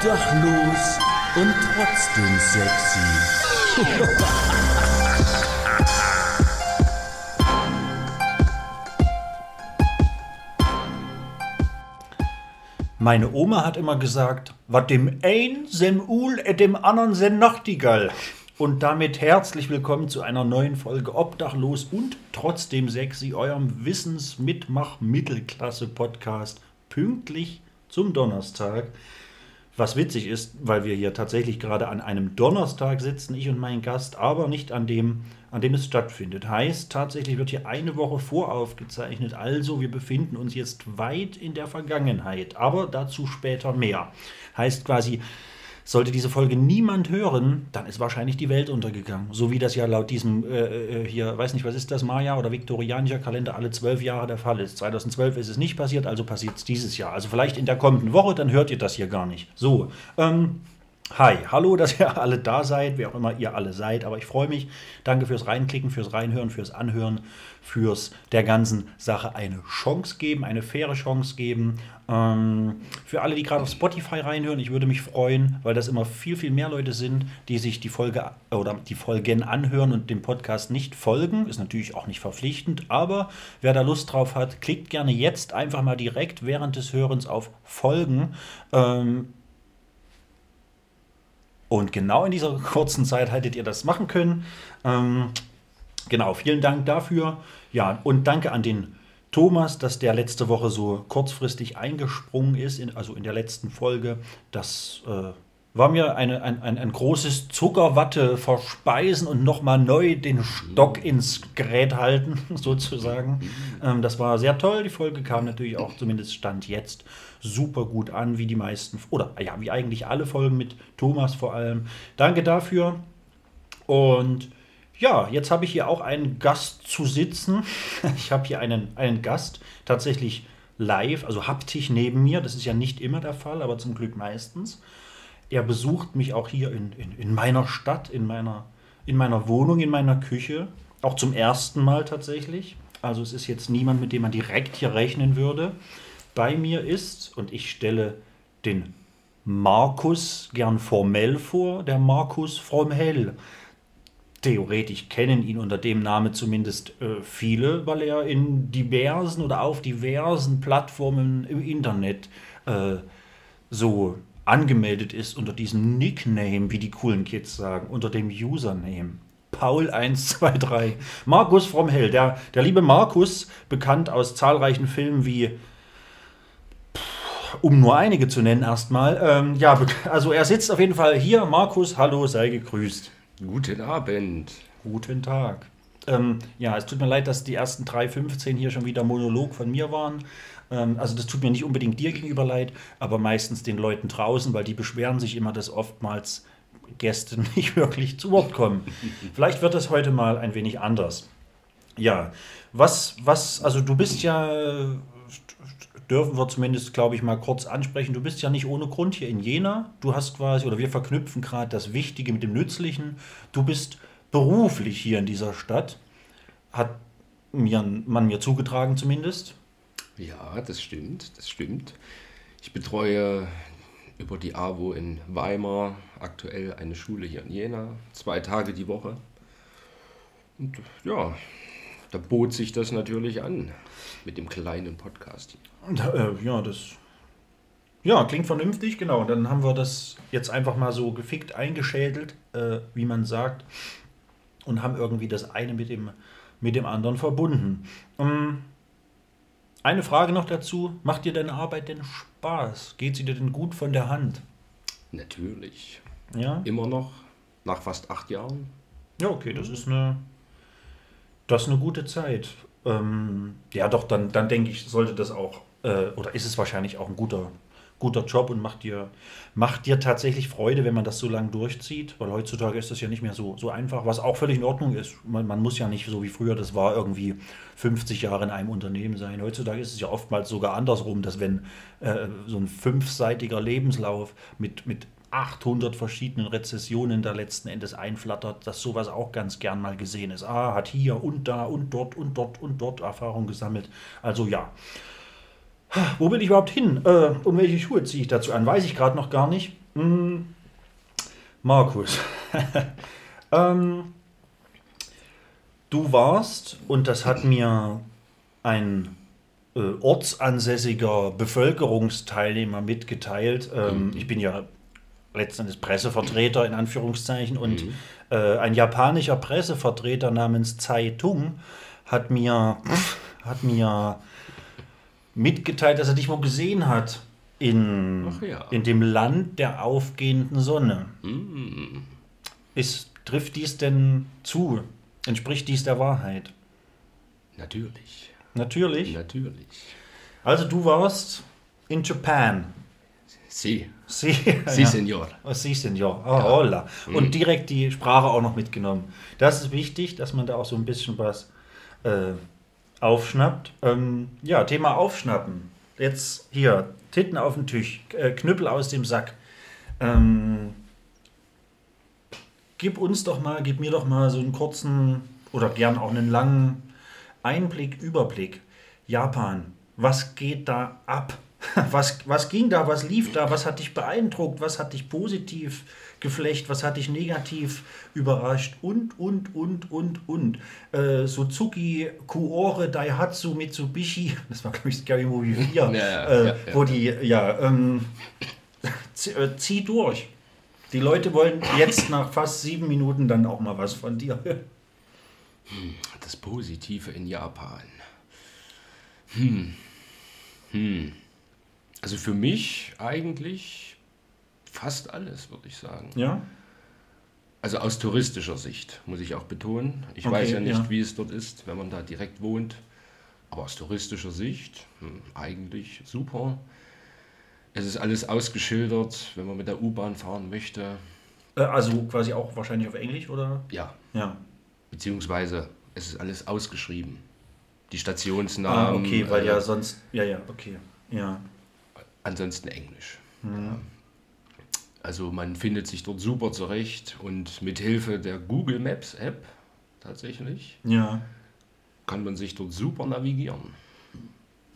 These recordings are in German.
Obdachlos und trotzdem sexy. Meine Oma hat immer gesagt, was dem ein sem Ul, et dem anderen sem Nachtigall. Und damit herzlich willkommen zu einer neuen Folge Obdachlos und trotzdem sexy, eurem Wissensmitmach-Mittelklasse-Podcast, pünktlich zum Donnerstag. Was witzig ist, weil wir hier tatsächlich gerade an einem Donnerstag sitzen, ich und mein Gast, aber nicht an dem, an dem es stattfindet. Heißt, tatsächlich wird hier eine Woche voraufgezeichnet, also wir befinden uns jetzt weit in der Vergangenheit, aber dazu später mehr. Heißt quasi, sollte diese Folge niemand hören, dann ist wahrscheinlich die Welt untergegangen. So wie das ja laut diesem äh, äh hier, weiß nicht, was ist das, Maya oder viktorianischer Kalender alle zwölf Jahre der Fall ist. 2012 ist es nicht passiert, also passiert es dieses Jahr. Also vielleicht in der kommenden Woche, dann hört ihr das hier gar nicht. So, ähm, Hi, hallo, dass ihr alle da seid, wer auch immer ihr alle seid, aber ich freue mich. Danke fürs Reinklicken, fürs Reinhören, fürs Anhören, fürs der ganzen Sache eine Chance geben, eine faire Chance geben. Ähm, für alle, die gerade auf Spotify reinhören, ich würde mich freuen, weil das immer viel, viel mehr Leute sind, die sich die Folge oder die Folgen anhören und dem Podcast nicht folgen. Ist natürlich auch nicht verpflichtend, aber wer da Lust drauf hat, klickt gerne jetzt einfach mal direkt während des Hörens auf Folgen. Ähm, und genau in dieser kurzen Zeit hättet ihr das machen können. Ähm, genau, vielen Dank dafür. Ja, und danke an den Thomas, dass der letzte Woche so kurzfristig eingesprungen ist, in, also in der letzten Folge. Das äh, war mir eine, ein, ein, ein großes Zuckerwatte verspeisen und nochmal neu den Stock ins Gerät halten, sozusagen. Ähm, das war sehr toll. Die Folge kam natürlich auch, zumindest Stand jetzt, super gut an, wie die meisten, oder ja, wie eigentlich alle Folgen mit Thomas vor allem. Danke dafür. Und ja, jetzt habe ich hier auch einen Gast zu sitzen. Ich habe hier einen, einen Gast, tatsächlich live, also haptisch neben mir. Das ist ja nicht immer der Fall, aber zum Glück meistens. Er besucht mich auch hier in, in, in meiner Stadt, in meiner, in meiner Wohnung, in meiner Küche. Auch zum ersten Mal tatsächlich. Also es ist jetzt niemand, mit dem man direkt hier rechnen würde bei mir ist, und ich stelle den Markus gern formell vor, der Markus from Hell. Theoretisch kennen ihn unter dem Namen zumindest äh, viele, weil er in diversen oder auf diversen Plattformen im Internet äh, so angemeldet ist unter diesem Nickname, wie die coolen Kids sagen, unter dem Username. Paul123. Markus from Hell. Der, der liebe Markus, bekannt aus zahlreichen Filmen wie um nur einige zu nennen erstmal. Ähm, ja, also er sitzt auf jeden Fall hier. Markus, hallo, sei gegrüßt. Guten Abend. Guten Tag. Ähm, ja, es tut mir leid, dass die ersten 3.15 hier schon wieder Monolog von mir waren. Ähm, also das tut mir nicht unbedingt dir gegenüber leid, aber meistens den Leuten draußen, weil die beschweren sich immer, dass oftmals Gäste nicht wirklich zu Wort kommen. Vielleicht wird das heute mal ein wenig anders. Ja, was, was, also du bist ja dürfen wir zumindest, glaube ich, mal kurz ansprechen. Du bist ja nicht ohne Grund hier in Jena. Du hast quasi, oder wir verknüpfen gerade das Wichtige mit dem Nützlichen. Du bist beruflich hier in dieser Stadt. Hat mir, man mir zugetragen zumindest. Ja, das stimmt, das stimmt. Ich betreue über die AWO in Weimar aktuell eine Schule hier in Jena, zwei Tage die Woche. Und ja, da bot sich das natürlich an mit dem kleinen Podcast. Äh, ja, das. Ja, klingt vernünftig, genau. Dann haben wir das jetzt einfach mal so gefickt eingeschädelt, äh, wie man sagt, und haben irgendwie das eine mit dem, mit dem anderen verbunden. Ähm, eine Frage noch dazu: Macht dir deine Arbeit denn Spaß? Geht sie dir denn gut von der Hand? Natürlich. Ja. Immer noch, nach fast acht Jahren. Ja, okay, das ist eine, das ist eine gute Zeit. Ähm, ja, doch, dann, dann denke ich, sollte das auch äh, oder ist es wahrscheinlich auch ein guter, guter Job und macht dir, macht dir tatsächlich Freude, wenn man das so lange durchzieht, weil heutzutage ist das ja nicht mehr so, so einfach, was auch völlig in Ordnung ist. Man, man muss ja nicht so wie früher, das war irgendwie 50 Jahre in einem Unternehmen sein. Heutzutage ist es ja oftmals sogar andersrum, dass wenn äh, so ein fünfseitiger Lebenslauf mit, mit 800 verschiedenen Rezessionen da letzten Endes einflattert, dass sowas auch ganz gern mal gesehen ist. Ah, hat hier und da und dort und dort und dort Erfahrung gesammelt. Also ja, wo will ich überhaupt hin? Äh, um welche Schuhe ziehe ich dazu an? Weiß ich gerade noch gar nicht. Markus, ähm, du warst, und das hat mir ein äh, ortsansässiger Bevölkerungsteilnehmer mitgeteilt. Ähm, Ich bin ja letztendlich Pressevertreter in Anführungszeichen und äh, ein japanischer Pressevertreter namens Zeitung hat mir, hat mir mitgeteilt, dass er dich mal gesehen hat in, ja. in dem Land der aufgehenden Sonne. Ist, trifft dies denn zu? Entspricht dies der Wahrheit? Natürlich. Natürlich. Natürlich. Also du warst in Japan. Sie. Sie, Sie, Senor. Oh, Sie, Senor. Oh, hola. Und direkt die Sprache auch noch mitgenommen. Das ist wichtig, dass man da auch so ein bisschen was äh, aufschnappt. Ähm, ja, Thema Aufschnappen. Jetzt hier, Titten auf den Tisch, äh, Knüppel aus dem Sack. Ähm, gib uns doch mal, gib mir doch mal so einen kurzen oder gern auch einen langen Einblick, Überblick. Japan, was geht da ab? Was, was ging da, was lief da, was hat dich beeindruckt, was hat dich positiv geflecht, was hat dich negativ überrascht und, und, und, und, und. Äh, Suzuki, Kuore, Daihatsu, Mitsubishi, das war glaube ich Scary Movie 4, Ja, ja, äh, ja, wo die, ja, ähm, zieh, äh, zieh durch. Die Leute wollen jetzt nach fast sieben Minuten dann auch mal was von dir. Das Positive in Japan. Hm. Hm. Also für mich eigentlich fast alles, würde ich sagen. Ja? Also aus touristischer Sicht, muss ich auch betonen. Ich Okay, weiß ja nicht, ja. wie es dort ist, wenn man da direkt wohnt. Aber aus touristischer Sicht hm, eigentlich super. Es ist alles ausgeschildert, wenn man mit der U-Bahn fahren möchte. Äh, also quasi auch wahrscheinlich auf Englisch, oder? Ja, Ja. beziehungsweise es ist alles ausgeschrieben. Die Ah, Stationsnamen. okay, weil äh, ja sonst. Ja, ja, okay. Ja. Ansonsten Englisch. Mhm. Also man findet sich dort super zurecht und mit Hilfe der Google Maps App tatsächlich Ja. kann man sich dort super navigieren.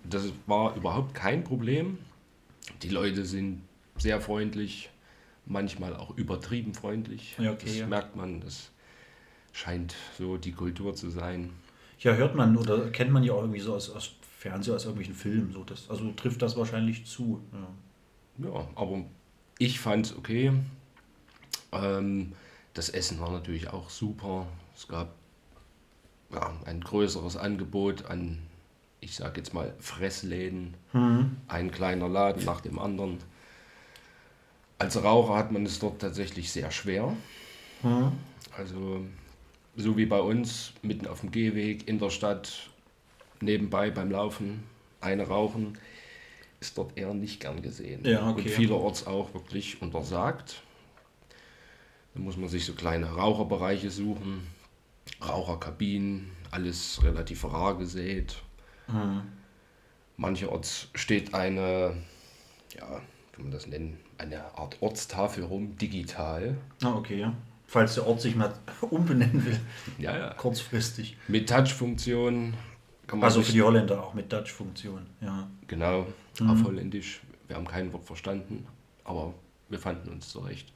Das war überhaupt kein Problem. Die Leute sind sehr freundlich, manchmal auch übertrieben freundlich. Ja, okay, das ja. merkt man, das scheint so die Kultur zu sein. Ja, hört man oder kennt man ja auch irgendwie so aus, aus Fernsehen, aus irgendwelchen Filmen. So das, also trifft das wahrscheinlich zu. Ja. Ja, aber ich fand es okay. Ähm, das Essen war natürlich auch super. Es gab ja, ein größeres Angebot an, ich sage jetzt mal, Fressläden. Ein kleiner Laden nach dem anderen. Als Raucher hat man es dort tatsächlich sehr schwer. Also so wie bei uns, mitten auf dem Gehweg, in der Stadt, nebenbei beim Laufen, eine rauchen, ist dort eher nicht gern gesehen. Ja, okay. Und vielerorts auch wirklich untersagt. Da muss man sich so kleine Raucherbereiche suchen, Raucherkabinen, alles relativ rar gesät. Mancherorts steht eine, ja, wie kann man das nennen, eine Art Ortstafel rum, digital. Ah, okay, ja. Falls der Ort sich mal umbenennen will, Ja, ja. kurzfristig. Mit Touch-Funktion Also für die Holländer auch mit Dutch-Funktion. Ja. Genau, auf Holländisch. Wir haben kein Wort verstanden, aber wir fanden uns zurecht.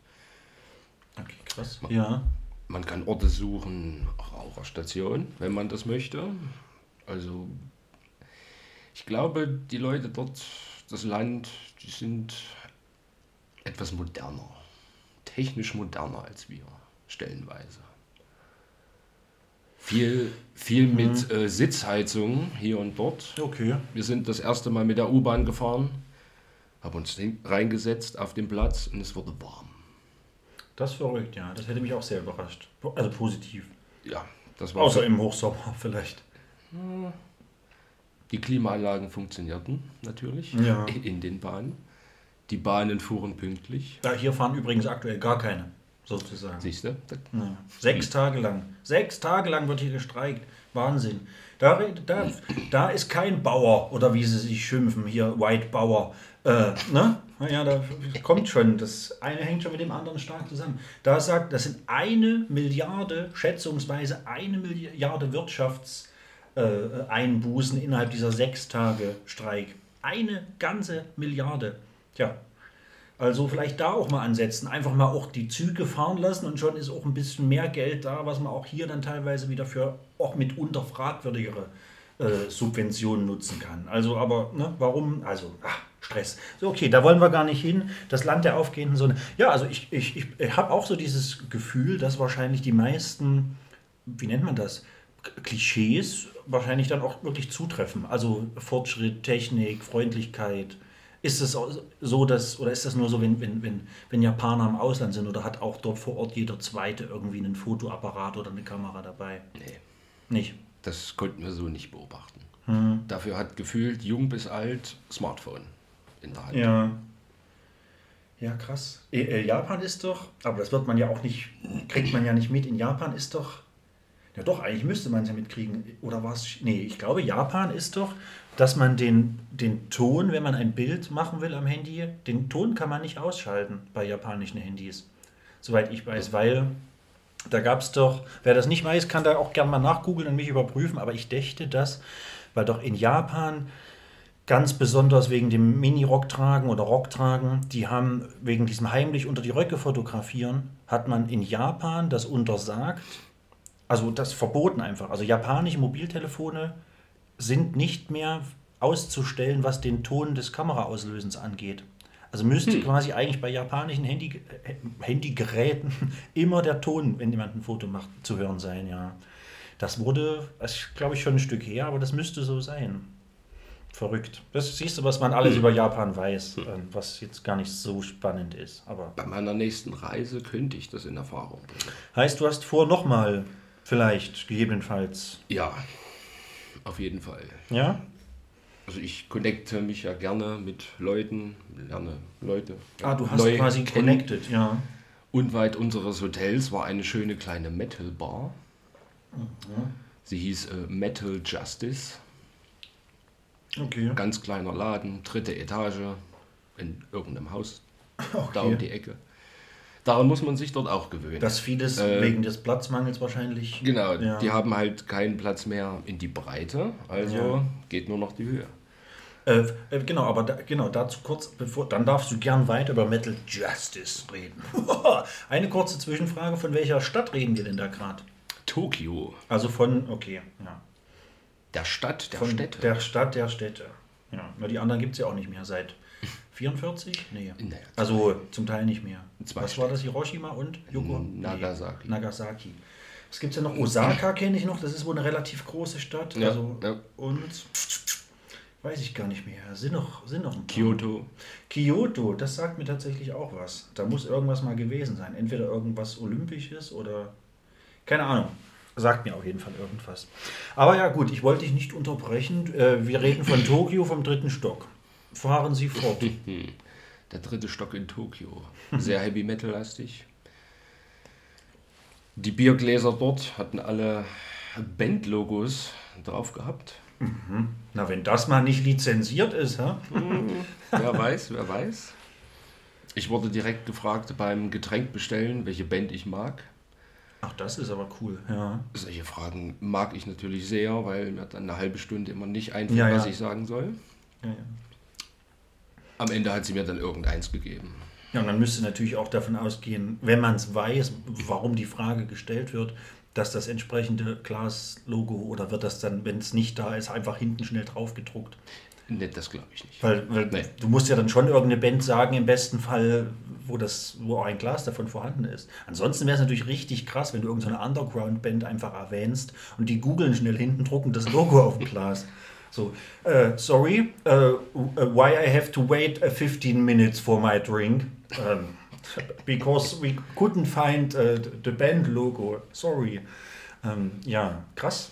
Okay, krass. Ja. Man kann Orte suchen, Raucherstationen, wenn man das möchte. Also ich glaube, die Leute dort, das Land, die sind etwas moderner, technisch moderner als wir, stellenweise. Viel, viel mit äh, Sitzheizung hier und dort. Okay. Wir sind das erste Mal mit der U-Bahn gefahren, haben uns reingesetzt auf den Platz und es wurde warm. Das ist verrückt, ja. Das hätte mich auch sehr überrascht. Also positiv. Ja, das war Außer im Hochsommer vielleicht. Die Klimaanlagen funktionierten natürlich Ja. in, in den Bahnen. Die Bahnen fuhren pünktlich. Ja, hier fahren übrigens aktuell gar keine, sozusagen. Siehst du? Ja. Sechs Tage lang. Sechs Tage lang wird hier gestreikt. Wahnsinn. Da, da, da ist kein Bauer oder wie sie sich schimpfen, hier White Bauer. Äh, ne? Naja, da kommt schon. Das eine hängt schon mit dem anderen stark zusammen. Da sagt, das sind eine Milliarde, schätzungsweise eine Milliarde Wirtschaftseinbußen äh, innerhalb dieser sechs Tage Streik. Eine ganze Milliarde. Tja, Also vielleicht da auch mal ansetzen, einfach mal auch die Züge fahren lassen und schon ist auch ein bisschen mehr Geld da, was man auch hier dann teilweise wieder für auch mitunter fragwürdigere äh, Subventionen nutzen kann. Also aber, ne, warum? Also, ach, Stress. So, okay, da wollen wir gar nicht hin. Das Land der aufgehenden Sonne. Ja, also ich, ich, ich, ich habe auch so dieses Gefühl, dass wahrscheinlich die meisten, wie nennt man das, Klischees wahrscheinlich dann auch wirklich zutreffen. Also Fortschritt, Technik, Freundlichkeit. Ist es so, dass, oder ist das nur so, wenn, wenn, wenn, wenn Japaner im Ausland sind oder hat auch dort vor Ort jeder Zweite irgendwie einen Fotoapparat oder eine Kamera dabei? Nee, Nicht. das konnten wir so nicht beobachten. Hm. Dafür hat gefühlt jung bis alt Smartphone in der Hand. Ja. Ja, krass. Äh, äh, Japan ist doch, aber das wird man ja auch nicht, kriegt man ja nicht mit. In Japan ist doch, ja doch, eigentlich müsste man es ja mitkriegen. Oder was? Nee, ich glaube, Japan ist doch, dass man den, den Ton, wenn man ein Bild machen will am Handy, den Ton kann man nicht ausschalten bei japanischen Handys. Soweit ich weiß, weil da gab es doch, wer das nicht weiß, kann da auch gerne mal nachgoogeln und mich überprüfen, aber ich dächte das, weil doch in Japan ganz besonders wegen dem Mini-Rock-Tragen oder Rock-Tragen, die haben wegen diesem heimlich unter die Röcke fotografieren, hat man in Japan das untersagt, also das verboten einfach. Also japanische Mobiltelefone sind nicht mehr auszustellen, was den Ton des Kameraauslösens angeht. Also müsste quasi eigentlich bei japanischen Handy, Handygeräten immer der Ton, wenn jemand ein Foto macht, zu hören sein, ja. Das wurde, das ist, glaube ich, schon ein Stück her, aber das müsste so sein. Verrückt. Das siehst du, was man alles über Japan weiß, ähm, was jetzt gar nicht so spannend ist. Aber Bei meiner nächsten Reise könnte ich das in Erfahrung bringen. heißt, du hast vor, nochmal vielleicht, gegebenenfalls. Ja, auf jeden Fall. Ja? Also ich connecte mich ja gerne mit Leuten, lerne Leute. Ah, du hast quasi kennen. connected, ja. Unweit unseres Hotels war eine schöne kleine Metal Bar. Mhm. Sie hieß äh, Metal Justice. Okay. Ganz kleiner Laden, dritte Etage in irgendeinem Haus da Okay. um die Ecke. Daran muss man sich dort auch gewöhnen. Das vieles Äh, wegen des Platzmangels wahrscheinlich. genau, Ja. die haben halt keinen Platz mehr in die Breite, also Ja. geht nur noch die Höhe. Äh, äh, genau, aber da, genau dazu kurz, bevor, dann darfst du gern weiter über Metal Justice reden. Eine kurze Zwischenfrage: Von welcher Stadt reden wir denn da gerade? Tokio, Also von, okay, ja. der Stadt der von Städte. Der Stadt der Städte. Ja, na, die anderen gibt es ja auch nicht mehr seit 44? Nee. Naja, Also zum Teil nicht mehr. Zwei Was war das? Hiroshima und Yoko? Nagasaki. Nee, Nagasaki. Was gibt es ja noch? Osaka kenne ich noch, das ist wohl eine relativ große Stadt. Ja, also, ja. Und weiß ich gar nicht mehr. Sind noch, sind noch ein paar. Kyoto. Kyoto, das sagt mir tatsächlich auch was. Da muss irgendwas mal gewesen sein. Entweder irgendwas Olympisches oder. Keine Ahnung. Sagt mir auf jeden Fall irgendwas. Aber ja, gut, ich wollte dich nicht unterbrechen. Äh, Wir reden von Tokio vom dritten Stock. Fahren Sie fort. Der dritte Stock in Tokio. Sehr Heavy Metal-lastig. Die Biergläser dort hatten alle Bandlogos drauf gehabt. Na, wenn das mal nicht lizenziert ist, hä? Wer weiß, wer weiß. Ich wurde direkt gefragt beim Getränk bestellen, welche Band ich mag. Ach, das ist aber cool, ja. Solche Fragen mag ich natürlich sehr, weil mir dann eine halbe Stunde immer nicht einfällt, Ja, ja. was ich sagen soll. Ja, ja. Am Ende hat sie mir dann irgendeins gegeben. Ja, und dann müsste natürlich auch davon ausgehen, wenn man es weiß, warum die Frage gestellt wird, dass das entsprechende Glas-Logo oder wird das dann, wenn es nicht da ist, einfach hinten schnell drauf gedruckt? Ne, das glaube ich nicht. Weil, weil Nee. du musst ja dann schon irgendeine Band sagen, im besten Fall, wo, das, wo auch ein Glas davon vorhanden ist. Ansonsten wäre es natürlich richtig krass, wenn du irgendeine Underground-Band einfach erwähnst und die googeln schnell hinten, drucken das Logo auf dem Glas. So, äh, sorry, äh, why I have to wait uh, 15 minutes for my drink? Um, because we couldn't find uh, the band logo. Sorry. Ähm, ja, krass.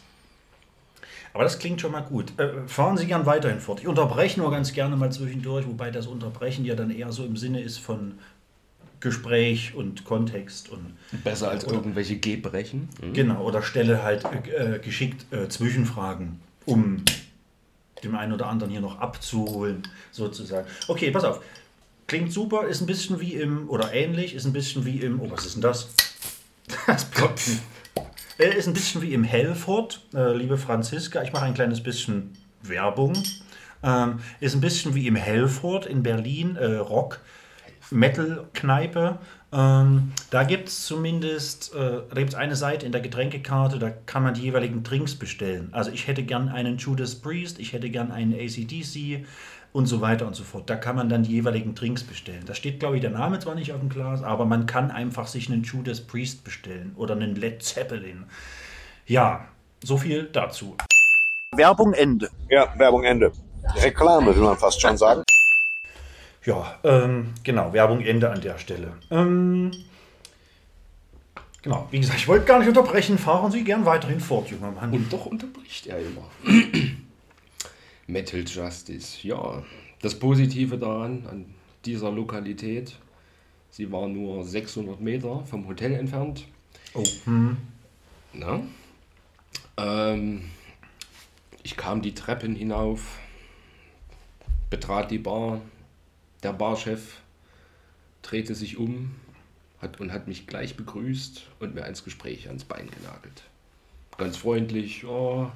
Aber das klingt schon mal gut. Äh, fahren Sie gern weiterhin fort. Ich unterbreche nur ganz gerne mal zwischendurch, wobei das Unterbrechen ja dann eher so im Sinne ist von Gespräch und Kontext und Besser als irgendwelche Gebrechen. Hm? genau oder stelle halt äh, geschickt äh, Zwischenfragen, um dem einen oder anderen hier noch abzuholen, sozusagen. Okay, pass auf. Klingt super, ist ein bisschen wie im, oder ähnlich, ist ein bisschen wie im, oh, was ist denn das? Das Klopfen. Äh, Ist ein bisschen wie im Helford, äh, liebe Franziska. Ich mache ein kleines bisschen Werbung. Ähm, ist ein bisschen wie im Helford in Berlin, äh, Rock. Metal-Kneipe. Ähm, da gibt es zumindest äh, da gibt's eine Seite in der Getränkekarte, da kann man die jeweiligen Drinks bestellen. Also ich hätte gern einen Judas Priest, ich hätte gern einen ACDC und so weiter und so fort. Da kann man dann die jeweiligen Drinks bestellen. Da steht, glaube ich, der Name zwar nicht auf dem Glas, aber man kann einfach sich einen Judas Priest bestellen oder einen Led Zeppelin. Ja, so viel dazu. Werbung Ende. Ja, Werbung Ende. Reklame, will man fast schon sagen. Ja, ähm, genau, Werbung Ende an der Stelle. Ähm, genau, wie gesagt, ich wollte gar nicht unterbrechen. Fahren Sie gern weiterhin fort, junger Mann. Und doch unterbricht er immer. Metal Justice, ja. Das Positive daran, an dieser Lokalität, sie war nur 600 Meter vom Hotel entfernt. oh, hm. Na? Ähm, ich kam die Treppen hinauf, betrat die Bar. Der Barchef drehte sich um hat, und hat mich gleich begrüßt und mir ins Gespräch ans Bein genagelt. Ganz freundlich, oh,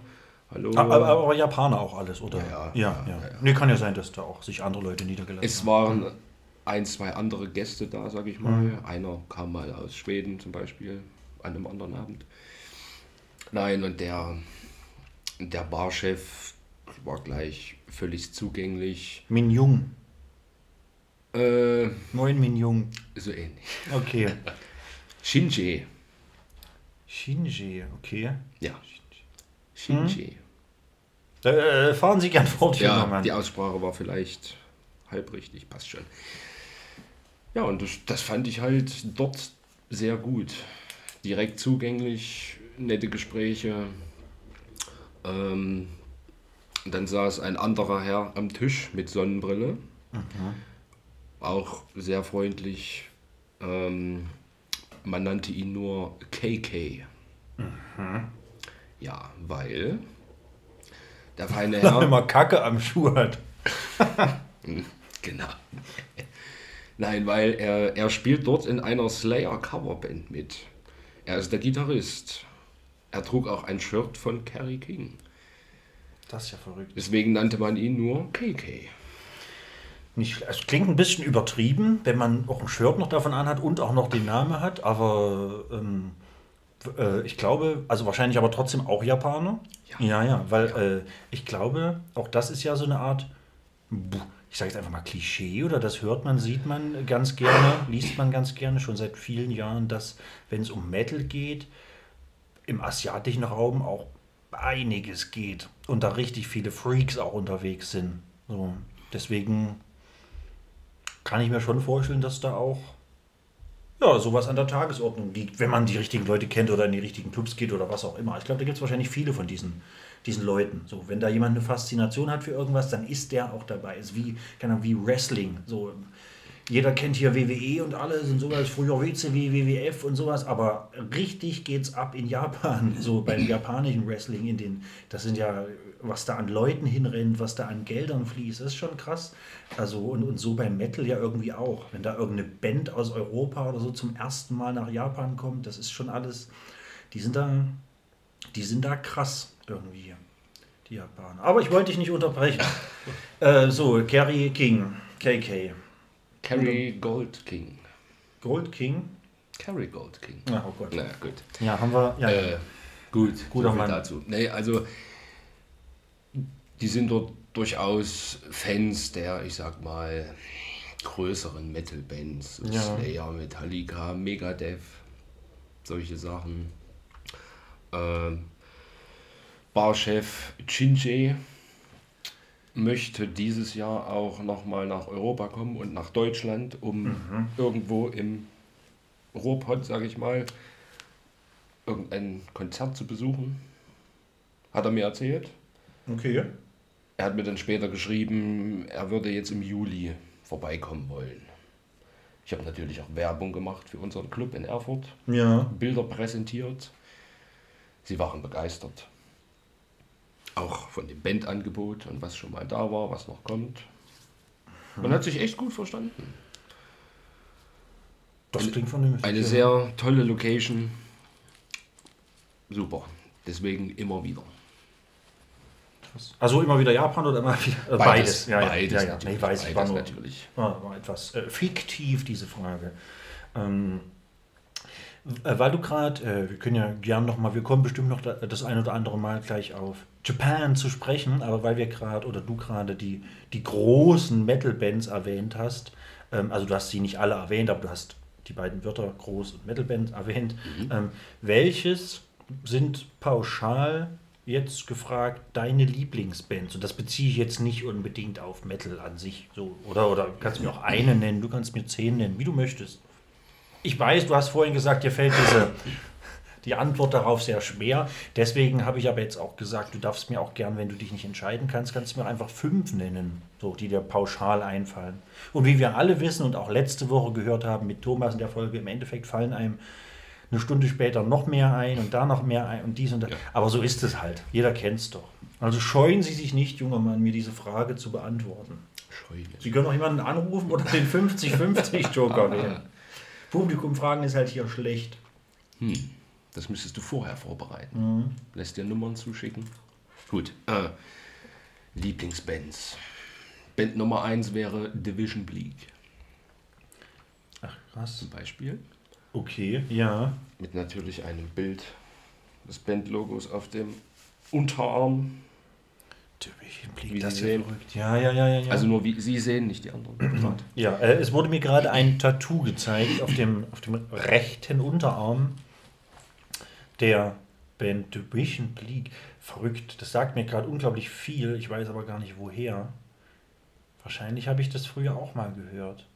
hallo. Aber, aber, aber Japaner auch alles, oder? Ja, ja. ja, Ja, ja. Nee, kann ja sein, dass da auch sich andere Leute niedergelassen Es haben. waren ein, zwei andere Gäste da, sage ich mal. Einer kam mal aus Schweden zum Beispiel an einem anderen Abend. Nein, und der, der Barchef war gleich völlig zugänglich. Min Jung. Äh, Moin Min Jung. so ähnlich. Okay. Shinji. Shinji, okay. Ja. Shinji. Äh, fahren Sie gern fort, Ja, Mann. die Aussprache war vielleicht halb richtig, passt schon. Ja, und das, das fand ich halt dort sehr gut. Direkt zugänglich, nette Gespräche. Ähm, dann saß ein anderer Herr am Tisch mit Sonnenbrille. Auch sehr freundlich. Ähm, man nannte ihn nur KK. Ja, weil der feine Herr. immer Kacke am Schuh hat. Genau. Nein, weil er, er spielt dort in einer Slayer-Coverband mit. Er ist der Gitarrist. Er trug auch ein Shirt von Kerry King. Das ist ja verrückt. Deswegen nannte man ihn nur KK. Nicht, es klingt ein bisschen übertrieben, wenn man auch ein Shirt noch davon anhat und auch noch den Namen hat, aber ähm, äh, ich glaube, also wahrscheinlich aber trotzdem auch Japaner. Ja. ja, ja weil Äh, ich glaube, auch das ist ja so eine Art, ich sage jetzt einfach mal Klischee oder das hört man, sieht man ganz gerne, liest man ganz gerne schon seit vielen Jahren, dass wenn es um Metal geht, im asiatischen Raum auch einiges geht und da richtig viele Freaks auch unterwegs sind. So, deswegen kann ich mir schon vorstellen, dass da auch ja, sowas an der Tagesordnung liegt, wenn man die richtigen Leute kennt oder in die richtigen Clubs geht oder was auch immer. Ich glaube, da gibt es wahrscheinlich viele von diesen, diesen Leuten. So, wenn da jemand eine Faszination hat für irgendwas, dann ist der auch dabei. Ist wie, keine Ahnung, wie Wrestling. So, jeder kennt hier WWE und alles und sowas, früher WCW, WWF und sowas, aber richtig geht's ab in Japan, so beim japanischen Wrestling, in den, das sind ja, was da an Leuten hinrennt, was da an Geldern fließt, ist schon krass. Also und, und so beim Metal ja irgendwie auch. Wenn da irgendeine Band aus Europa oder so zum ersten Mal nach Japan kommt, das ist schon alles, die sind da, die sind da krass irgendwie, die Japaner. Aber ich wollte dich nicht unterbrechen. äh, so, Kerry King, KK. Kerry Gold King. Gold King. Kerry Gold King. Ja, oh Gott. Na gut. Ja, haben wir. Ja, Äh, gut, Guter so dazu. Nee, also die sind dort durchaus Fans der, ich sag mal, größeren Metal-Bands. Ja. Slayer, Metallica, Megadeth, solche Sachen. Ähm, Barchef Chinche möchte dieses Jahr auch nochmal nach Europa kommen und nach Deutschland, um irgendwo im Ruhrpott, sage ich mal, irgendein Konzert zu besuchen. Hat er mir erzählt. okay. Er hat mir dann später geschrieben, er würde jetzt im Juli vorbeikommen wollen. Ich habe natürlich auch Werbung gemacht für unseren Club in Erfurt, Ja. Bilder präsentiert. Sie waren begeistert. Auch von dem Bandangebot und was schon mal da war, was noch kommt. Man hat sich echt gut verstanden. Das klingt vernünftig. Eine sehr tolle Location. Super. Deswegen immer wieder. Also immer wieder Japan oder immer wieder äh, beides? Beides. Ja, ja, Beides ja, ja. natürlich, Nee, weiß ich, war beides nur, natürlich. War, etwas äh, fiktiv, diese Frage. Ähm, äh, weil du gerade, äh, wir können ja gern noch mal, wir kommen bestimmt noch da, das ein oder andere Mal gleich auf Japan zu sprechen, aber weil wir gerade oder du gerade die, die großen Metal-Bands erwähnt hast, ähm, also du hast sie nicht alle erwähnt, aber du hast die beiden Wörter Groß- und Metal-Band erwähnt. Ähm, welches sind pauschal jetzt gefragt deine Lieblingsbands? Und das beziehe ich jetzt nicht unbedingt auf Metal an sich. So, oder, oder du kannst mir auch eine nennen, du kannst mir zehn nennen, wie du möchtest. Ich weiß, du hast vorhin gesagt, dir fällt diese, die Antwort darauf sehr schwer. Deswegen habe ich aber jetzt auch gesagt, du darfst mir auch gern, wenn du dich nicht entscheiden kannst, kannst du mir einfach fünf nennen, so, die dir pauschal einfallen. Und wie wir alle wissen und auch letzte Woche gehört haben mit Thomas in der Folge, im Endeffekt fallen einem eine Stunde später noch mehr ein und da noch mehr ein und dies und das. Ja. Aber so ist es halt. Jeder kennt es doch. Also scheuen Sie sich nicht, junger Mann, mir diese Frage zu beantworten. Scheulich. Sie können auch jemanden anrufen oder den 50-50-Joker wählen. Publikum fragen ist halt hier schlecht. Das müsstest du vorher vorbereiten. Mhm. Lässt dir Nummern zuschicken. Gut. Äh, Lieblingsbands. Band Nummer 1 wäre Division Bleak Ach, krass. zum Beispiel. Okay, ja. Mit natürlich einem Bild des Bandlogos auf dem Unterarm. Wie das sehen. verrückt. Ja, ja, ja, ja. Also nur wie Sie sehen, nicht die anderen. Gerade. ja, äh, es wurde mir gerade ein Tattoo gezeigt auf dem, auf dem rechten Unterarm der Band Division Bleak. Verrückt. Das sagt mir gerade unglaublich viel. Ich weiß aber gar nicht woher. Wahrscheinlich habe ich das früher auch mal gehört.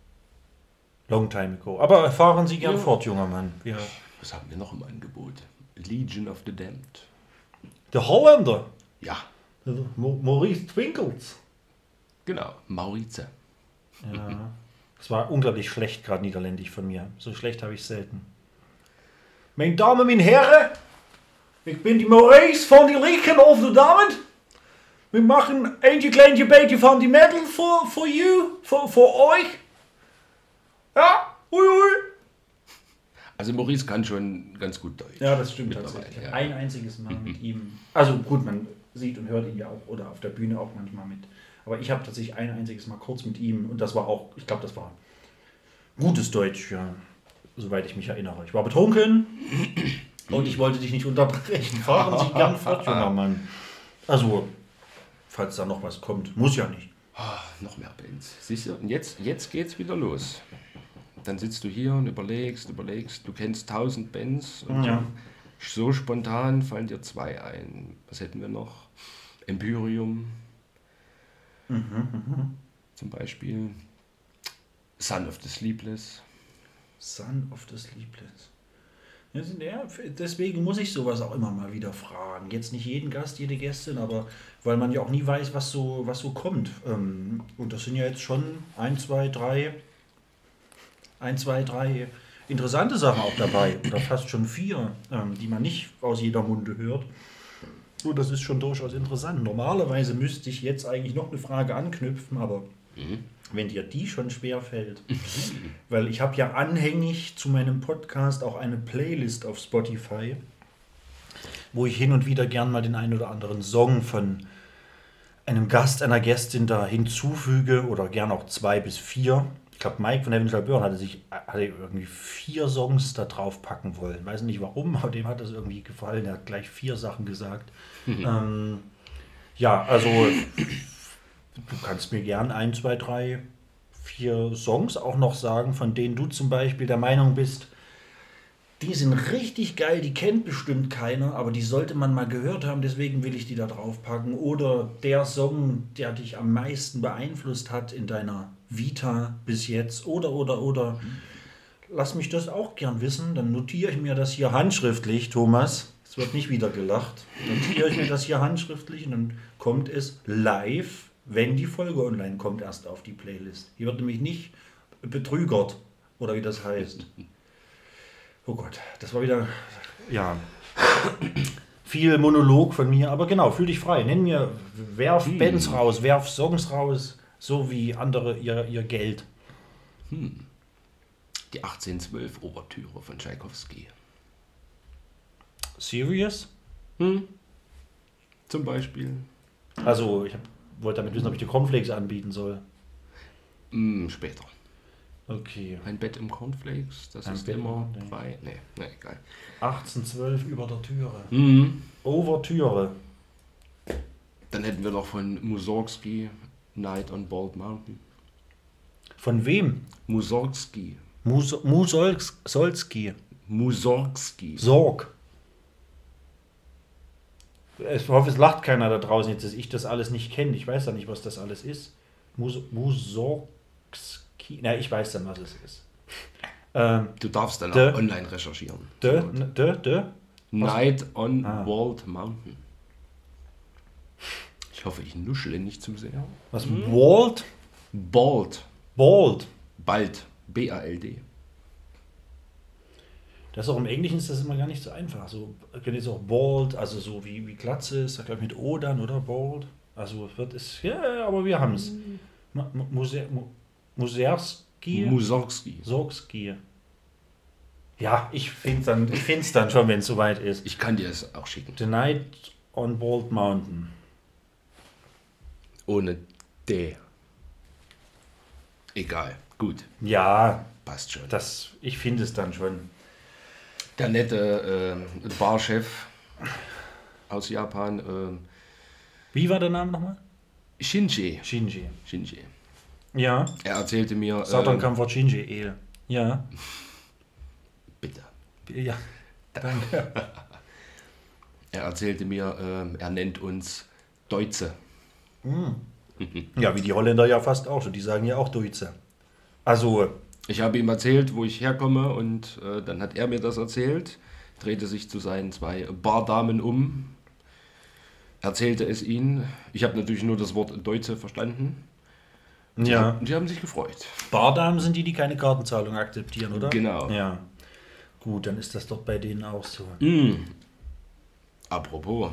Long time ago. Aber fahren Sie gern Ja. fort, junger Mann. Wir, Was haben wir noch im Angebot? Legion of the Damned. der Holländer. Ja, Mo- Maurice Twinkles. genau. Maurize. Ja. Das war unglaublich schlecht, gerade niederländisch von mir. So schlecht habe ich selten. Meine Damen und Herren, ich bin die Maurice von die Legion of the Damned. Wir machen eentje kleintje beetje van die metal voor you, voor euch. Ja, ui, ui. Also Maurice kann schon ganz gut Deutsch. Ja, das stimmt tatsächlich. ja. Ein einziges Mal mit ihm. Also gut, man sieht und hört ihn ja auch oder auf der Bühne auch manchmal mit. Aber ich habe tatsächlich ein einziges Mal kurz mit ihm und das war auch, ich glaube, das war gutes Deutsch, ja, soweit ich mich erinnere. Ich war betrunken und ich wollte dich nicht unterbrechen. Fahren Sie gern fort, junger Mann. Also, falls da noch was kommt, muss ja nicht. Ah, noch mehr Bands. Siehst du? Und jetzt, jetzt geht's wieder los. Dann sitzt du hier und überlegst, überlegst. Du kennst tausend Bands. Und Ja. So spontan fallen dir zwei ein. Was hätten wir noch? Empyrium. Zum Beispiel. Son of the Sleepless. Son of the Sleepless. Ja, deswegen muss ich sowas auch immer mal wieder fragen. Jetzt nicht jeden Gast, jede Gästin, aber weil man ja auch nie weiß, was so, was so kommt. Ähm, Und das sind ja jetzt schon ein, zwei, drei, ein, zwei, drei interessante Sachen auch dabei. Oder fast schon vier, ähm, die man nicht aus jeder Munde hört. Und das ist schon durchaus interessant. Normalerweise müsste ich jetzt eigentlich noch eine Frage anknüpfen, aber wenn dir die schon schwer fällt, weil ich habe ja anhängig zu meinem Podcast auch eine Playlist auf Spotify, wo ich hin und wieder gern mal den einen oder anderen Song von einem Gast, einer Gästin da hinzufüge oder gern auch zwei bis vier. Ich glaube, Mike von Heavenly Burn hatte sich hatte irgendwie vier Songs da drauf packen wollen. Weiß nicht warum, aber dem hat das irgendwie gefallen. Er hat gleich vier Sachen gesagt. ähm, ja, also du kannst mir gern ein, zwei, drei, vier Songs auch noch sagen, von denen du zum Beispiel der Meinung bist, die sind richtig geil, die kennt bestimmt keiner, aber die sollte man mal gehört haben, deswegen will ich die da drauf packen. Oder der Song, der dich am meisten beeinflusst hat in deiner Vita bis jetzt. Oder, oder, oder. Lass mich das auch gern wissen, dann notiere ich mir das hier handschriftlich, Thomas. Es wird nicht wieder gelacht. Notiere ich mir das hier handschriftlich und dann kommt es live, wenn die Folge online kommt, erst auf die Playlist. Hier wird nämlich nicht betrügert oder wie das heißt. Oh Gott, das war wieder, ja, viel Monolog von mir, aber genau, fühl dich frei. Nenn mir, werf Bands raus, werf Songs raus, so wie andere ihr, ihr Geld. Die 1812 Ouvertüre von Tchaikovsky. Serious? Zum Beispiel. Also, ich hab, wollte damit wissen, ob ich dir Cornflakes anbieten soll. Mm, später. Okay. Ein Bett im Cornflakes, das Ein ist Bett im immer Cornflakes. frei. Nee, nee, egal. 1812 über der Türe. Mhm. Overtüre. Dann hätten wir noch von Mussorgsky Night on Bald Mountain. Von wem? Mussorgsky. Mus Musolski. Mussorgsky. Sorg. Ich hoffe, es lacht keiner da draußen jetzt, dass ich das alles nicht kenne. Ich weiß ja nicht, was das alles ist. Mus Musorgski. Na, ich weiß dann, was es ist. Ähm, Du darfst dann De- auch online recherchieren. de, de, de. Night on Ah. Bald Mountain. Ich hoffe, ich nuschle nicht zu sehr. Was? Wald? Bald. Bald. Bald. B-A-L-D. Das ist auch im Englischen ist das immer gar nicht so einfach. So, wenn jetzt auch bald, also so wie, wie Glatze ist, da glaube ich mit O dann, oder? Bald. Also wird es, ja, aber wir haben es. Mu- Muserski? Mussorgsky. Sorgski. Ja, ich finde es dann, ich find's dann schon, wenn es soweit ist. Ich kann dir es auch schicken. The Night on Bald Mountain. Ohne D. Egal. Gut. Ja, Passt schon. das, ich finde es dann schon. Der nette äh, Barchef aus Japan, äh, Wie war der Name nochmal? Shinji. Shinji. Shinji. Ja. Er erzählte mir. Southern Äh, Comfort Shinji Ale. Ja. bitte. Ja. Danke. Er erzählte mir, ähm, er nennt uns Deutsche. Ja, wie die Holländer ja fast auch schon. Die sagen ja auch Deutsche. Also, Ich habe ihm erzählt, wo ich herkomme und äh, dann hat er mir das erzählt, drehte sich zu seinen zwei Bardamen um, erzählte es ihnen. Ich habe natürlich nur das Wort Deutsche verstanden. ja. Und die haben sich gefreut. Bardamen sind die, die keine Kartenzahlung akzeptieren, oder? Genau. Ja. Gut, dann ist das doch bei denen auch so. Apropos,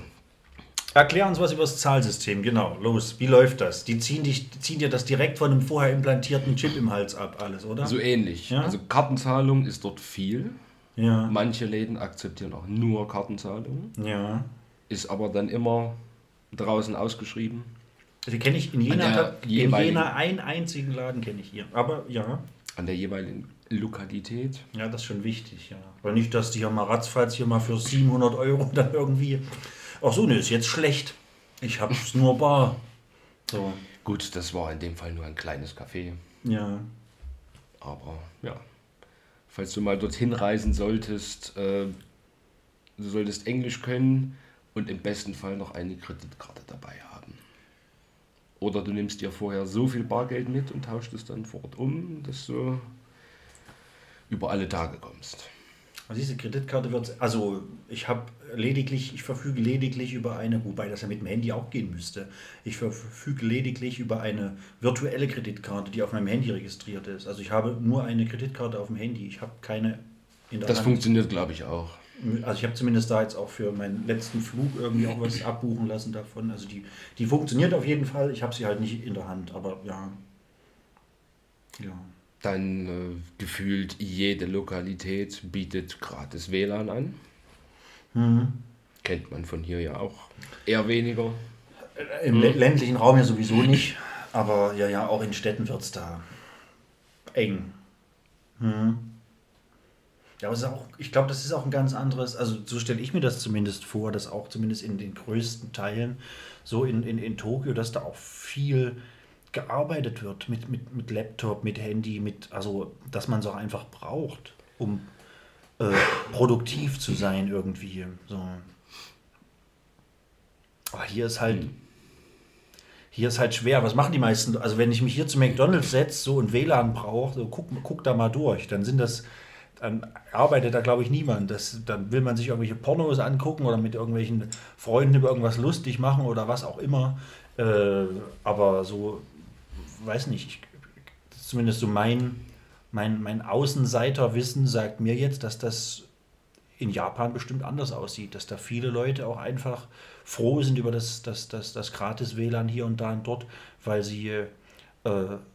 Erklär uns was über das Zahlsystem, genau. Los, wie läuft das? Die ziehen, dich, die ziehen dir das direkt von einem vorher implantierten Chip im Hals ab, alles, oder? so ähnlich. Ja? Also Kartenzahlung ist dort viel. ja. Manche Läden akzeptieren auch nur Kartenzahlung. Ja. Ist aber dann immer draußen ausgeschrieben. Die kenne ich in Jena, in Jena einen einzigen Laden kenne ich hier. Aber ja. An der jeweiligen Lokalität. Ja, das ist schon wichtig, ja. Weil nicht, dass die hier mal ratzfatz hier mal für 700 Euro dann irgendwie. Ach so, ne, ist jetzt schlecht. Ich hab's nur bar. So. Gut, das war in dem Fall nur ein kleines Café. Ja. Aber ja, falls du mal dorthin reisen solltest, äh, du solltest Englisch können und im besten Fall noch eine Kreditkarte dabei haben. Oder du nimmst dir vorher so viel Bargeld mit und tauscht es dann vor Ort um, dass du über alle Tage kommst. Also diese Kreditkarte wird, also ich habe lediglich, ich verfüge lediglich über eine, wobei das ja mit dem Handy auch gehen müsste. Ich verfüge lediglich über eine virtuelle Kreditkarte, die auf meinem Handy registriert ist. Also ich habe nur eine Kreditkarte auf dem Handy. Ich habe keine in der Das Hand. funktioniert, glaube ich, auch. Also ich habe zumindest da jetzt auch für meinen letzten Flug irgendwie auch was abbuchen lassen davon. Also die, die funktioniert auf jeden Fall. Ich habe sie halt nicht in der Hand, aber ja. Ja. Dann äh, gefühlt jede Lokalität bietet gratis WLAN an. Kennt man von hier ja auch eher weniger. Im lä- ländlichen Raum ja sowieso nicht, aber ja, ja, auch in Städten wird es da eng. Hm. Ja, aber es ist auch, ich glaube, das ist auch ein ganz anderes, also so stelle ich mir das zumindest vor, dass auch zumindest in den größten Teilen, so in, in, in Tokio, dass da auch viel gearbeitet wird mit, mit, mit Laptop, mit Handy, mit, also dass man auch einfach braucht, um äh, produktiv zu sein irgendwie. So. Aber hier ist halt, hier ist halt schwer. Was machen die meisten? Also wenn ich mich hier zu McDonalds setze so und WLAN brauche, so guck, guck da mal durch, dann sind das, dann arbeitet da glaube ich niemand. Das, dann will man sich irgendwelche Pornos angucken oder mit irgendwelchen Freunden über irgendwas lustig machen oder was auch immer. Äh, aber so, weiß nicht, ich, zumindest so mein, mein, mein Außenseiterwissen sagt mir jetzt, dass das in Japan bestimmt anders aussieht, dass da viele Leute auch einfach froh sind über das, das, das, das gratis WLAN hier und da und dort, weil sie äh,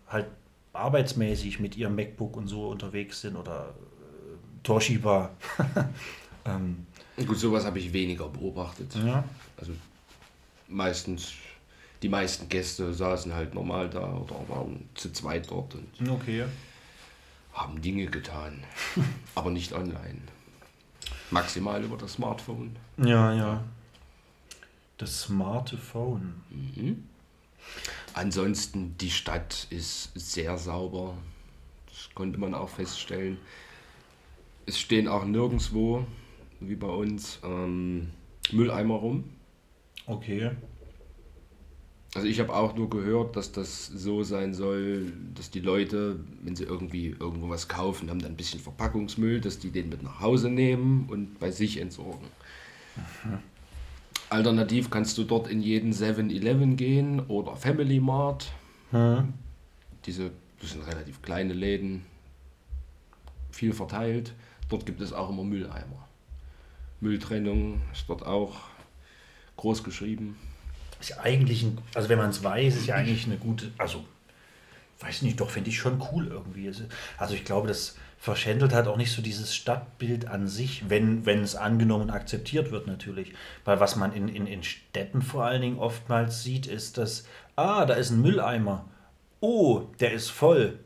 halt arbeitsmäßig mit ihrem MacBook und so unterwegs sind oder äh, Toshiba. ähm, Gut, sowas habe ich weniger beobachtet. ja. Also meistens die meisten Gäste saßen halt normal da oder waren zu zweit dort und Okay. haben Dinge getan, aber nicht online. Maximal über das Smartphone. Ja, ja. Das smarte Phone. Ansonsten, die Stadt ist sehr sauber. Das konnte man auch feststellen. Es stehen auch nirgendwo, wie bei uns, ähm, Mülleimer rum. Okay. Also ich habe auch nur gehört, dass das so sein soll, dass die Leute, wenn sie irgendwie irgendwo was kaufen, haben dann ein bisschen Verpackungsmüll, dass die den mit nach Hause nehmen und bei sich entsorgen. Alternativ kannst du dort in jeden 7-Eleven gehen oder Family Mart. Diese, das sind relativ kleine Läden, viel verteilt. Dort gibt es auch immer Mülleimer. Mülltrennung ist dort auch groß geschrieben. Ist eigentlich, ein, also wenn man es weiß, ist ja eigentlich eine gute, also weiß nicht, doch finde ich schon cool irgendwie. Also ich glaube, das verschändelt halt auch nicht so dieses Stadtbild an sich, wenn, wenn es angenommen und akzeptiert wird natürlich. Weil was man in, in, in Städten vor allen Dingen oftmals sieht, ist, dass, ah, da ist ein Mülleimer. Oh, der ist voll.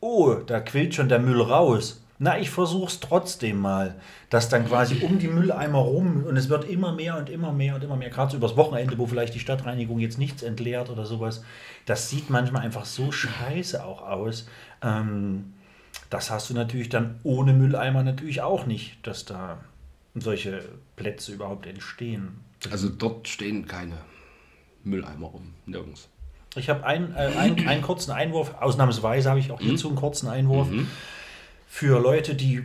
Oh, da quillt schon der Müll raus. Na, ich versuch's trotzdem mal. Dass dann quasi um die Mülleimer rum und es wird immer mehr und immer mehr und immer mehr, gerade so übers Wochenende, wo vielleicht die Stadtreinigung jetzt nichts entleert oder sowas. Das sieht manchmal einfach so scheiße auch aus. Ähm, das hast du natürlich dann ohne Mülleimer natürlich auch nicht, dass da solche Plätze überhaupt entstehen. Also dort stehen keine Mülleimer rum, nirgends. Ich habe einen, äh, einen, einen kurzen Einwurf, ausnahmsweise habe ich auch hierzu einen kurzen Einwurf. Für Leute, die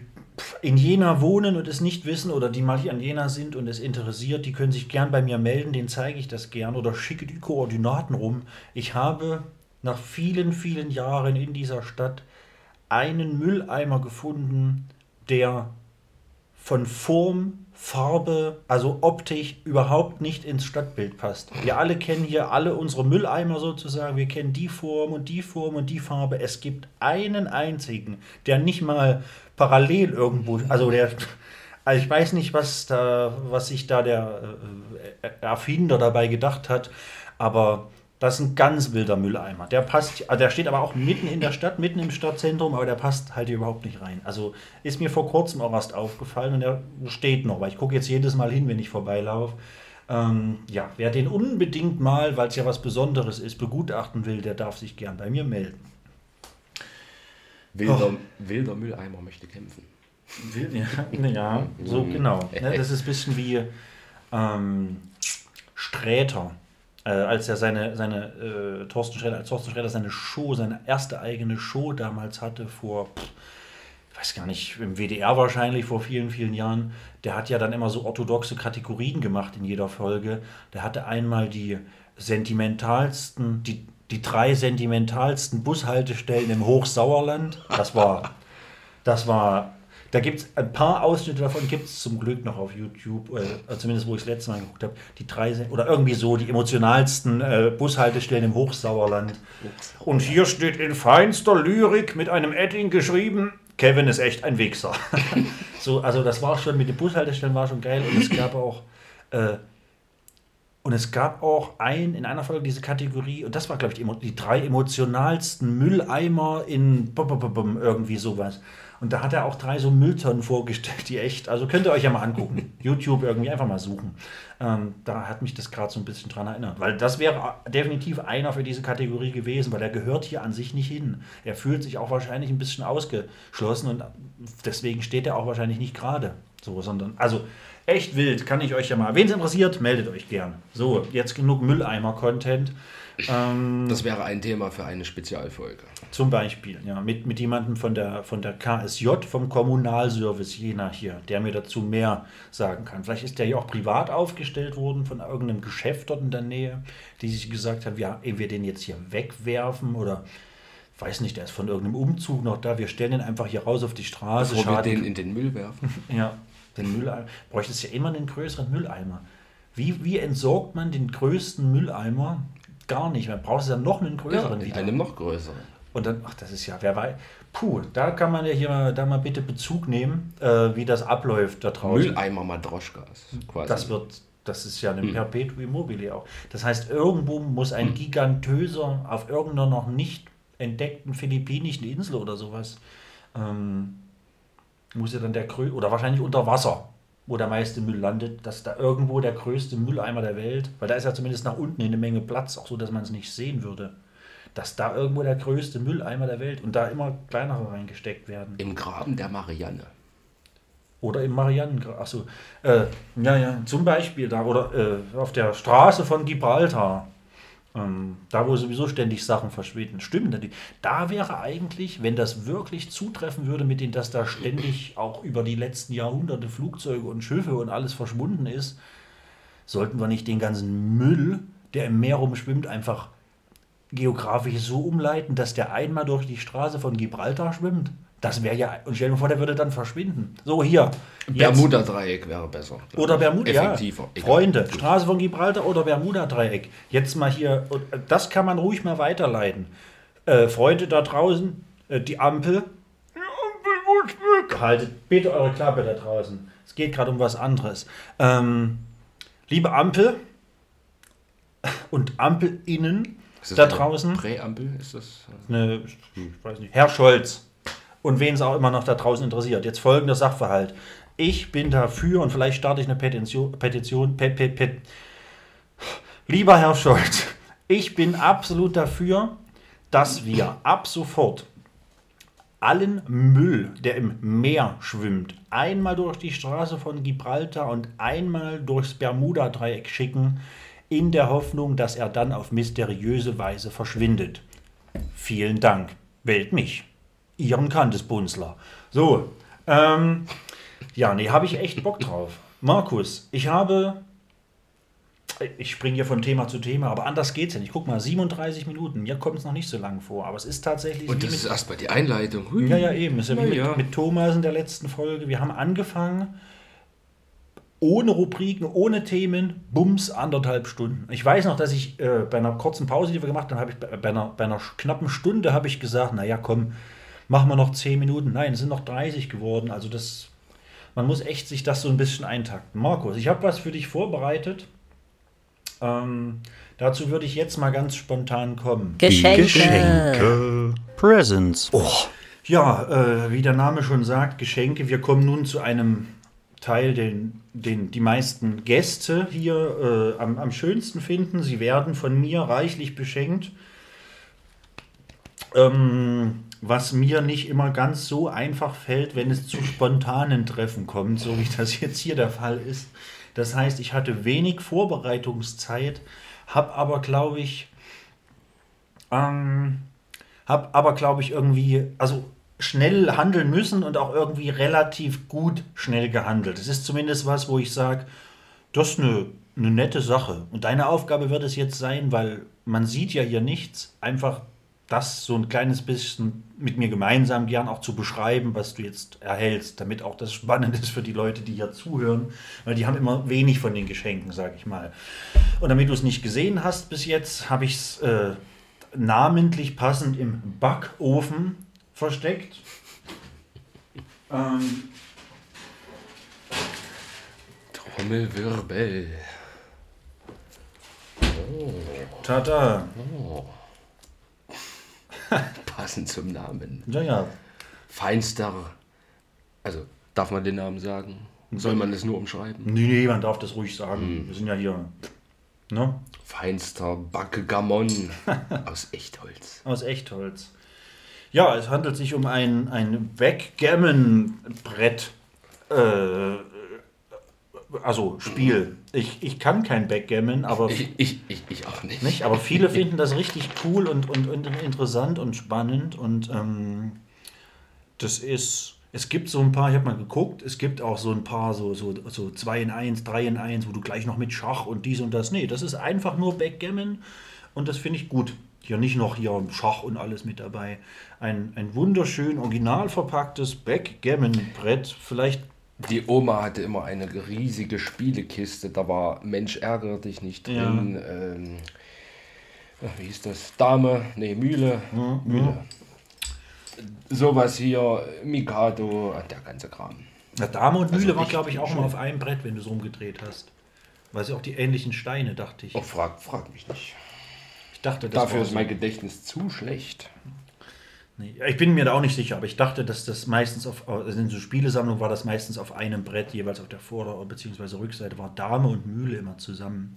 in Jena wohnen und es nicht wissen oder die mal hier in Jena sind und es interessiert, die können sich gern bei mir melden, denen zeige ich das gern oder schicke die Koordinaten rum. Ich habe nach vielen, vielen Jahren in dieser Stadt einen Mülleimer gefunden, der von Form, Farbe, also Optik überhaupt nicht ins Stadtbild passt. Wir alle kennen hier alle unsere Mülleimer sozusagen. Wir kennen die Form und die Form und die Farbe. Es gibt einen einzigen, der nicht mal parallel irgendwo, also der, also ich weiß nicht, was da, was sich da der äh, Erfinder dabei gedacht hat, aber das ist ein ganz wilder Mülleimer. Der passt, also der steht aber auch mitten in der Stadt, mitten im Stadtzentrum, aber der passt halt hier überhaupt nicht rein. Also ist mir vor kurzem auch erst aufgefallen und der steht noch, weil ich gucke jetzt jedes Mal hin, wenn ich vorbeilaufe. Ähm, ja, wer den unbedingt mal, weil es ja was Besonderes ist, begutachten will, der darf sich gern bei mir melden. Wilder, wilder Mülleimer möchte kämpfen. Ja, ja so genau. Ne, das ist ein bisschen wie ähm, Sträter. Äh, als er seine, seine äh, Thorsten Sträter, als Thorsten Sträter seine Show, seine erste eigene Show damals hatte, vor, ich weiß gar nicht, im WDR wahrscheinlich vor vielen, vielen Jahren, der hat ja dann immer so orthodoxe Kategorien gemacht in jeder Folge. Der hatte einmal die sentimentalsten, die, die drei sentimentalsten Bushaltestellen im Hochsauerland. Das war, das war da gibt es ein paar Ausschnitte davon, gibt es zum Glück noch auf YouTube, äh, zumindest wo ich das letzte Mal geguckt habe. Die drei oder irgendwie so die emotionalsten äh, Bushaltestellen im Hochsauerland. Und hier steht in feinster Lyrik mit einem Edding geschrieben: Kevin ist echt ein Wichser. so, also, das war schon mit den Bushaltestellen war schon geil. Und es gab auch. Äh, und es gab auch ein, in einer Folge diese Kategorie, und das war, glaube ich, die, die drei emotionalsten Mülleimer in bum, bum, bum, irgendwie sowas. Und da hat er auch drei so Mülltonnen vorgestellt, die echt, also könnt ihr euch ja mal angucken. YouTube irgendwie einfach mal suchen. Ähm, da hat mich das gerade so ein bisschen dran erinnert. Weil das wäre definitiv einer für diese Kategorie gewesen, weil er gehört hier an sich nicht hin. Er fühlt sich auch wahrscheinlich ein bisschen ausgeschlossen und deswegen steht er auch wahrscheinlich nicht gerade. So, sondern, also echt wild, kann ich euch ja mal. Wen es interessiert, meldet euch gern. So, jetzt genug Mülleimer-Content. Ähm, Das wäre ein Thema für eine Spezialfolge. zum Beispiel, ja, mit, mit jemandem von der, von der KSJ, vom Kommunalservice Jena hier, der mir dazu mehr sagen kann. Vielleicht ist der ja auch privat aufgestellt worden von irgendeinem Geschäft dort in der Nähe, die sich gesagt hat, ja, wir den jetzt hier wegwerfen oder weiß nicht, der ist von irgendeinem Umzug noch da, wir stellen den einfach hier raus auf die Straße. Bevor wir den in den Müll werfen. ja, den Mülleimer. Bräuchte es ja immer einen größeren Mülleimer. Wie, wie entsorgt man den größten Mülleimer? Gar nicht. Man braucht es ja noch einen Ja, größeren in wieder. einem noch größeren. Und dann, ach, das ist ja, wer weiß. Puh, da kann man ja hier mal, da mal bitte Bezug nehmen, äh, wie das abläuft da draußen. Mülleimer Madroschkas quasi. Das wird Das ist ja eine Perpetuum mobile auch. Das heißt, irgendwo muss ein gigantöser auf irgendeiner noch nicht entdeckten philippinischen Insel oder sowas, ähm, muss ja dann der größte, oder wahrscheinlich unter Wasser, wo der meiste Müll landet, dass da irgendwo der größte Mülleimer der Welt, weil da ist ja zumindest nach unten eine Menge Platz, auch so, dass man es nicht sehen würde, dass da irgendwo der größte Mülleimer der Welt und da immer kleinere reingesteckt werden. Im Graben der Marianne. Oder im Marianengraben. Achso, äh, ja, ja, zum Beispiel da, oder äh, auf der Straße von Gibraltar. Ähm, da, wo sowieso ständig Sachen verschwinden. Stimmt. die- Da wäre eigentlich, wenn das wirklich zutreffen würde, mit denen, dass da ständig auch über die letzten Jahrhunderte Flugzeuge und Schiffe und alles verschwunden ist, sollten wir nicht den ganzen Müll, der im Meer rumschwimmt, einfach geografisch so umleiten, dass der einmal durch die Straße von Gibraltar schwimmt. Das wäre ja, und stell dir vor, der würde dann verschwinden. So, hier. Bermuda-Dreieck wäre besser. oder. Bermuda, Effektiver. ja. Freunde, Straße von Gibraltar oder Bermuda-Dreieck. Jetzt mal hier, äh, das kann man ruhig mal weiterleiten. Äh, Freunde da draußen, äh, die Ampel. Die Ampel muss weg. Haltet bitte eure Klappe da draußen. Es geht gerade um was anderes. Ähm, liebe Ampel und Ampelinnen da draußen Präampel ist das? eine, ich weiß nicht, Herr Scholz und wen es auch immer noch da draußen interessiert. Jetzt folgender Sachverhalt. Ich bin dafür und vielleicht starte ich eine Petition. Petition pet, pet, pet. Lieber Herr Scholz, ich bin absolut dafür, dass wir ab sofort allen Müll, der im Meer schwimmt, einmal durch die Straße von Gibraltar und einmal durchs Bermuda-Dreieck schicken, in der Hoffnung, dass er dann auf mysteriöse Weise verschwindet. Vielen Dank. Wählt mich. Ihren Kantesbunzler. So, ähm, ja, nee, habe ich echt Bock drauf. Markus, ich habe. Ich springe hier von Thema zu Thema, aber anders geht's ja nicht. Guck mal, 37 Minuten. Mir kommt es noch nicht so lang vor, aber es ist tatsächlich. Und das mit- ist erstmal die Einleitung. Hui. ja, ja, eben. Ist ja wie mit, ja. mit Thomas in der letzten Folge. Wir haben angefangen ohne Rubriken, ohne Themen, bums, anderthalb Stunden. Ich weiß noch, dass ich äh, bei einer kurzen Pause, die wir gemacht haben, habe ich bei, bei, einer, bei einer knappen Stunde habe ich gesagt, naja, komm, machen wir noch 10 Minuten. Nein, es sind noch 30 geworden. Also das, man muss echt sich das so ein bisschen eintakten. Markus, ich habe was für dich vorbereitet. Ähm, dazu würde ich jetzt mal ganz spontan kommen. Geschenke. Presents. Ja, äh, wie der Name schon sagt, Geschenke. Wir kommen nun zu einem Teil, den, den die meisten Gäste hier äh, am, am schönsten finden. Sie werden von mir reichlich beschenkt. Ähm, was mir nicht immer ganz so einfach fällt, wenn es zu spontanen Treffen kommt, so wie das jetzt hier der Fall ist. Das heißt, ich hatte wenig Vorbereitungszeit, habe aber, glaube ich, ähm, habe aber, glaube ich, irgendwie, also schnell handeln müssen und auch irgendwie relativ gut schnell gehandelt. Es ist zumindest was, wo ich sage, das ist eine, eine nette Sache. Und deine Aufgabe wird es jetzt sein, weil man sieht ja hier nichts, einfach das so ein kleines bisschen mit mir gemeinsam gern auch zu beschreiben, was du jetzt erhältst, damit auch das spannend ist für die Leute, die hier zuhören, weil die haben immer wenig von den Geschenken, sage ich mal. Und damit du es nicht gesehen hast bis jetzt, habe ich es äh, namentlich passend im Backofen versteckt. Ähm, Trommelwirbel. tada. Passend zum Namen. Ja, ja. Feinster. Also, darf man den Namen sagen? Soll man das nur umschreiben? Nee, nee, man darf das ruhig sagen. Wir sind ja hier ne? Feinster Backgammon aus Echtholz. aus Echtholz. Ja, es handelt sich um ein, ein Backgammon-Brett. Äh, also Spiel. Ich, ich kann kein Backgammon, aber Ich, ich, ich, ich auch nicht. Nicht? Aber viele finden das richtig cool und, und, und interessant und spannend. Und ähm, das ist, es gibt so ein paar, ich habe mal geguckt, es gibt auch so ein paar so, so, so 2 in 1, 3 in 1, wo du gleich noch mit Schach und dies und das. Nee, das ist einfach nur Backgammon und das finde ich gut. Hier nicht noch hier Schach und alles mit dabei. Ein, ein wunderschön original verpacktes Backgammon-Brett. Vielleicht Die Oma hatte immer eine riesige Spielekiste, da war Mensch ärgere dich nicht drin. Ähm, ach, wie hieß das? Dame, nee, Mühle. Mühle. Sowas hier, Mikado, der ganze Kram. Na, Dame und Mühle Also war, glaube ich, auch immer auf einem Brett, wenn du es rumgedreht hast. Weil sie auch die ähnlichen Steine, dachte ich. Oh, frag, frag mich nicht. Ich dachte, das Dafür ist so. mein Gedächtnis zu schlecht. Nee, ich bin mir da auch nicht sicher, aber ich dachte, dass das meistens auf, also in so Spielesammlungen war das meistens auf einem Brett, jeweils auf der Vorder- bzw. Rückseite, war Dame und Mühle immer zusammen.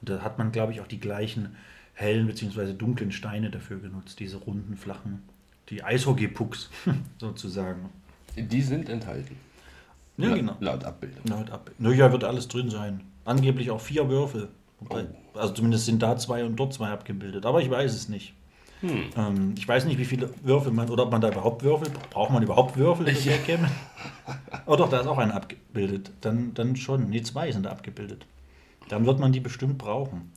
Und da hat man, glaube ich, auch die gleichen hellen bzw. dunklen Steine dafür genutzt, diese runden, flachen, die Eishockey-Pucks sozusagen. Die sind enthalten. Ja, La- genau. Laut Abbildung. Laut ab. Naja, wird alles drin sein. Angeblich auch vier Würfel. Wobei- Also zumindest sind da zwei und dort zwei abgebildet. Aber ich weiß es nicht. Ähm, ich weiß nicht, wie viele Würfel man, oder ob man da überhaupt Würfel, braucht man überhaupt Würfel für Backgammon? oh doch, da ist auch einer abgebildet. Dann, dann schon. Nee, zwei sind da abgebildet. Dann wird man die bestimmt brauchen.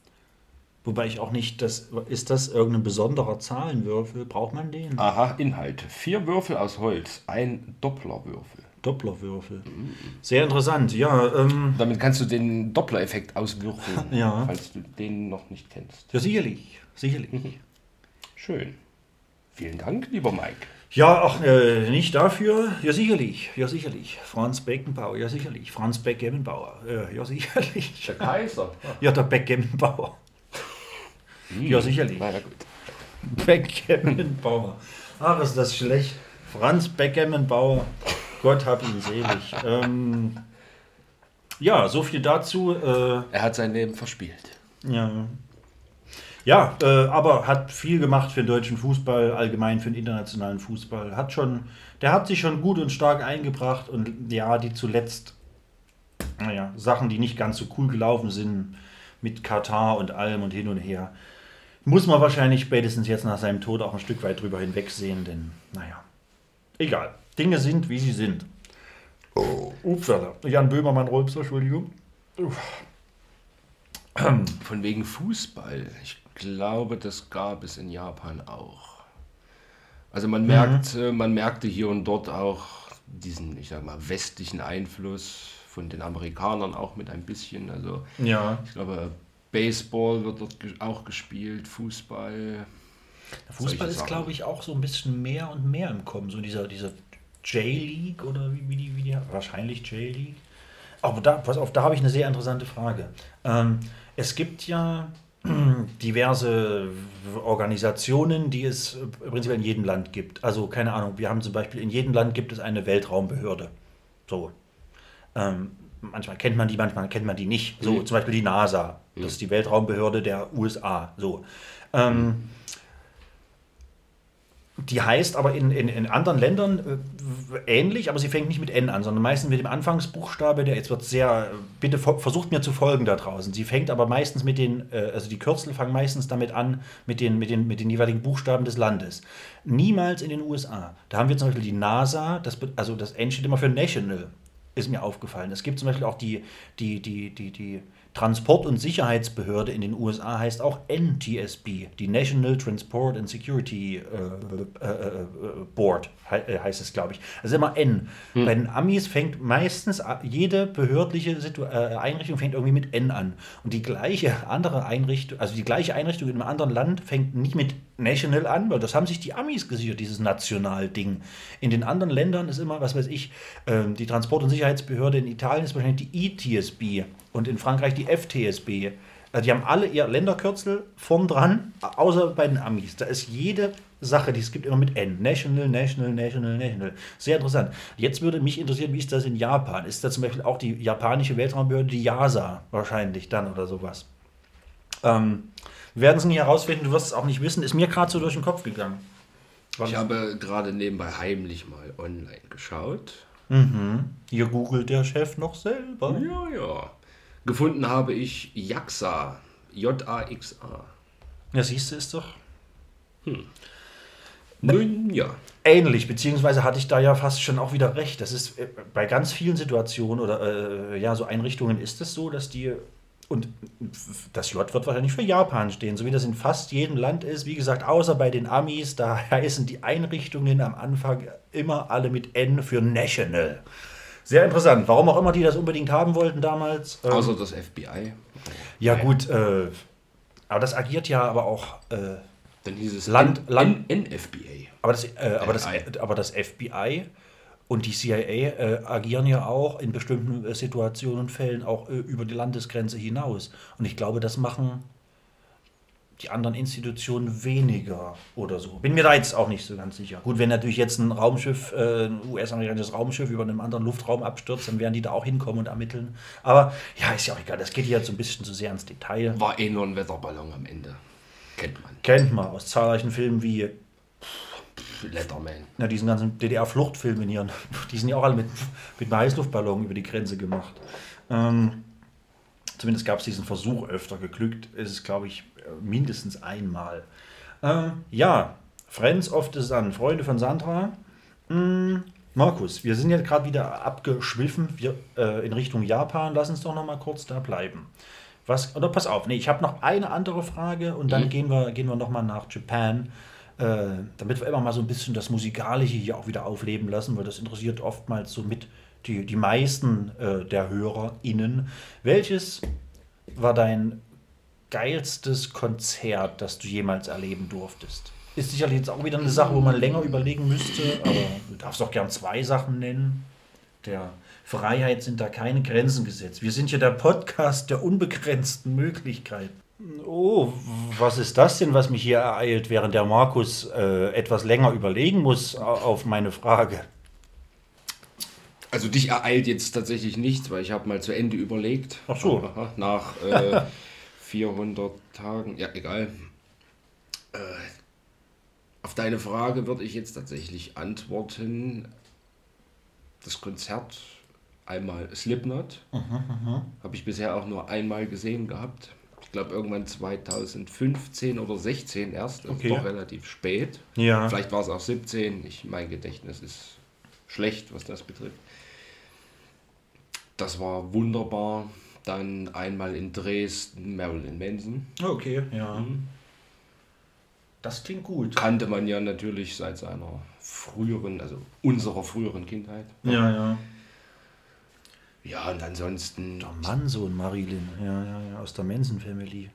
Wobei ich auch nicht, das, ist das irgendein besonderer Zahlenwürfel? Braucht man den? Aha, Inhalt. Vier Würfel aus Holz, ein Dopplerwürfel. Dopplerwürfel. Sehr interessant, ja. Ähm, Damit kannst du den Doppler-Effekt auswürfeln, Ja. falls du den noch nicht kennst. ja, sicherlich. Sicherlich. Schön. Vielen Dank, lieber Mike. Ja, ach, äh, nicht dafür. Ja, sicherlich. Ja, sicherlich. Franz Beckenbauer. Ja, sicherlich. Franz Beckgemmenbauer. Äh, ja, sicherlich. Der Kaiser. Ja, der Beckgemmenbauer. Ja, sicherlich. Na ja, gut. Beckgemmenbauer. Ach, ist das schlecht. Franz Beckgemmenbauer. Gott hab ihn selig. Ähm, ja, so viel dazu. Äh, Er hat sein Leben verspielt. Ja. Ja, äh, aber hat viel gemacht für den deutschen Fußball, allgemein für den internationalen Fußball. Hat schon, der hat sich schon gut und stark eingebracht und ja, die zuletzt, naja, Sachen, die nicht ganz so cool gelaufen sind, mit Katar und allem und hin und her, muss man wahrscheinlich spätestens jetzt nach seinem Tod auch ein Stück weit drüber hinwegsehen, denn, naja, egal. Dinge sind, wie sie sind. Oh, upsala. Jan Böhmermann, Rolpser, Entschuldigung. Von wegen Fußball. Ich glaube, das gab es in Japan auch. Also man merkt, äh, man merkte hier und dort auch diesen, ich sag mal, westlichen Einfluss von den Amerikanern auch mit ein bisschen. Also Ja. ich glaube, Baseball wird dort auch gespielt, Fußball. Fußball Solche ist, glaube ich, auch so ein bisschen mehr und mehr im Kommen. So dieser, dieser J-League oder wie, wie, die, wie die, wahrscheinlich J-League. Aber da, pass auf, da habe ich eine sehr interessante Frage. Ähm, es gibt ja diverse Organisationen, die es prinzipiell in jedem Land gibt. Also keine Ahnung, wir haben zum Beispiel in jedem Land gibt es eine Weltraumbehörde. So. Ähm, manchmal kennt man die, manchmal kennt man die nicht. So, zum Beispiel die NASA. Das ist die Weltraumbehörde der USA. So. Ähm, die heißt aber in, in, in anderen Ländern äh, ähnlich, aber sie fängt nicht mit N an, sondern meistens mit dem Anfangsbuchstabe, der jetzt wird sehr, bitte versucht mir zu folgen da draußen. Sie fängt aber meistens mit den, äh, also die Kürzel fangen meistens damit an, mit den, mit, den, mit den jeweiligen Buchstaben des Landes. Niemals in den USA. Da haben wir zum Beispiel die NASA, das, also das N steht immer für National, ist mir aufgefallen. Es gibt zum Beispiel auch die, die, die, die, die Transport- und Sicherheitsbehörde in den USA heißt auch NTSB, die National Transport and Security äh, äh, äh, Board he äh, heißt es, glaube ich. Also immer N. Bei den Amis fängt meistens jede behördliche Situ äh, Einrichtung fängt irgendwie mit N an. Und die gleiche andere Einrichtung, also die gleiche Einrichtung in einem anderen Land fängt nicht mit National an, weil das haben sich die Amis gesichert, dieses National-Ding. In den anderen Ländern ist immer, was weiß ich, ähm, die Transport- und Sicherheitsbehörde in Italien ist wahrscheinlich die ITSB und in Frankreich die FTSB. Also die haben alle ihr Länderkürzel vorn dran, außer bei den Amis. Da ist jede Sache, die es gibt, immer mit N. National, National, National, National. Sehr interessant. Jetzt würde mich interessieren, wie ist das in Japan? Ist da zum Beispiel auch die japanische Weltraumbehörde, die JASA wahrscheinlich dann oder sowas? Ähm, wir werden es nicht herausfinden, du wirst es auch nicht wissen. Ist mir gerade so durch den Kopf gegangen. Ich habe gerade nebenbei heimlich mal online geschaut. Hier googelt der Chef noch selber. Ja, ja. Gefunden habe ich JAXA. J-A-X-A. Ja, siehst du, ist doch Nun ja. ähnlich, beziehungsweise hatte ich da ja fast schon auch wieder recht. Das ist äh, bei ganz vielen Situationen oder äh, ja, so Einrichtungen ist es so, dass die und das J wird wahrscheinlich für Japan stehen, so wie das in fast jedem Land ist. Wie gesagt, außer bei den Amis, da heißen die Einrichtungen am Anfang immer alle mit N für National. Sehr interessant. Warum auch immer die das unbedingt haben wollten damals. Ähm, Außer das FBI. ja, gut, äh, aber das agiert ja aber auch. Äh, Dann hieß es Land- N Land- N NFBA. Aber das, äh, aber, das, aber das FBI Und die CIA äh, agieren ja auch in bestimmten äh, Situationen und Fällen auch äh, über die Landesgrenze hinaus. Und ich glaube, das machen die anderen Institutionen weniger oder so. Bin mir da jetzt auch nicht so ganz sicher. Gut, wenn natürlich jetzt ein Raumschiff, äh, ein US-amerikanisches Raumschiff über einem anderen Luftraum abstürzt, dann werden die da auch hinkommen und ermitteln. Aber ja, ist ja auch egal. Das geht hier jetzt so ein bisschen zu sehr ins Detail. War eh nur ein Wetterballon am Ende. Kennt man. Kennt man aus zahlreichen Filmen wie Letterman. na, diesen ganzen DDR-Fluchtfilmen hier. Die sind ja auch alle mit, mit einem Heißluftballon über die Grenze gemacht. Ähm, zumindest gab es diesen Versuch öfter. Geglückt ist es, glaube ich, mindestens einmal. Ähm, ja, Friends of the Sun, Freunde von Sandra. Mm, Markus, wir sind jetzt gerade wieder abgeschwiffen wir, äh, in Richtung Japan. Lass uns doch noch mal kurz da bleiben. Was, oder pass auf, nee, ich habe noch eine andere Frage und dann gehen wir, gehen wir noch mal nach Japan, äh, damit wir immer mal so ein bisschen das Musikalische hier auch wieder aufleben lassen, weil das interessiert oftmals so mit die, die meisten äh, der HörerInnen. Welches war dein geilstes Konzert, das du jemals erleben durftest? Ist sicherlich jetzt auch wieder eine Sache, wo man länger überlegen müsste, aber du darfst auch gern zwei Sachen nennen. Der Freiheit sind da keine Grenzen gesetzt. Wir sind ja der Podcast der unbegrenzten Möglichkeiten. Oh, was ist das denn, was mich hier ereilt, während der Markus äh, etwas länger überlegen muss au- auf meine Frage? Also dich ereilt jetzt tatsächlich nichts, weil ich habe mal zu Ende überlegt. Ach so. Aha, Nach äh, 400 Tagen, ja egal. Äh, auf deine Frage würde ich jetzt tatsächlich antworten. Das Konzert einmal Slipknot. Habe ich bisher auch nur einmal gesehen gehabt. Ich glaube irgendwann 2015 oder 16 erst. Also Okay. doch relativ spät. Ja. Vielleicht war es auch 17. Ich, mein Gedächtnis ist schlecht, was das betrifft. Das war wunderbar. Dann einmal in Dresden Marilyn Manson. Okay, ja. Das klingt gut. Kannte man ja natürlich seit seiner früheren, also unserer früheren Kindheit. Ja, ja. Ja, und ansonsten Der Mannsohn Marilyn, ja, ja, ja, aus der Manson Family.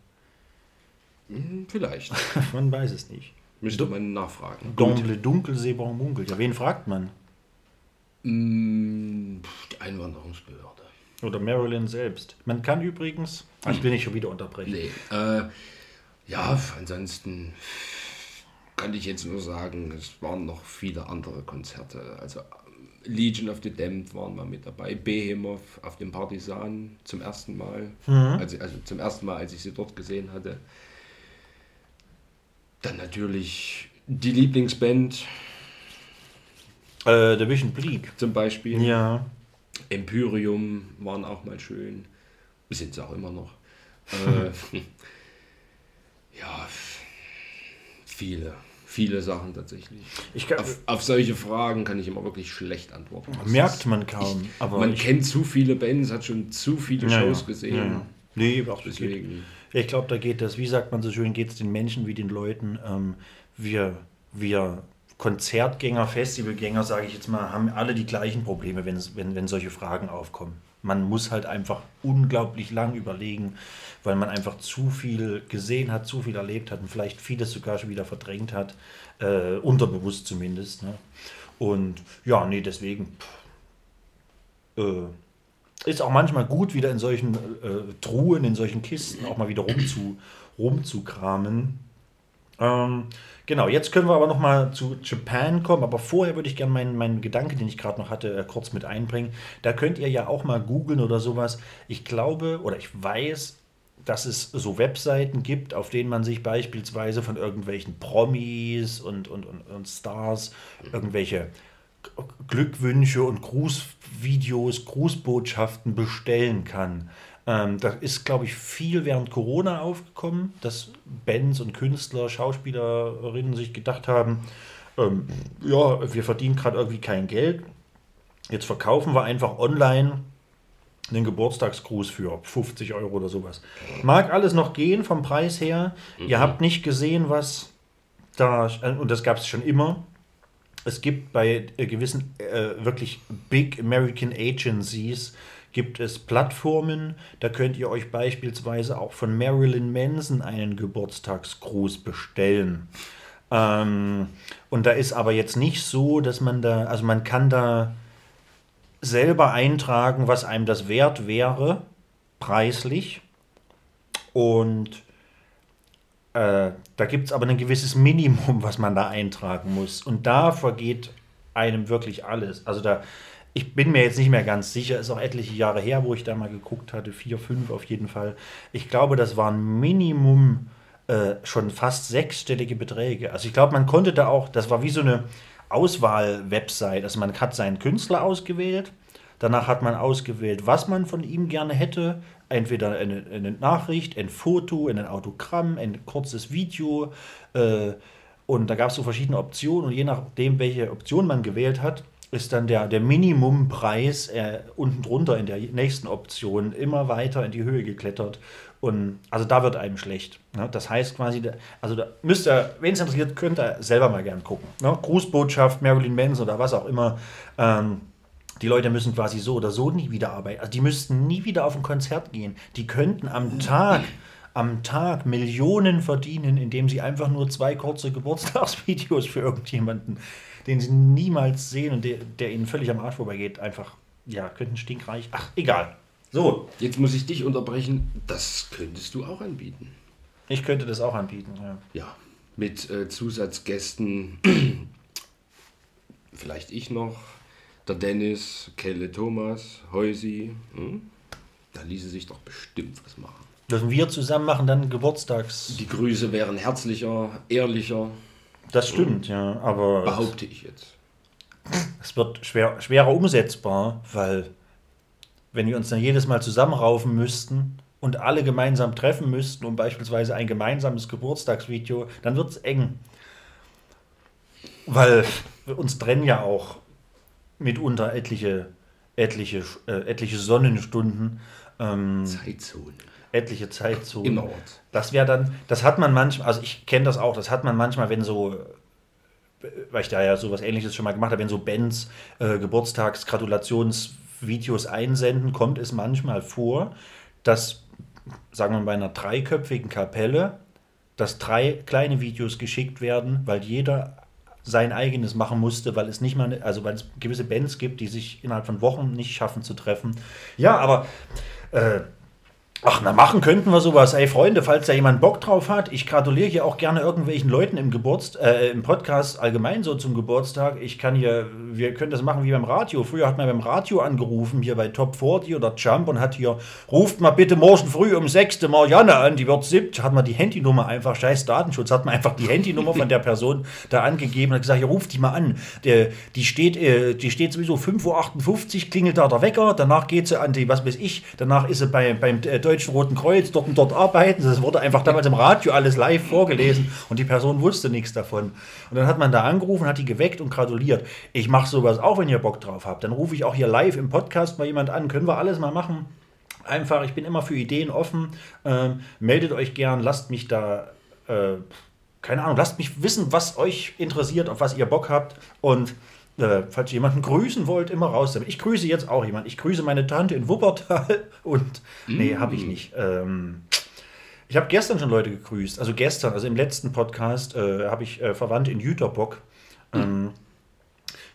hm, vielleicht. Man weiß es nicht. Müsste man nachfragen. Domble dunkel, Sebon munkel. Ja, wen fragt man? Pf, Die Einwanderungsbehörde. Oder Marilyn selbst. Man kann übrigens. Ah, ich will nicht schon wieder unterbrechen. Nee, äh, ja, ansonsten kann ich jetzt nur sagen, es waren noch viele andere Konzerte. Also Legion of the Damned waren mal mit dabei, Behemoth auf dem Partisan zum ersten Mal. Also, also zum ersten Mal, als ich sie dort gesehen hatte. Dann natürlich die Lieblingsband Äh, The Vision Bleak. zum Beispiel. Ja. Empyrium waren auch mal schön. Sind sie auch immer noch. äh, ja, viele, viele Sachen tatsächlich. Ich kann, Auf, auf solche Fragen kann ich immer wirklich schlecht antworten. Das merkt ist- man kaum. aber man ich, kennt zu viele Bands, hat schon zu viele ja, Shows gesehen. Ja, ja. Nee, auch. Deswegen. Ich glaube, da geht das, wie sagt man so schön, geht es den Menschen wie den Leuten. Ähm, wir, wir Konzertgänger, Festivalgänger, sage ich jetzt mal, haben alle die gleichen Probleme, wenn, wenn solche Fragen aufkommen. Man muss halt einfach unglaublich lang überlegen, weil man einfach zu viel gesehen hat, zu viel erlebt hat und vielleicht vieles sogar schon wieder verdrängt hat, äh, unterbewusst zumindest. Ne? Und ja, nee, deswegen pff, äh, ist auch manchmal gut, wieder in solchen äh, Truhen, in solchen Kisten auch mal wieder rumzu, rumzukramen. Ähm, genau, jetzt können wir aber noch mal zu Japan kommen, aber vorher würde ich gerne meinen, meinen Gedanke, den ich gerade noch hatte, äh, kurz mit einbringen. Da könnt ihr ja auch mal googeln oder sowas. Ich glaube oder ich weiß, dass es so Webseiten gibt, auf denen man sich beispielsweise von irgendwelchen Promis und, und, und, und Stars irgendwelche Glückwünsche und Grußvideos, Grußbotschaften bestellen kann. Ähm, da ist, glaube ich, viel während Corona aufgekommen, dass Bands und Künstler, Schauspielerinnen sich gedacht haben, ähm, ja, wir verdienen gerade irgendwie kein Geld. Jetzt verkaufen wir einfach online einen Geburtstagsgruß für 50 Euro oder sowas. Mag alles noch gehen vom Preis her. Ihr habt nicht gesehen, was da, und das gab es schon immer, es gibt bei äh, gewissen äh, wirklich Big American Agencies gibt es Plattformen, da könnt ihr euch beispielsweise auch von Marilyn Manson einen Geburtstagsgruß bestellen. Ähm, und da ist aber jetzt nicht so, dass man da, also man kann da selber eintragen, was einem das wert wäre, preislich. Und äh, da gibt es aber ein gewisses Minimum, was man da eintragen muss. Und da vergeht einem wirklich alles. Also da, ich bin mir jetzt nicht mehr ganz sicher, ist auch etliche Jahre her, wo ich da mal geguckt hatte, vier, fünf auf jeden Fall. Ich glaube, das waren Minimum äh, schon fast sechsstellige Beträge. Also ich glaube, man konnte da auch, das war wie so eine Auswahl-Website. Also man hat seinen Künstler ausgewählt, danach hat man ausgewählt, was man von ihm gerne hätte. Entweder eine, eine Nachricht, ein Foto, ein Autogramm, ein kurzes Video. Äh, und da gab es so verschiedene Optionen und je nachdem, welche Option man gewählt hat, ist dann der, der Minimumpreis äh, unten drunter in der nächsten Option immer weiter in die Höhe geklettert. Und also da wird einem schlecht. Ne? Das heißt quasi, also da müsst ihr, wenn es interessiert, könnt ihr selber mal gern gucken. Ne? Grußbotschaft, Marilyn Manson oder was auch immer. Ähm, die Leute müssen quasi so oder so nie wieder arbeiten. Also die müssten nie wieder auf ein Konzert gehen. Die könnten am Tag am Tag Millionen verdienen, indem sie einfach nur zwei kurze Geburtstagsvideos für irgendjemanden, den sie niemals sehen und der, der ihnen völlig am Arsch vorbeigeht, einfach, ja, könnten stinkreich. Ach, egal. So. Jetzt muss ich dich unterbrechen. Das könntest du auch anbieten. Ich könnte das auch anbieten, ja. Ja, mit äh, Zusatzgästen. Vielleicht ich noch. Der Dennis, Kelle Thomas, Heusi. Hm? Da ließe sich doch bestimmt was machen. Dürfen wir zusammen machen dann Geburtstags. Die Grüße wären herzlicher, ehrlicher. Das stimmt, ja, aber. Behaupte ich jetzt. Es wird schwer, schwerer umsetzbar, weil wenn wir uns dann jedes Mal zusammenraufen müssten und alle gemeinsam treffen müssten, um beispielsweise ein gemeinsames Geburtstagsvideo, dann wird es eng. Weil wir uns trennen ja auch mitunter etliche, etliche, äh, etliche Sonnenstunden. Ähm, Zeitzonen etliche Zeitzonen. Im Ort. Das wäre dann, das hat man manchmal, also ich kenne das auch, das hat man manchmal, wenn so, weil ich da ja sowas ähnliches schon mal gemacht habe, wenn so Bands äh, Geburtstagsgratulationsvideos einsenden, kommt es manchmal vor, dass, sagen wir mal, bei einer dreiköpfigen Kapelle, dass drei kleine Videos geschickt werden, weil jeder sein eigenes machen musste, weil es nicht mal, also weil es gewisse Bands gibt, die sich innerhalb von Wochen nicht schaffen zu treffen. Ja, aber äh, Ach, na, machen könnten wir sowas. Ey, Freunde, falls da jemand Bock drauf hat, ich gratuliere hier auch gerne irgendwelchen Leuten im Geburtstag, äh, im Podcast allgemein so zum Geburtstag. Ich kann hier, wir können das machen wie beim Radio. Früher hat man beim Radio angerufen, hier bei Top 40 oder Jump und hat hier, ruft mal bitte morgen früh um 6. Marianne an, die wird 7. Hat man die Handynummer einfach, scheiß Datenschutz, hat man einfach die Handynummer von der Person da angegeben und hat gesagt, hier ruft die mal an. Der, die, steht, äh, die steht sowieso 5.58 Uhr, klingelt da der Wecker, danach geht sie an die, was weiß ich, danach ist sie bei, beim äh, Deutschen Roten Kreuz dort und dort arbeiten. Das wurde einfach damals im Radio alles live vorgelesen und die Person wusste nichts davon. Und dann hat man da angerufen, hat die geweckt und gratuliert. Ich mache sowas auch, wenn ihr Bock drauf habt. Dann rufe ich auch hier live im Podcast mal jemand an. Können wir alles mal machen? Einfach, ich bin immer für Ideen offen. Ähm, meldet euch gern, lasst mich da. Äh, keine Ahnung, lasst mich wissen, was euch interessiert, auf was ihr Bock habt. Und äh, falls ihr jemanden grüßen wollt, immer raus damit. Ich grüße jetzt auch jemanden. Ich grüße meine Tante in Wuppertal und. Nee, habe ich nicht. Ähm, ich habe gestern schon Leute gegrüßt. Also gestern, also im letzten Podcast, äh, habe ich äh, Verwandte in Jüterbock ähm,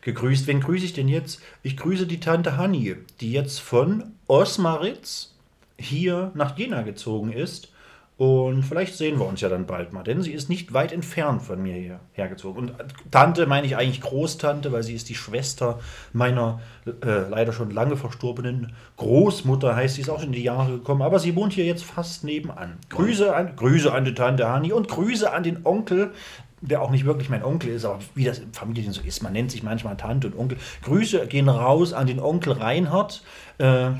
gegrüßt. Wen grüße ich denn jetzt? Ich grüße die Tante Hanni, die jetzt von Osmaritz hier nach Jena gezogen ist und vielleicht sehen wir uns ja dann bald mal, denn sie ist nicht weit entfernt von mir hier hergezogen. Und Tante meine ich eigentlich Großtante, weil sie ist die Schwester meiner äh, leider schon lange verstorbenen Großmutter, heißt sie ist auch schon in die Jahre gekommen, aber sie wohnt hier jetzt fast nebenan. Grüße an, Grüße an die Tante Hani und Grüße an den Onkel, der auch nicht wirklich mein Onkel ist, aber wie das in Familien so ist, man nennt sich manchmal Tante und Onkel. Grüße gehen raus an den Onkel Reinhard äh,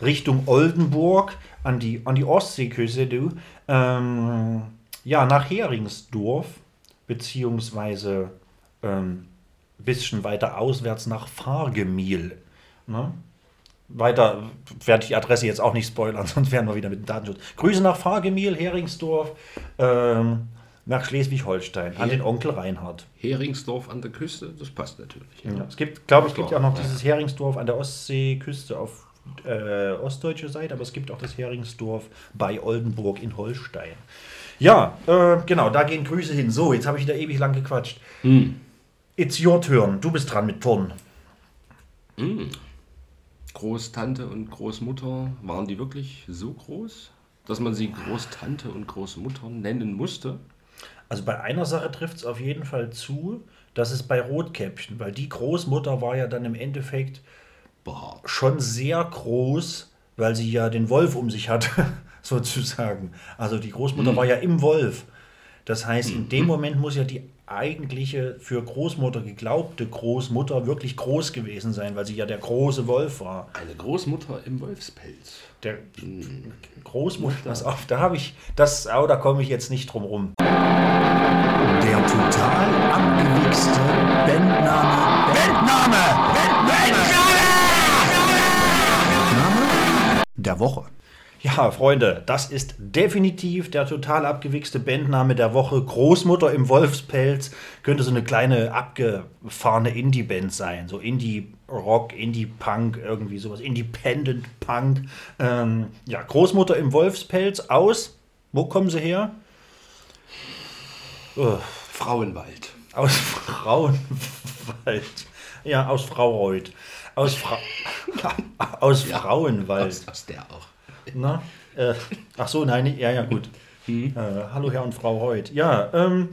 Richtung Oldenburg an die, an die Ostseeküste, du. Ähm, ja, nach Heringsdorf, beziehungsweise ähm, bisschen weiter auswärts nach Fargemiel. Ne? Weiter werde ich die Adresse jetzt auch nicht spoilern, sonst werden wir wieder mit dem Datenschutz. Grüße nach Fargemiel, Heringsdorf, ähm, nach Schleswig-Holstein, an den Onkel Reinhard. Heringsdorf an der Küste, das passt natürlich. Ja. Es gibt, glaube ich, gibt ja auch noch dieses Heringsdorf an der Ostseeküste auf äh, ostdeutsche Seite, aber es gibt auch das Heringsdorf bei Oldenburg in Holstein. Ja, äh, genau, da gehen Grüße hin. So, jetzt habe ich wieder ewig lang gequatscht. Hm. It's your turn. Du bist dran mit Turn. Großtante und Großmutter, waren die wirklich so groß, dass man sie Großtante und Großmutter nennen musste? Also bei einer Sache trifft es auf jeden Fall zu, das ist bei Rotkäppchen, weil die Großmutter war ja dann im Endeffekt Boah. schon sehr groß, weil sie ja den Wolf um sich hatte, sozusagen. Also die Großmutter war ja im Wolf. Das heißt, in dem Moment muss ja die eigentliche für Großmutter geglaubte Großmutter wirklich groß gewesen sein, weil sie ja der große Wolf war. Eine Großmutter im Wolfspelz. Der Großmutter, pass auf, da habe ich, das, oh, da komme ich jetzt nicht drum rum. Der total abgewichste Bandname. Bandname! Bandname der Woche. Ja, Freunde, das ist definitiv der total abgewichste Bandname der Woche. Großmutter im Wolfspelz könnte so eine kleine abgefahrene Indie-Band sein. So Indie-Rock, Indie-Punk, irgendwie sowas. Independent-Punk. Ähm, ja, Großmutter im Wolfspelz aus. Wo kommen sie her? Oh, Frauenwald. aus Frauenwald. Ja, aus Fraureuth. Aus, Fra aus Frauenwald. Aus, aus der auch. Na, äh, ach so, nein, ja, ja, gut. Äh, hallo Herr und Frau Heut. Ja, ähm,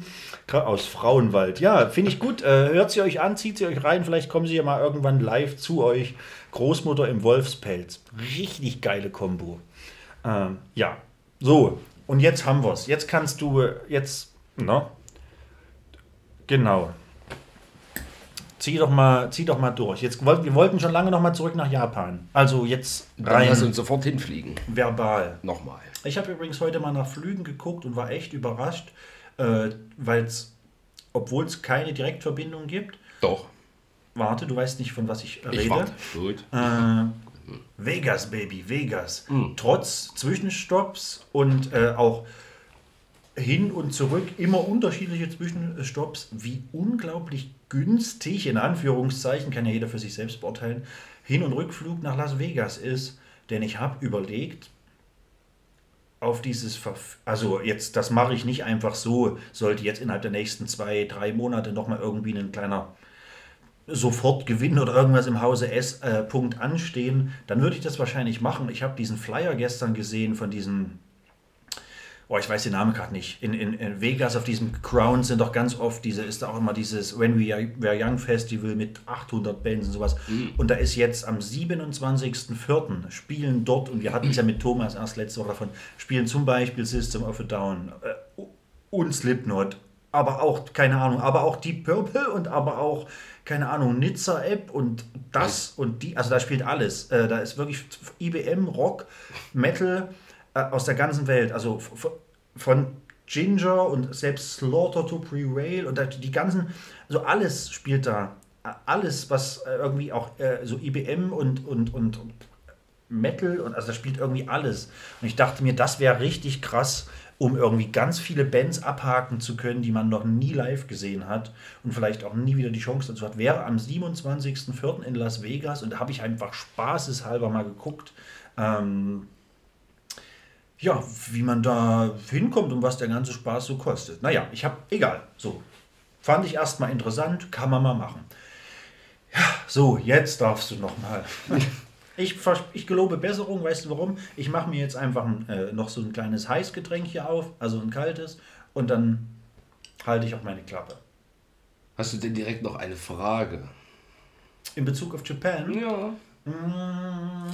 aus Frauenwald. Ja, finde ich gut. Äh, hört sie euch an, zieht sie euch rein. Vielleicht kommen sie ja mal irgendwann live zu euch. Großmutter im Wolfspelz. Richtig geile Kombo. Ähm, ja, so. Und jetzt haben wir es. Jetzt kannst du, äh, jetzt, na, genau. Zieh doch mal, zieh doch mal durch. Jetzt, wir wollten schon lange noch mal zurück nach Japan. Also jetzt Dann rein lass uns sofort hinfliegen. verbal. Nochmal. Ich habe übrigens heute mal nach Flügen geguckt und war echt überrascht, äh, weil es, obwohl es keine Direktverbindung gibt, Doch. warte, du weißt nicht, von was ich rede. Ich warte. Gut. Äh, Vegas, Baby, Vegas. Trotz Zwischenstopps und äh, auch hin und zurück immer unterschiedliche Zwischenstopps, wie unglaublich günstig, in Anführungszeichen, kann ja jeder für sich selbst beurteilen, Hin- und Rückflug nach Las Vegas ist. Denn ich habe überlegt, auf dieses, Verf also jetzt, das mache ich nicht einfach so, sollte jetzt innerhalb der nächsten zwei, drei Monate nochmal irgendwie ein kleiner Sofortgewinn oder irgendwas im Hause S äh, anstehen, dann würde ich das wahrscheinlich machen. Ich habe diesen Flyer gestern gesehen von diesem, oh, ich weiß den Namen gerade nicht, in, in, in Vegas auf diesem Crown sind doch ganz oft diese, ist da auch immer dieses When We Are, Young Festival mit 800 Bands und sowas. Und da ist jetzt am 27.04. spielen dort, und wir hatten es ja mit Thomas erst letzte Woche davon, spielen zum Beispiel System of a Down äh, und Slipknot, aber auch, keine Ahnung, aber auch Deep Purple und aber auch, keine Ahnung, Nizza App und das und die, also da spielt alles. Äh, da ist wirklich IBM, Rock, Metal aus der ganzen Welt, also von Ginger und selbst Slaughter to Prevail und die ganzen, also alles spielt da. Alles, was äh, irgendwie auch äh, so IBM und, und, und, und Metal und also da spielt irgendwie alles. Und ich dachte mir, das wäre richtig krass, um irgendwie ganz viele Bands abhaken zu können, die man noch nie live gesehen hat und vielleicht auch nie wieder die Chance dazu hat. Wäre am 27.04. in Las Vegas und da habe ich einfach spaßeshalber mal geguckt, ähm, ja, wie man da hinkommt und was der ganze Spaß so kostet. Naja, ich habe, egal, so. Fand ich erstmal interessant, kann man mal machen. Ja, so, jetzt darfst du nochmal. Ich, ich gelobe Besserung, weißt du warum? Ich mache mir jetzt einfach ein, äh, noch so ein kleines Heißgetränk hier auf, also ein kaltes, und dann halte ich auch meine Klappe. Hast du denn direkt noch eine Frage? In Bezug auf Japan, Ja. mh,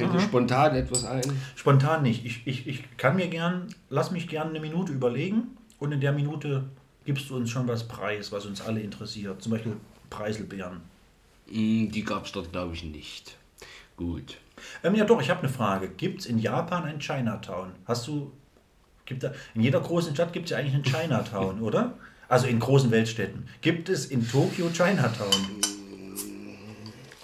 Fällt dir spontan etwas ein? spontan nicht. Ich, ich, ich kann mir gern, lass mich gern eine Minute überlegen und in der Minute gibst du uns schon was preis, was uns alle interessiert. Zum Beispiel Preiselbeeren. Hm, Die gab es dort, glaube ich, nicht. Gut. Ähm, ja doch, ich habe eine Frage. Gibt es in Japan ein Chinatown? Hast du, gibt da, in jeder großen Stadt gibt es ja eigentlich einen Chinatown, oder? Also in großen Weltstädten. Gibt es in Tokio Chinatown?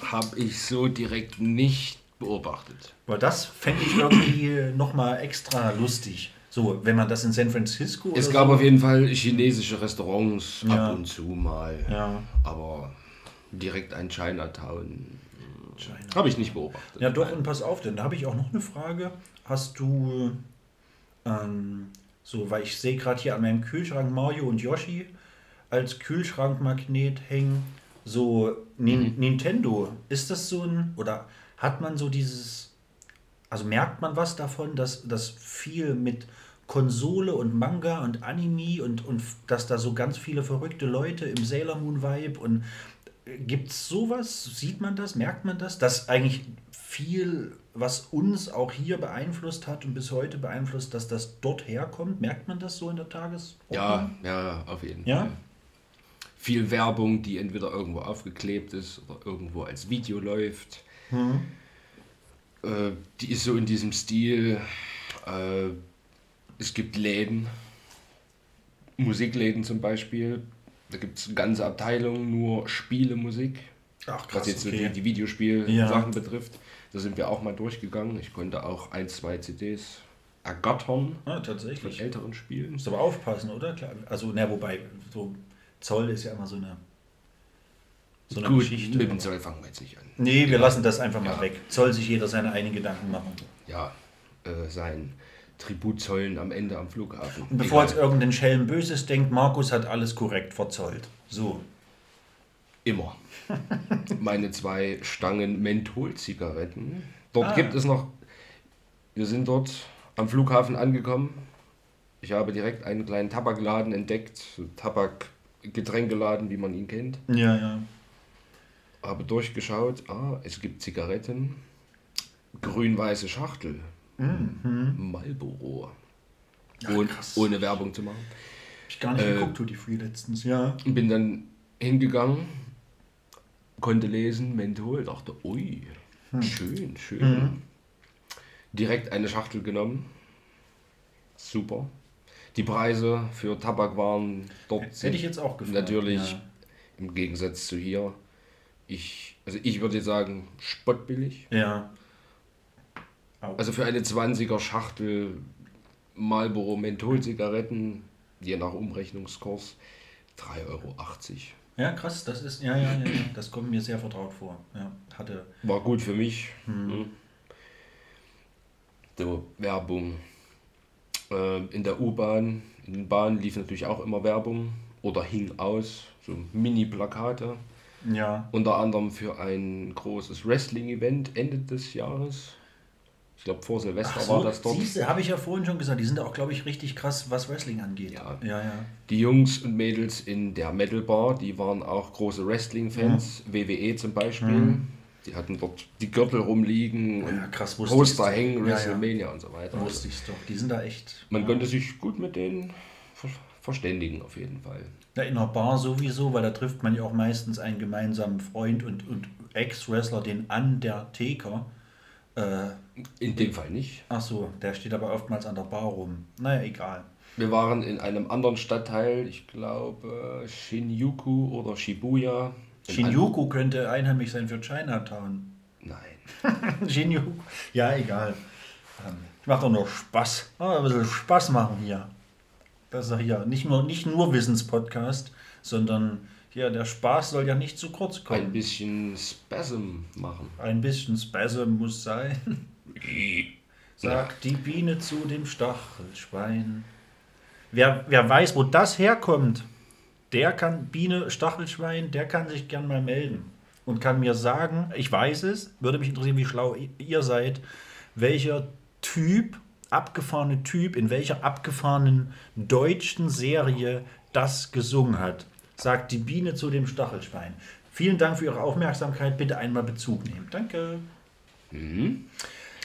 Habe ich so direkt nicht beobachtet. Weil das fände ich irgendwie nochmal extra lustig. So, wenn man das in San Francisco Es gab so, auf jeden Fall chinesische Restaurants Ja. ab und zu mal. Ja. Aber direkt ein Chinatown China. habe ich nicht beobachtet. Ja, doch, und pass auf, denn da habe ich auch noch eine Frage. Hast du, ähm, so, weil ich sehe gerade hier an meinem Kühlschrank Mario und Yoshi als Kühlschrankmagnet hängen. So Nin Nintendo, ist das so ein, oder hat man so dieses, also merkt man was davon, dass das viel mit Konsole und Manga und Anime und, und dass da so ganz viele verrückte Leute im Sailor Moon Vibe und gibt es sowas? Sieht man das? Merkt man das? Dass eigentlich viel, was uns auch hier beeinflusst hat und bis heute beeinflusst, dass das dort herkommt? Merkt man das so in der Tagesordnung? Ja, ja, auf jeden Ja? Fall. Viel Werbung, die entweder irgendwo aufgeklebt ist oder irgendwo als Video läuft. Äh, die ist so in diesem Stil. Äh, es gibt Läden, Musikläden zum Beispiel. Da gibt es ganze Abteilungen nur Spielemusik. Ach was jetzt so okay. die, die Videospiel-Sachen Ja. betrifft. Da sind wir auch mal durchgegangen. Ich konnte auch ein, zwei CDs ergattern Ah, von tatsächlich. älteren Spielen. Musst aber aufpassen, oder? Klar. Also, na, wobei, so Zoll ist ja immer so eine, so eine Gut, Geschichte. mit dem Zoll fangen wir jetzt nicht an. Nee, wir lassen das einfach mal Ja. weg. Soll sich jeder seine eigenen Gedanken machen. Ja, äh, sein Tribut zollen am Ende am Flughafen. Und bevor Egal. jetzt irgendein Schelm Böses denkt, Markus hat alles korrekt verzollt. So. Immer. Meine zwei Stangen Mentholzigaretten. Dort Ah. gibt es noch. Wir sind dort am Flughafen angekommen. Ich habe direkt einen kleinen Tabakladen entdeckt. Tabak-Getränkeladen, wie man ihn kennt. Ja, ja. Habe durchgeschaut. Ah, es gibt Zigaretten. Grün-weiße Schachtel. Marlboro. Und, krass. ohne Werbung zu machen. Hab ich gar nicht Äh, geguckt, Tutti Free letztens. Ja. Und bin dann hingegangen, konnte lesen, Menthol, dachte, ui, schön, schön. Direkt eine Schachtel genommen. Super. Die Preise für Tabak waren dort Hätte ich jetzt auch gefragt. natürlich Ja. im Gegensatz zu hier. Ich, also ich würde sagen, spottbillig. ja. Auch. Also für eine 20er Schachtel Marlboro Mentholzigaretten, je nach Umrechnungskurs, 3,80 Euro. ja, krass, das ist, ja, ja, ja, ja, das kommt mir sehr vertraut vor. Ja, hatte, War gut für mich. Hm. So, Werbung. Ähm, in der U-Bahn, in den Bahnen lief natürlich auch immer Werbung oder hing aus, so Mini-Plakate. Ja, Unter anderem für ein großes Wrestling-Event Ende des Jahres. Ich glaube, vor Silvester Ach war so, das dort. siehste, habe ich ja vorhin schon gesagt, die sind auch, glaube ich, richtig krass, was Wrestling angeht. Ja. ja. ja. Die Jungs und Mädels in der Metal Bar, die waren auch große Wrestling-Fans, WWE zum Beispiel. Die hatten dort die Gürtel rumliegen und Ja, krass, Poster hängen, Ja, ja. WrestleMania und so weiter. Wusste ich doch, die sind da echt. Man ja. konnte sich gut mit denen ver verständigen, auf jeden Fall. Ja, in einer Bar sowieso, weil da trifft man ja auch meistens einen gemeinsamen Freund und, und Ex-Wrestler, den Undertaker. Äh, In dem Fall nicht. ach so, der steht aber oftmals an der Bar rum. Naja, egal. Wir waren in einem anderen Stadtteil, ich glaube Shinjuku oder Shibuya. In Shinjuku könnte einheimisch sein für Chinatown. Nein. Shinjuku. Ja, egal. Ähm, Ich mache doch nur Spaß. Ein bisschen Spaß machen hier. Das ist doch hier nicht nur, nicht nur Wissenspodcast, sondern hier der Spaß soll ja nicht zu kurz Ein kommen. bisschen Spasm machen. Ein bisschen Spasm muss sein. Sagt die Biene zu dem Stachelschwein. Wer, wer weiß, wo das herkommt, der kann, Biene, Stachelschwein, der kann sich gern mal melden und kann mir sagen, ich weiß es, würde mich interessieren, wie schlau ihr seid, welcher Typ, abgefahrene Typ, in welcher abgefahrenen deutschen Serie das gesungen hat. Sagt die Biene zu dem Stachelschwein. Vielen Dank für Ihre Aufmerksamkeit. Bitte einmal Bezug nehmen. Danke.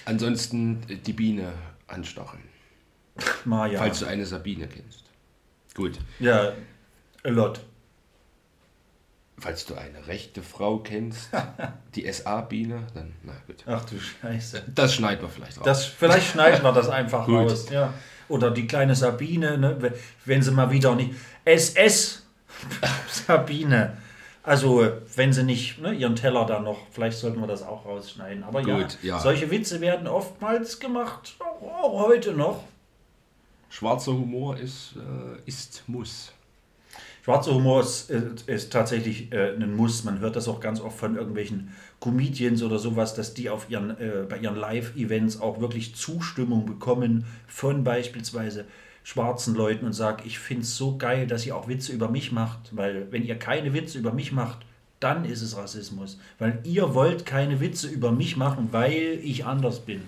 Ansonsten äh, die Biene anstacheln. Maja. Falls du eine Sabine kennst. Gut. Ja, a lot. Falls du eine rechte Frau kennst, die SA-Biene, dann, na gut. Ach du Scheiße. Das schneiden wir vielleicht raus. Das, vielleicht schneiden wir das einfach raus. Ja. Oder die kleine Sabine, ne, wenn- sie mal wieder nicht. SS Sabine. Also, wenn sie nicht ne, ihren Teller da noch, vielleicht sollten wir das auch rausschneiden. Aber Gut, ja, ja. solche Witze werden oftmals gemacht, auch heute noch. Schwarzer Humor ist, äh, ist Muss. Schwarzer Humor ist, ist, ist tatsächlich äh, ein Muss. Man hört das auch ganz oft von irgendwelchen Comedians oder sowas, dass die auf ihren, äh, bei ihren Live-Events auch wirklich Zustimmung bekommen von beispielsweise schwarzen Leuten und sagen, ich finde es so geil, dass ihr auch Witze über mich macht, weil wenn ihr keine Witze über mich macht, dann ist es Rassismus. Weil ihr wollt keine Witze über mich machen, weil ich anders bin.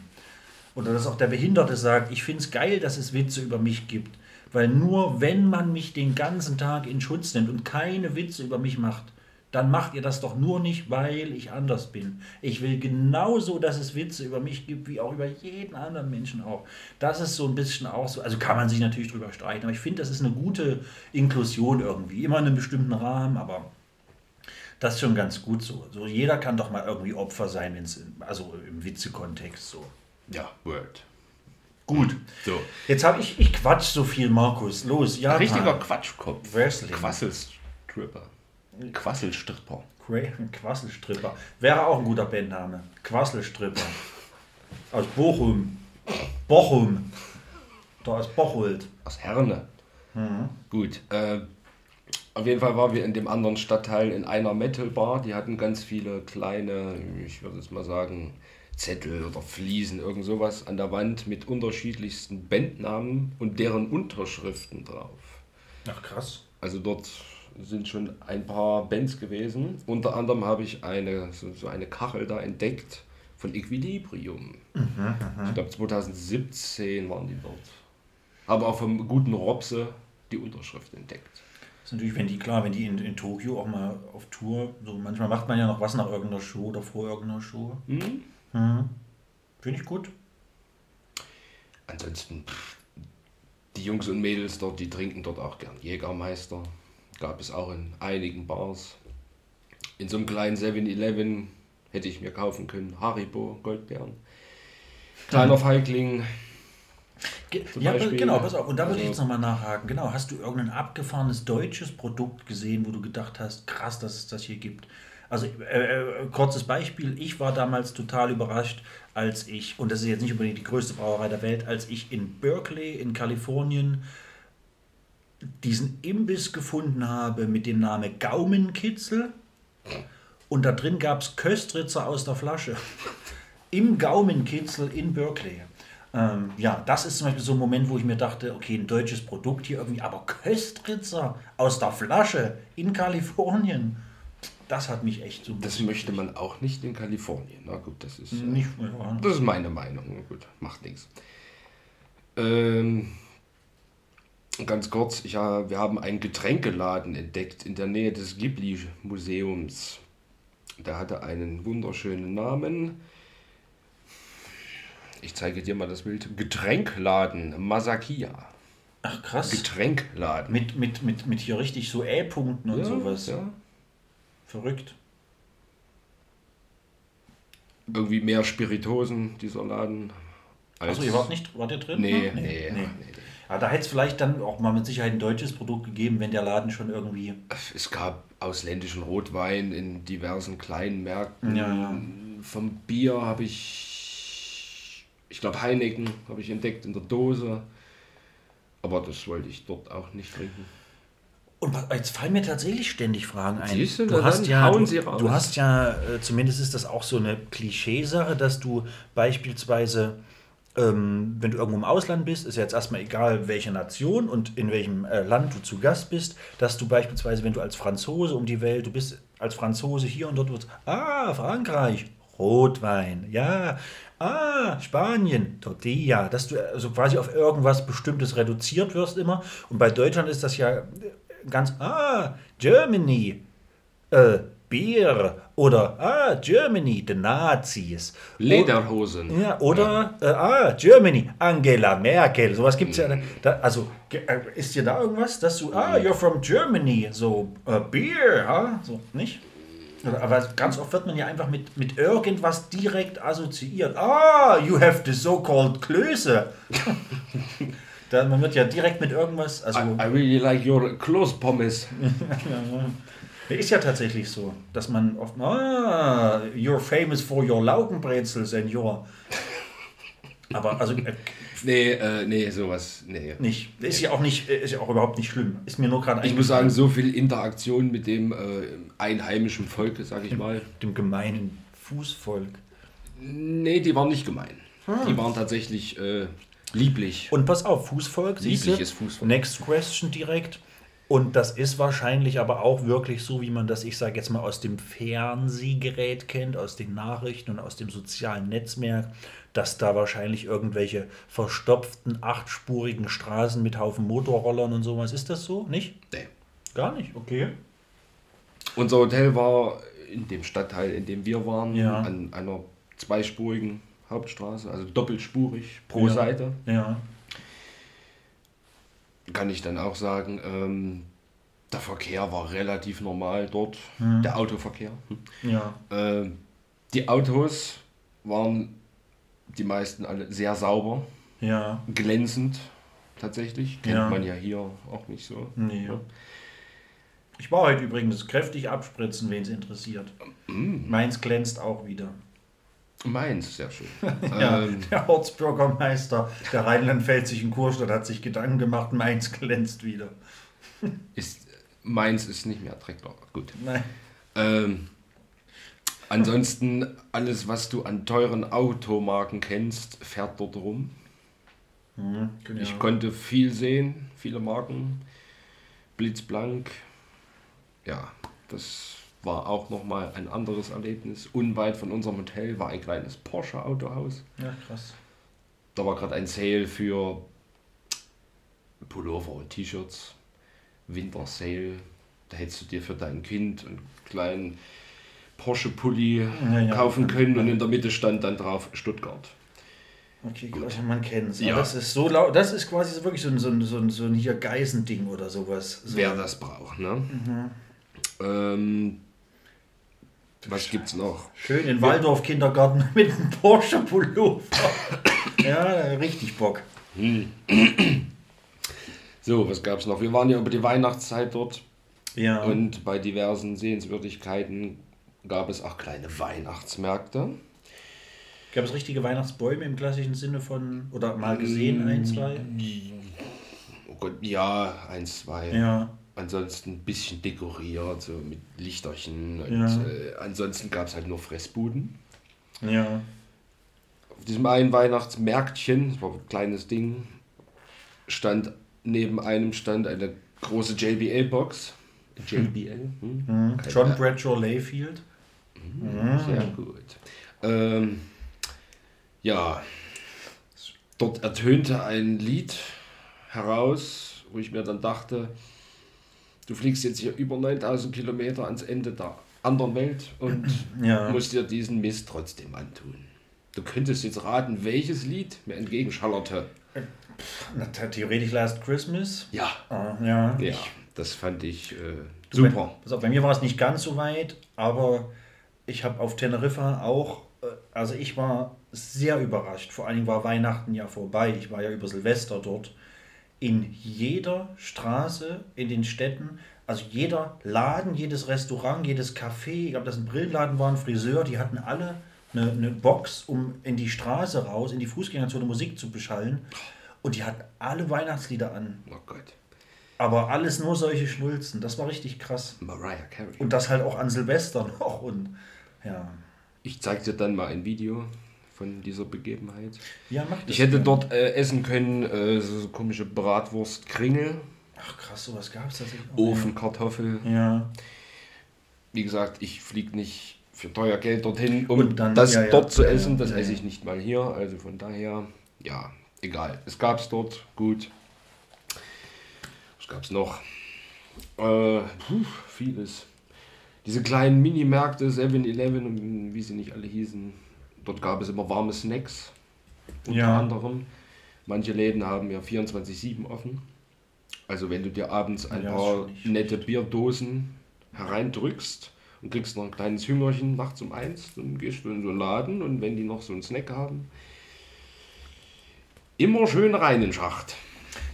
Oder dass auch der Behinderte sagt, ich finde es geil, dass es Witze über mich gibt. Weil nur wenn man mich den ganzen Tag in Schutz nimmt und keine Witze über mich macht, dann macht ihr das doch nur nicht, weil ich anders bin. Ich will genauso, dass es Witze über mich gibt, wie auch über jeden anderen Menschen auch. Das ist so ein bisschen auch so, also kann man sich natürlich drüber streiten, aber ich finde, das ist eine gute Inklusion irgendwie. Immer in einem bestimmten Rahmen, aber das ist schon ganz gut so. so jeder kann doch mal irgendwie Opfer sein, wenn's, also im Witzekontext so. Ja, Word. Gut. So. Jetzt habe ich, ich quatsch so viel, Markus. Los, ja. Richtiger Quatschkopf. Wrestling. Quasselstripper. Quasselstripper. Quasselstripper. Wäre auch ein guter Bandname. Quasselstripper. Aus Bochum. Bochum. Da ist Bocholt. Aus Herne. Gut. Äh, auf jeden Fall waren wir in dem anderen Stadtteil in einer Metal-Bar. Die hatten ganz viele kleine, ich würde es mal sagen, Zettel oder Fliesen, irgend sowas an der Wand mit unterschiedlichsten Bandnamen und deren Unterschriften drauf. Ach krass. Also dort sind schon ein paar Bands gewesen. Unter anderem habe ich eine, so, so eine Kachel da entdeckt von Equilibrium. ich glaube 2017 waren die dort. Aber auch vom guten Robse die Unterschrift entdeckt. Das ist natürlich, wenn die, klar, wenn die in, in Tokio auch mal auf Tour, so manchmal macht man ja noch was nach irgendeiner Show oder vor irgendeiner Show. Mhm. Mhm. Finde ich gut. Ansonsten, pff, die Jungs und Mädels dort, die trinken dort auch gern Jägermeister. Gab es auch in einigen Bars. In so einem kleinen 7-Eleven hätte ich mir kaufen können Haribo Goldbeeren. Kleiner Feigling. Ja, genau, pass auf. Und da würde ich also- jetzt nochmal nachhaken. Genau, hast du irgendein abgefahrenes deutsches Produkt gesehen, wo du gedacht hast, krass, dass es das hier gibt? Also, äh, äh, kurzes Beispiel. Ich war damals total überrascht, als ich, und das ist jetzt nicht unbedingt die größte Brauerei der Welt, als ich in Berkeley in Kalifornien diesen Imbiss gefunden habe mit dem Namen Gaumenkitzel. Und da drin gab es Köstritzer aus der Flasche. Im Gaumenkitzel in Berkeley. Ähm, ja, das ist zum Beispiel so ein Moment, wo ich mir dachte, okay, ein deutsches Produkt hier irgendwie, aber Köstritzer aus der Flasche in Kalifornien, das hat mich echt so Das möchte man auch nicht in Kalifornien. Na gut, das ist, äh, nicht. Ja. das ist meine Meinung. Gut, macht nichts. Ähm, ganz kurz, ich, ha- wir haben einen Getränkeladen entdeckt in der Nähe des Ghibli-Museums. Der hatte einen wunderschönen Namen. Ich zeige dir mal das Bild. Getränkladen Masakia. Ach krass. Getränkladen. Mit, mit, mit, mit hier richtig so Ä-Punkten und Ja, sowas. ja. Verrückt. Irgendwie mehr Spiritosen, dieser Laden. als- Achso, ihr wart nicht, wart ihr drin? Nee, noch? nee, nee. Ja, da hätte es vielleicht dann auch mal mit Sicherheit ein deutsches Produkt gegeben, wenn der Laden schon irgendwie. Es gab ausländischen Rotwein in diversen kleinen Märkten. Ja, ja. Vom Bier habe ich, ich glaube Heineken habe ich entdeckt in der Dose. Aber das wollte ich dort auch nicht trinken. Und jetzt fallen mir tatsächlich ständig Fragen ein. Siehst du, du hast ja, hauen du, sie raus. du hast ja, äh, zumindest ist das auch so eine Klischeesache, dass du beispielsweise, ähm, wenn du irgendwo im Ausland bist, ist ja jetzt erstmal egal, welche Nation und in welchem äh, Land du zu Gast bist, dass du beispielsweise, wenn du als Franzose um die Welt, du bist als Franzose hier und dort, wird, ah, Frankreich, Rotwein, ja, ah, Spanien, Tortilla, dass du also quasi auf irgendwas Bestimmtes reduziert wirst immer. Und bei Deutschland ist das ja ganz, ah, Germany, äh, Bier oder, ah, Germany, the Nazis. Lederhosen. Ja, oder, Äh, ah, Germany, Angela Merkel, sowas gibt es ja. Da, also, äh, ist dir da irgendwas, dass du, ah, you're from Germany, so, äh, Beer, ah, so, nicht? Aber ganz oft wird man ja einfach mit, mit irgendwas direkt assoziiert. Ah, you have the so-called Klöße. da, man wird ja direkt mit irgendwas, also, I, I really like your close pommes. ist ja tatsächlich so, dass man oft, ah, you're famous for your Laugenbrezels and your, aber also, äh, Nee, äh, nee, sowas. Nee. nicht. Ist ja auch nicht, ist ja auch überhaupt nicht schlimm. Ist mir nur gerade Ich muss sagen, so viel Interaktion mit dem äh, einheimischen Volk, sag ich mal. dem gemeinen Fußvolk. Nee, die waren nicht gemein. Die waren tatsächlich äh, lieblich. Und pass auf, Fußvolk? Liebliches Fußvolk. Next question direkt. Und das ist wahrscheinlich aber auch wirklich so, wie man das, ich sage jetzt mal, aus dem Fernsehgerät kennt, aus den Nachrichten und aus dem sozialen Netzwerk, dass da wahrscheinlich irgendwelche verstopften, achtspurigen Straßen mit Haufen Motorrollern und sowas. Ist das so? Nicht? Nee. Gar nicht, okay. Unser Hotel war in dem Stadtteil, in dem wir waren, Ja. an einer zweispurigen Hauptstraße, also doppelspurig pro ja. Seite. Ja. Kann ich dann auch sagen, ähm, der Verkehr war relativ normal dort, Mhm. der Autoverkehr. Ja. Ähm, die Autos waren die meisten alle sehr sauber, Ja. glänzend tatsächlich. Kennt Ja. man ja hier auch nicht so. Nee. Ich war heute übrigens kräftig abspritzen, wen es interessiert. Meins glänzt auch wieder. Mainz, sehr schön. Ja, ähm, der Ortsbürgermeister der Rheinland-Pfälzischen Kurstadt hat sich Gedanken gemacht, Mainz glänzt wieder. ist, Mainz ist nicht mehr Dreckler. Gut. Nein. Ähm, ansonsten, alles, was du an teuren Automarken kennst, fährt dort rum. Ich ja. konnte viel sehen, viele Marken. Blitzblank. Ja, das war auch nochmal ein anderes Erlebnis. Unweit von unserem Hotel war ein kleines Porsche-Autohaus. ja, krass. Da war gerade ein Sale für Pullover und T-Shirts. Winter Sale. Da hättest du dir für dein Kind einen kleinen Porsche-Pulli Ja, ja. kaufen können und in der Mitte stand dann drauf Stuttgart. Okay, gut. Man kennt es. Ja. Das ist so laut. Das ist quasi so wirklich so ein, so ein, so ein, so ein hier Geisending oder sowas. So. Wer das braucht, ne? Ähm, was gibt's noch? Schön in Waldorf Kindergarten mit einem Porsche Pullover. ja, richtig Bock. So, was gab's noch? Wir waren ja über die Weihnachtszeit dort Ja. und bei diversen Sehenswürdigkeiten gab es auch kleine Weihnachtsmärkte. Gab es richtige Weihnachtsbäume im klassischen Sinne von, oder mal gesehen, ein, zwei? Oh Gott, ja, eins, zwei. Ja. Ansonsten ein bisschen dekoriert, so mit Lichterchen. Und Ja. äh, ansonsten gab es halt nur Fressbuden. Ja. Auf diesem einen Weihnachtsmärktchen, das war ein kleines Ding, stand neben einem stand eine große JBL-Box. JBL? Hm? Keine John. Bradshaw Layfield. Sehr gut. Ähm, ja, dort ertönte ein Lied heraus, wo ich mir dann dachte, du fliegst jetzt hier über 9000 Kilometer ans Ende der anderen Welt und Ja. musst dir diesen Mist trotzdem antun. Du könntest jetzt raten, welches Lied mir entgegenschallerte. The- theoretisch Last Christmas. Ja, Ah, ja. ja, das fand ich äh, Bei, super. pass auf, bei mir war es nicht ganz so weit, aber ich habe auf Teneriffa auch, äh, also ich war sehr überrascht. Vor allen Dingen war Weihnachten ja vorbei. Ich war ja über Silvester dort. In jeder Straße, in den Städten, also jeder Laden, jedes Restaurant, jedes Café, ich glaube, das ein Brillenladen war, ein Friseur, die hatten alle eine, eine Box, um in die Straße raus, in die Fußgängerzone Musik zu beschallen. Und die hatten alle Weihnachtslieder an. Oh Gott, Aber alles nur solche Schnulzen. Das war richtig krass. Mariah Carey. Und das halt auch an Silvester noch. Und ja. Ich zeig dir dann mal ein Video von dieser Begebenheit. Ja, mach das. Ich hätte gerne. dort äh, essen können, äh, so, so komische Bratwurst, Kringel, Ach krass, sowas gab es tatsächlich. Ofenkartoffel. Ja. Wie gesagt, ich fliege nicht für teuer Geld dorthin, um Und dann- das ja, ja. dort zu Ja, essen. Das ja, esse ja. ich nicht mal hier. Also von daher, ja, egal. Es gab es dort, gut. Was gab es noch? Äh, puh, vieles. Diese kleinen Minimärkte, 7-Eleven und wie sie nicht alle hießen, dort gab es immer warme Snacks. Unter Ja. anderem. Manche Läden haben ja 24-7 offen. Also wenn du dir abends ein Ja, paar nette Bierddosen hereindrückst und kriegst noch ein kleines Hüngerchen nachts um eins, dann gehst du in so einen Laden und wenn die noch so einen Snack haben, immer schön rein in den Schacht.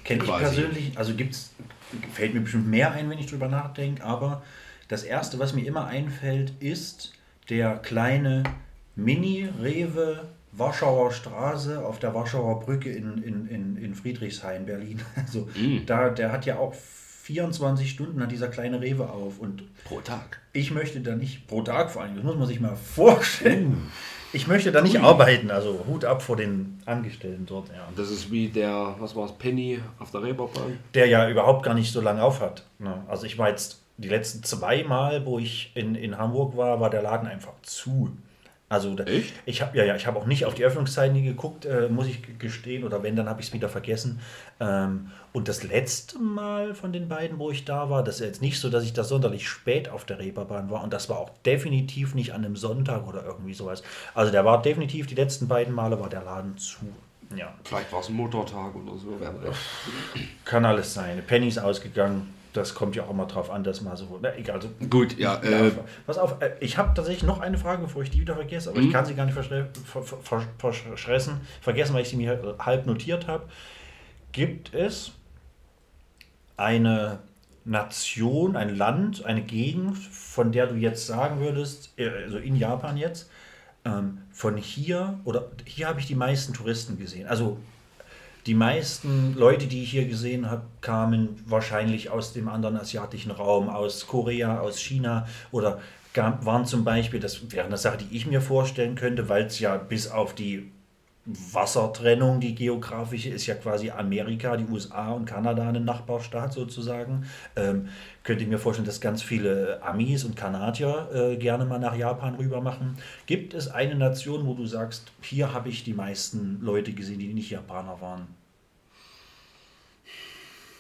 Kenne ich persönlich, also gibt's, fällt mir bestimmt mehr ein, wenn ich drüber nachdenke, aber das erste, was mir immer einfällt, ist der kleine Mini-Rewe Warschauer Straße auf der Warschauer Brücke in, in, in, in Friedrichshain, Berlin. Also Mm. da, der hat ja auch 24 Stunden hat dieser kleine Rewe auf und Pro Tag. ich möchte da nicht, pro Tag vor allem, das muss man sich mal vorstellen. Ich möchte da nicht arbeiten, also Hut ab vor den Angestellten dort, ja. Das ist wie der, was war es, Penny auf der Reeperbahn. Der ja überhaupt gar nicht so lange auf hat. Ne? Also ich war jetzt die letzten zwei Mal, wo ich in, in Hamburg war, war der Laden einfach zu. Also da, Echt? ich habe ja, ja, ich habe auch nicht auf die Öffnungszeiten geguckt, äh, muss ich gestehen, oder wenn, dann habe ich es wieder vergessen. Ähm, und das letzte Mal von den beiden, wo ich da war, das ist jetzt nicht so, dass ich da sonderlich spät auf der Reeperbahn war und das war auch definitiv nicht an einem Sonntag oder irgendwie sowas. Also der war definitiv, die letzten beiden Male war der Laden zu. Ja, Vielleicht war es ein Motortag oder so. kann alles sein. Penny ist ausgegangen. Das kommt ja auch immer drauf an, dass mal so. Na, egal. Also, Gut, ja. Äh, pass auf, äh, ich habe tatsächlich noch eine Frage, bevor ich die wieder vergesse, aber ich kann sie gar nicht verschre- ver- ver- ver- verschressen, vergessen, weil ich sie mir halb notiert habe. Gibt es eine Nation, ein Land, eine Gegend, von der du jetzt sagen würdest, äh, also in Japan jetzt, ähm, von hier oder hier habe ich die meisten Touristen gesehen. Also die meisten Leute, die ich hier gesehen habe, kamen wahrscheinlich aus dem anderen asiatischen Raum, aus Korea, aus China oder waren zum Beispiel, das wäre eine Sache, die ich mir vorstellen könnte, weil es ja bis auf die Wassertrennung, die geografische, ist ja quasi Amerika, die USA und Kanada ein Nachbarstaat sozusagen. Ähm, könnte ich mir vorstellen, dass ganz viele Amis und Kanadier äh, gerne mal nach Japan rüber machen. Gibt es eine Nation, wo du sagst, hier habe ich die meisten Leute gesehen, die nicht Japaner waren?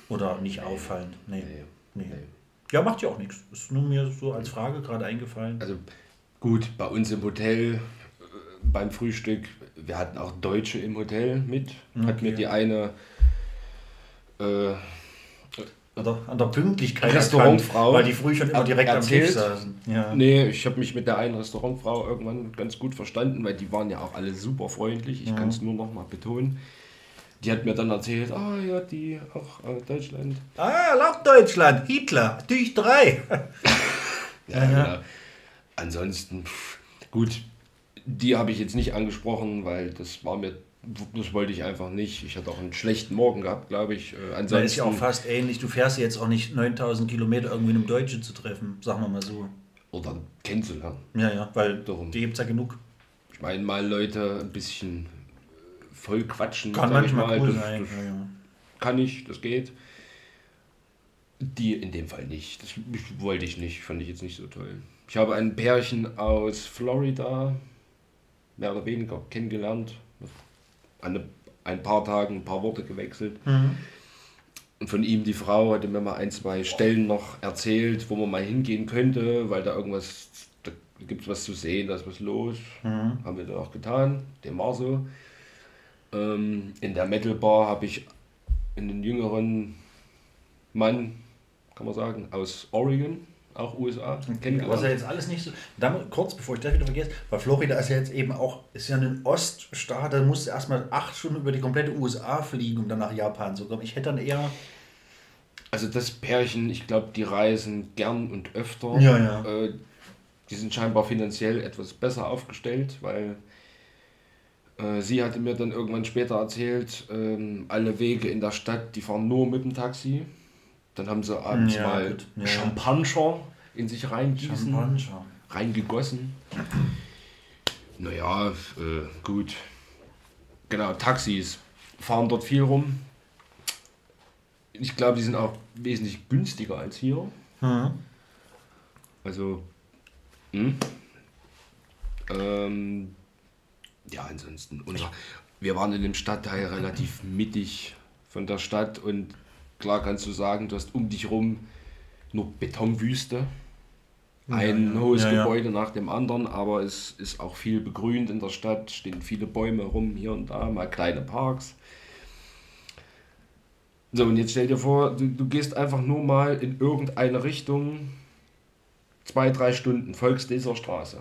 Oder nicht auffallen? Nee. Nee. Ja, macht ja auch nichts. Ist nur mir so als Frage gerade eingefallen. Also gut, bei uns im Hotel äh, beim Frühstück, wir hatten auch Deutsche im Hotel mit. Hat mir Okay. die eine äh, An der, an der Pünktlichkeit Restaurantfrau erkannt, weil die früh schon immer direkt am Tisch erzählt. saßen. Ja. Nee, ich habe mich mit der einen Restaurantfrau irgendwann ganz gut verstanden, weil die waren ja auch alle super freundlich. Ich kann es nur noch mal betonen. Die hat mir dann erzählt, ah ja, die auch äh, Deutschland. Ah, auch Deutschland, Hitler, natürlich drei. Ja, genau. Ansonsten, pff, gut, die habe ich jetzt nicht angesprochen, weil das war mir, das wollte ich einfach nicht. Ich hatte auch einen schlechten Morgen gehabt, glaube ich. Äh, Da ansonsten, ist ja auch fast ähnlich. Du fährst jetzt auch nicht 9000 Kilometer irgendwie einem Deutschen zu treffen, sagen wir mal so. oder kennenzulernen. Ja, ja, weil Darum. die gibt es ja genug. Ich meine, mal Leute ein bisschen äh, voll quatschen. Kann sag ich manchmal mal, cool das, sein. Das Ja, ja. kann ich, das geht. Die in dem Fall nicht. Das wollte ich nicht, fand ich jetzt nicht so toll. Ich habe ein Pärchen aus Florida, mehr oder weniger, kennengelernt. An ein paar Tagen ein paar Worte gewechselt. Und von ihm, die Frau, hatte mir mal ein, zwei Stellen noch erzählt, wo man mal hingehen könnte, weil da irgendwas, da gibt es was zu sehen, da ist was los. Haben wir dann auch getan, dem war so. Ähm, in der Metal Bar habe ich einen jüngeren Mann, kann man sagen, aus Oregon, auch USA, Was ja kennengelernt. jetzt alles nicht so. Dann, kurz bevor ich das wieder vergesse, weil Florida ist ja jetzt eben auch, ist ja ein Oststaat, da musst du erstmal acht Stunden über die komplette USA fliegen, um dann nach Japan zu kommen. Ich hätte dann eher. Also das Pärchen, ich glaube, die reisen gern und öfter. Ja, ja. Äh, die sind scheinbar finanziell etwas besser aufgestellt, weil äh, sie hatte mir dann irgendwann später erzählt, ähm, alle Wege in der Stadt, die fahren nur mit dem Taxi. Dann haben sie abends Ja, mal ja. Champagner in sich reingießen, Champagner. reingegossen. Naja, äh, gut. Genau, Taxis fahren dort viel rum. Ich glaube, die sind auch wesentlich günstiger als hier. Mhm. Also, hm? ähm, ja, ansonsten. Unser, wir waren in dem Stadtteil relativ mittig von der Stadt und klar kannst du sagen, du hast um dich rum nur Betonwüste. Ein ja. hohes Ja, ja. Gebäude nach dem anderen, aber es ist auch viel begrünt in der Stadt, stehen viele Bäume rum, hier und da, mal kleine Parks. So, und jetzt stell dir vor, du, du gehst einfach nur mal in irgendeine Richtung, zwei, drei Stunden, folgst dieser Straße.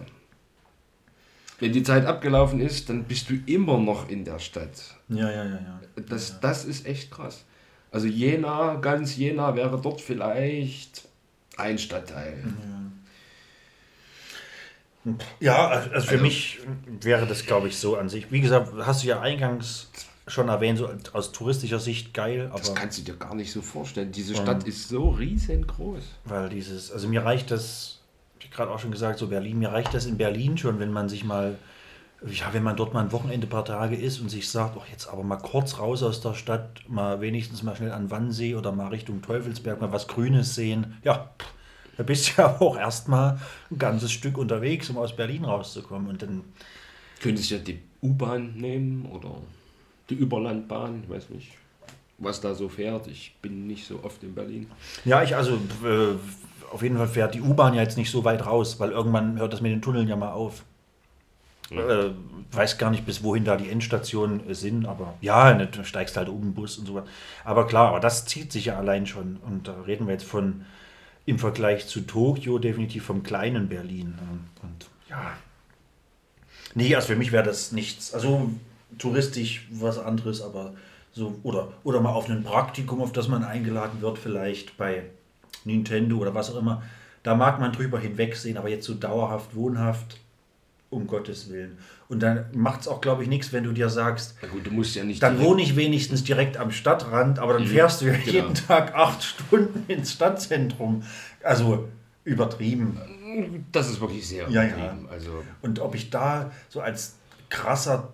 Wenn die Zeit abgelaufen ist, dann bist du immer noch in der Stadt. Ja, ja, ja, ja. Das, das ist echt krass. Also Jena, ganz Jena wäre dort vielleicht ein Stadtteil. Ja, also für Also- mich wäre das, glaube ich, so an sich. Wie gesagt, hast du ja eingangs schon erwähnt, so aus touristischer Sicht geil, Das aber kannst du dir gar nicht so vorstellen. Diese Stadt ist so riesengroß. weil dieses, also mir reicht das, wie gerade auch schon gesagt, so Berlin, mir reicht das in Berlin schon, wenn man sich mal, ja, wenn man dort mal ein Wochenende, ein paar Tage ist und sich sagt, ach, jetzt aber mal kurz raus aus der Stadt, mal wenigstens mal schnell an Wannsee oder mal Richtung Teufelsberg, mal was Grünes sehen, ja, pff, da bist du ja auch erstmal ein ganzes Stück unterwegs, um aus Berlin rauszukommen und dann Könntest du ja die U-Bahn nehmen oder die Überlandbahn, ich weiß nicht, was da so fährt. Ich bin nicht so oft in Berlin. Ja, ich also äh, auf jeden Fall fährt die U-Bahn ja jetzt nicht so weit raus, weil irgendwann hört das mit den Tunneln ja mal auf. Äh, weiß gar nicht, bis wohin da die Endstationen sind, aber ja, ne, du steigst halt um den Bus und so. Aber klar, aber das zieht sich ja allein schon. Und da reden wir jetzt von im Vergleich zu Tokio definitiv vom kleinen Berlin. Und ja. Nee, also für mich wäre das nichts. Also touristisch was anderes, aber so, oder, oder mal auf ein Praktikum, auf das man eingeladen wird, vielleicht bei Nintendo oder was auch immer. Da mag man drüber hinwegsehen, aber jetzt so dauerhaft, wohnhaft, um Gottes Willen. Und dann macht es auch, glaube ich, nichts, wenn du dir sagst, Na gut, du musst ja nicht. dann wohne ich wenigstens direkt am Stadtrand, aber dann fährst du ja genau. jeden Tag acht Stunden ins Stadtzentrum. Also übertrieben. Das ist wirklich sehr Ja, ja. übertrieben. Also, Und ob ich da so als krasser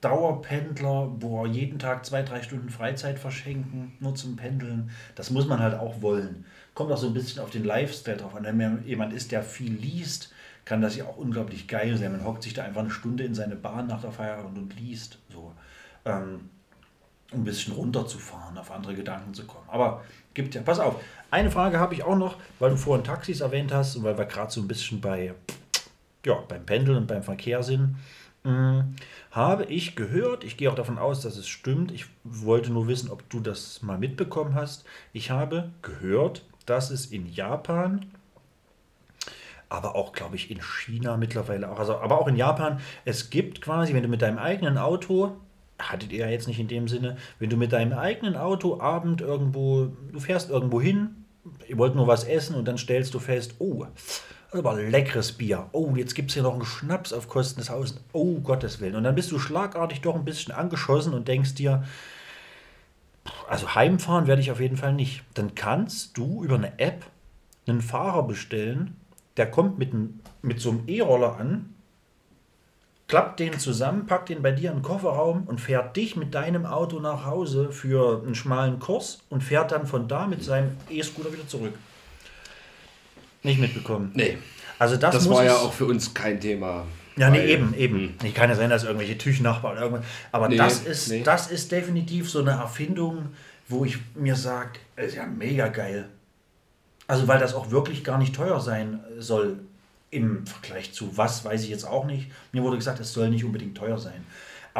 Dauerpendler, wo jeden Tag zwei, drei Stunden Freizeit verschenken, nur zum Pendeln, das muss man halt auch wollen. Kommt auch so ein bisschen auf den Lifestyle drauf an. Wenn man jemand ist, der viel liest, kann das ja auch unglaublich geil sein. Man hockt sich da einfach eine Stunde in seine Bahn nach der Feierabend und liest. So. Ähm, um ein bisschen runterzufahren, auf andere Gedanken zu kommen. Aber gibt ja, pass auf, eine Frage habe ich auch noch, weil du vorhin Taxis erwähnt hast und weil wir gerade so ein bisschen bei, ja, beim Pendeln und beim Verkehr sind. Hm, habe ich gehört, ich gehe auch davon aus, dass es stimmt, ich wollte nur wissen, ob du das mal mitbekommen hast. Ich habe gehört, dass es in Japan aber auch, glaube ich, in China mittlerweile auch. Also, aber auch in Japan, es gibt quasi, wenn du mit deinem eigenen Auto, hattet ihr ja jetzt nicht in dem Sinne, wenn du mit deinem eigenen Auto Abend irgendwo, du fährst irgendwo hin, ihr wollt nur was essen und dann stellst du fest, oh, das ist aber leckeres Bier. Oh, jetzt gibt es hier noch einen Schnaps auf Kosten des Hauses. Oh, Gottes Willen. Und dann bist du schlagartig doch ein bisschen angeschossen und denkst dir, also heimfahren werde ich auf jeden Fall nicht. Dann kannst du über eine App einen Fahrer bestellen, der kommt mit, einem, mit so einem E-Roller an, klappt den zusammen, packt den bei dir in den Kofferraum und fährt dich mit deinem Auto nach Hause für einen schmalen Kurs und fährt dann von da mit seinem E-Scooter wieder zurück. Nicht mitbekommen. nee. Also das, Das war ja auch für uns kein Thema. Ja, nee, eben, eben. Ich kann ja sein, dass irgendwelche Tüchnachbarn oder irgendwas. Aber Nee, das, ist, nee. das ist definitiv so eine Erfindung, wo ich mir sage, ist ja mega geil. Also, weil das auch wirklich gar nicht teuer sein soll im Vergleich zu was, weiß ich jetzt auch nicht. Mir wurde gesagt, es soll nicht unbedingt teuer sein.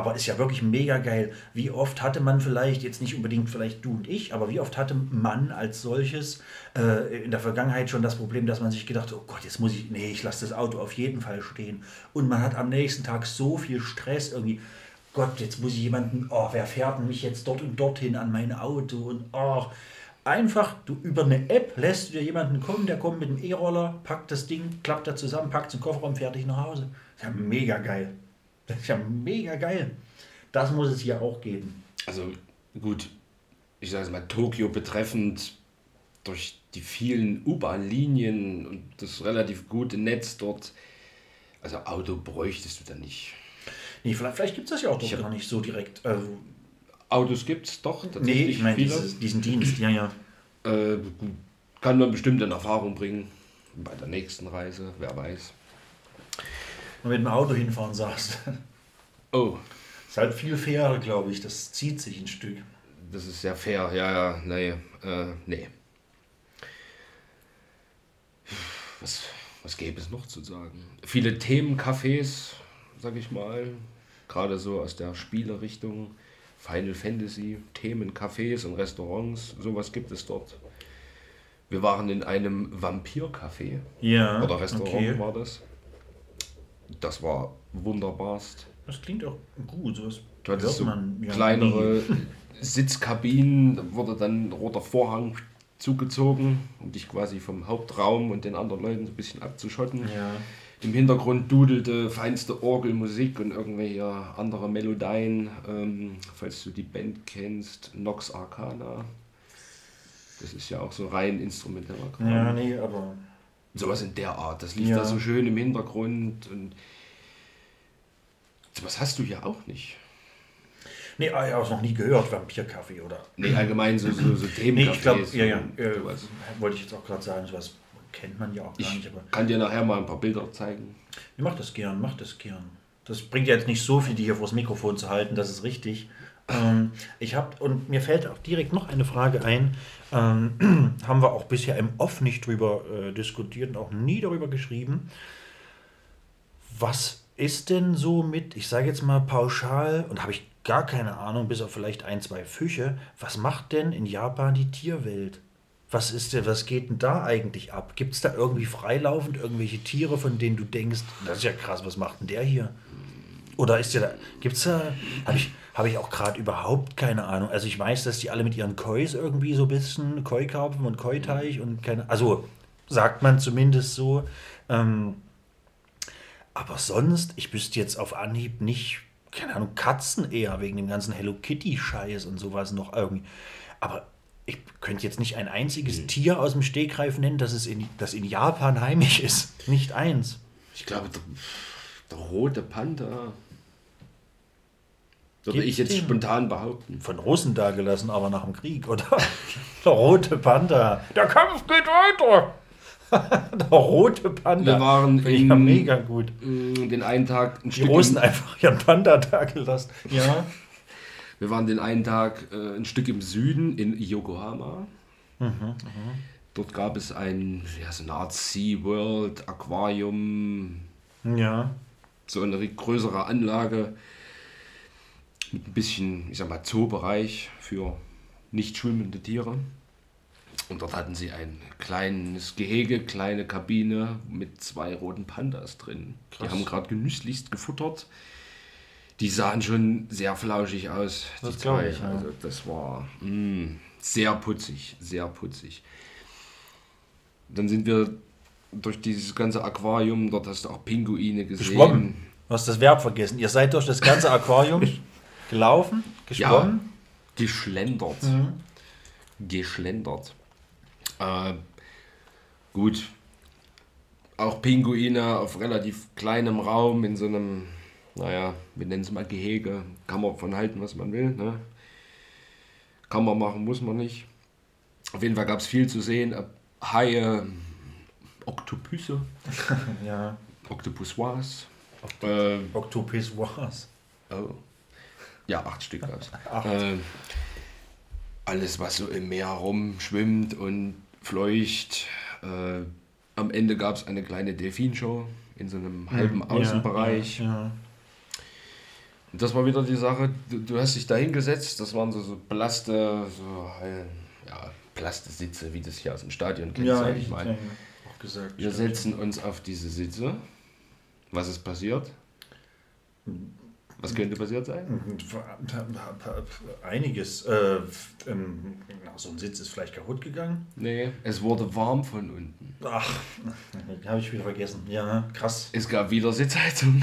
Aber ist ja wirklich mega geil. Wie oft hatte man vielleicht, jetzt nicht unbedingt vielleicht du und ich, aber wie oft hatte man als solches äh, in der Vergangenheit schon das Problem, dass man sich gedacht oh Gott, jetzt muss ich, nee, ich lasse das Auto auf jeden Fall stehen. Und man hat am nächsten Tag so viel Stress irgendwie. Gott, jetzt muss ich jemanden, oh, wer fährt denn mich jetzt dort und dorthin an mein Auto und oh, einfach, du über eine App lässt du dir jemanden kommen, der kommt mit dem E-Roller, packt das Ding, klappt da zusammen, packt den Kofferraum, fertig nach Hause. Ist ja mega geil. Das ist ja mega geil. Das muss es hier auch geben. Also gut, ich sage es mal, Tokio betreffend durch die vielen U-Bahn-Linien und das relativ gute Netz dort, also Auto bräuchtest du da nicht. Nee, vielleicht, vielleicht gibt es das ja auch dort gar nicht so direkt. Also, Autos gibt es doch nee, tatsächlich ich meine diesen Dienst, ja, ja. Äh, kann man bestimmt in Erfahrung bringen bei der nächsten Reise, wer weiß. Mit dem Auto hinfahren sagst. Oh, ist halt viel fairer, glaube ich. Das zieht sich ein Stück. das ist sehr fair. Ja, ja, nee, äh, nee. Was, was gäbe es noch zu sagen? Viele Themencafés, sag ich mal, gerade so aus der Spielerrichtung. Final Fantasy, Themencafés und Restaurants, sowas gibt es dort. Wir waren in einem Vampircafé Ja. oder Restaurant okay. war das. Das war wunderbarst. Das klingt auch gut. Sowas Du hattest so ja kleinere nie. Sitzkabinen, da wurde dann roter Vorhang zugezogen, um dich quasi vom Hauptraum und den anderen Leuten so ein bisschen abzuschotten. Ja. Im Hintergrund dudelte feinste Orgelmusik und irgendwelche andere Melodien. Ähm, falls du die Band kennst, Nox Arcana. Das ist ja auch so rein instrumentaler Kram. Ja, nee, aber. Sowas in der Art. Das lief Ja. da so schön im Hintergrund. Und sowas hast du ja auch nicht. Nee, ah, ich habe es noch nie gehört, Vampirkaffee oder. Nee, allgemein so, so, so Themen. Nee, ich glaube, ja, ja. Äh, wollte ich jetzt auch gerade sagen, sowas kennt man ja auch gar Ich nicht, aber. kann dir nachher mal ein paar Bilder zeigen. Ich mach das gern, mach das gern. Das bringt ja jetzt nicht so viel, die hier vors Mikrofon zu halten, das ist richtig. Ähm, ich habe, und mir fällt auch direkt noch eine Frage ein, ähm, haben wir auch bisher im Off nicht drüber äh, diskutiert und auch nie darüber geschrieben. Was ist denn so mit, ich sage jetzt mal pauschal, und habe ich gar keine Ahnung, bis auf vielleicht ein, zwei Fische, was macht denn in Japan die Tierwelt? Was ist denn, was geht denn da eigentlich ab? Gibt es da irgendwie freilaufend irgendwelche Tiere, von denen du denkst, das ist ja krass, was macht denn der hier? Oder ist der da, gibt's da, habe ich, hab ich auch gerade überhaupt keine Ahnung. Also ich weiß, dass die alle mit ihren Kois irgendwie so ein bisschen, Koi-Karpfen und Koi-Teich und keine, also sagt man zumindest so. Ähm, aber sonst, ich wüsste jetzt auf Anhieb nicht, keine Ahnung, Katzen eher wegen dem ganzen Hello Kitty-Scheiß und sowas noch irgendwie. Aber ich könnte jetzt nicht ein einziges Tier aus dem Stegreif nennen, das, es in, das in Japan heimisch ist. Nicht eins. Ich glaube, der, der rote Panther. Würde ich jetzt spontan behaupten. Von Russen dagelassen, aber nach dem Krieg, oder? Der rote Panther. Der Kampf geht weiter. Der rote Panther. Wir waren in- ja mega gut. Mm, Den einen Tag ein Die Stück Russen im, einfach ihren Panther dagelassen. Ja. Wir waren den einen Tag äh, ein Stück im Süden in Yokohama. Mhm, Dort gab es ein, ja, so eine Art Sea World Aquarium, Ja. so eine größere Anlage mit ein bisschen, ich sag mal, Zoobereich für nicht schwimmende Tiere. Und dort hatten sie ein kleines Gehege, kleine Kabine mit zwei roten Pandas drin. Die haben gerade genüsslichst gefuttert. Die sahen schon sehr flauschig aus, Das die zwei. ich, ja. Also das war mm, sehr putzig, sehr putzig. Dann sind wir durch dieses ganze Aquarium, dort hast du auch Pinguine gesehen. Geschwommen. Du hast das Verb vergessen. Ihr seid durch das ganze Aquarium gelaufen, geschwommen. geschlendert. Geschlendert. Äh, gut. Auch Pinguine auf relativ kleinem Raum in so einem, naja, wir nennen es mal Gehege. Kann man von halten, was man will. Ne? Kann man machen, muss man nicht. Auf jeden Fall gab es viel zu sehen. Äh, Haie, Oktopüsse, Ja. Octopussoirs. Äh, Octopissoirs. Oh. Ja, acht Stück gab es. Ähm, alles, was so im Meer rumschwimmt und fleucht. Äh, am Ende gab es eine kleine Delfinshow in so einem halben Außenbereich. Ja, ja. Und das war wieder die Sache, du, du hast dich da hingesetzt, das waren so, so Plaste, so, ja, Plastesitze, wie das hier aus dem Stadion kennst, Ja, sag ich mal. ja, auch gesagt. Wir setzen uns auf diese Sitze. Was ist passiert? Was könnte passiert sein? Einiges. Äh, ähm, so ein Sitz ist vielleicht kaputt gegangen. Nee, es wurde warm von unten. Ach, habe ich wieder vergessen. Ja, krass. Es gab wieder Sitzheizung.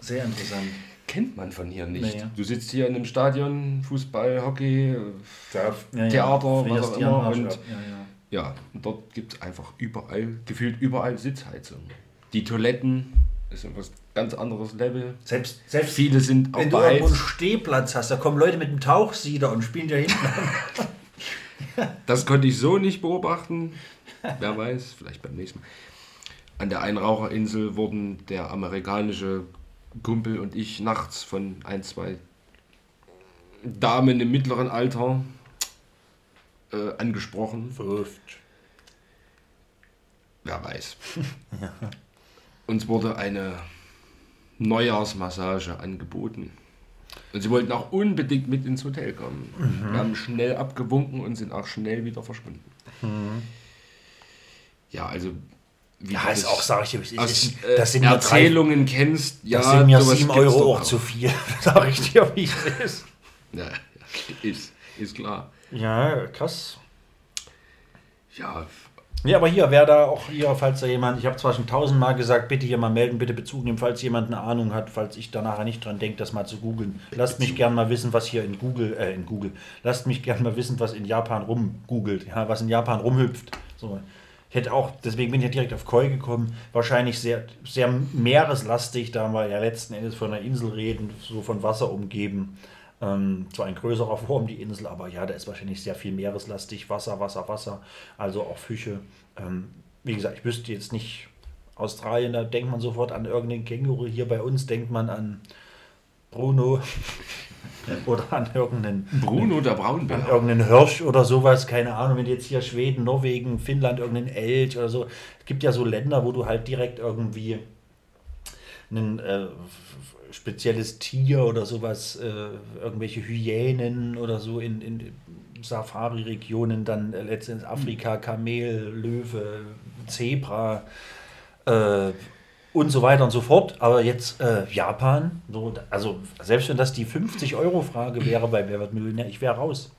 Sehr interessant. Kennt man von hier nicht. Nee. Du sitzt hier in einem Stadion, Fußball, Hockey, Da, ja, Theater, frierst was auch immer, und- ab. Ja, ja. ja, und dort gibt es einfach überall, gefühlt überall Sitzheizung. Die Toiletten ist ein ganz anderes Level. Selbst, selbst Viele sind auch wenn du irgendwo einen. Stehplatz hast, da kommen Leute mit einem Tauchsieder und spielen dir hinten an. Das konnte ich so nicht beobachten. Wer weiß, vielleicht beim nächsten Mal. An der Einraucherinsel wurden der amerikanische Kumpel und ich nachts von ein, zwei Damen im mittleren Alter äh, angesprochen. Wer weiß. Uns wurde eine Neujahrsmassage angeboten. Und sie wollten auch unbedingt mit ins Hotel kommen. Wir haben schnell abgewunken und sind auch schnell wieder verschwunden. Ja, also wie Ja, ist auch, sag ich dir, das, aus äh, das sind mir drei, Erzählungen kennst. Ja, das sind sowas 7 gibt's Euro auch zu viel, sag ich dir, wie es ist. Ja, ja, ist, ist klar. Ja, krass. Ja, Ja, aber hier, wer da auch hier, falls da jemand, ich habe zwar schon tausendmal gesagt, bitte hier mal melden, bitte Bezug nehmen, falls jemand eine Ahnung hat, falls ich da nachher nicht dran denke, das mal zu googeln. Lasst mich gern mal wissen, was hier in Google, äh, in Google, lasst mich gern mal wissen, was in Japan rumgoogelt, ja, was in Japan rumhüpft. So. Ich hätte auch, deswegen bin ich ja direkt auf Koi gekommen, wahrscheinlich sehr, sehr meereslastig, da wir ja letzten Endes von einer Insel reden, so von Wasser umgeben. Ähm, zwar in größerer Form die Insel, aber ja, da ist wahrscheinlich sehr viel meereslastig, Wasser, Wasser, Wasser, also auch Fische. Ähm, wie gesagt, ich wüsste jetzt nicht, Australien, da denkt man sofort an irgendeinen Känguru, hier bei uns denkt man an Bruno oder an irgendeinen Bruno der an Braunbär. irgendeinen Hirsch oder sowas, keine Ahnung, wenn jetzt hier Schweden, Norwegen, Finnland, irgendeinen Elch oder so. Es gibt ja so Länder, wo du halt direkt irgendwie ein äh, spezielles Tier oder sowas, äh, irgendwelche Hyänen oder so in, in Safari-Regionen, dann äh, letztendlich Afrika, Kamel, Löwe, Zebra äh, und so weiter und so fort. Aber jetzt äh, Japan, so, also selbst wenn das die 50-Euro-Frage wäre bei Wer wird Millionär, ich wäre raus.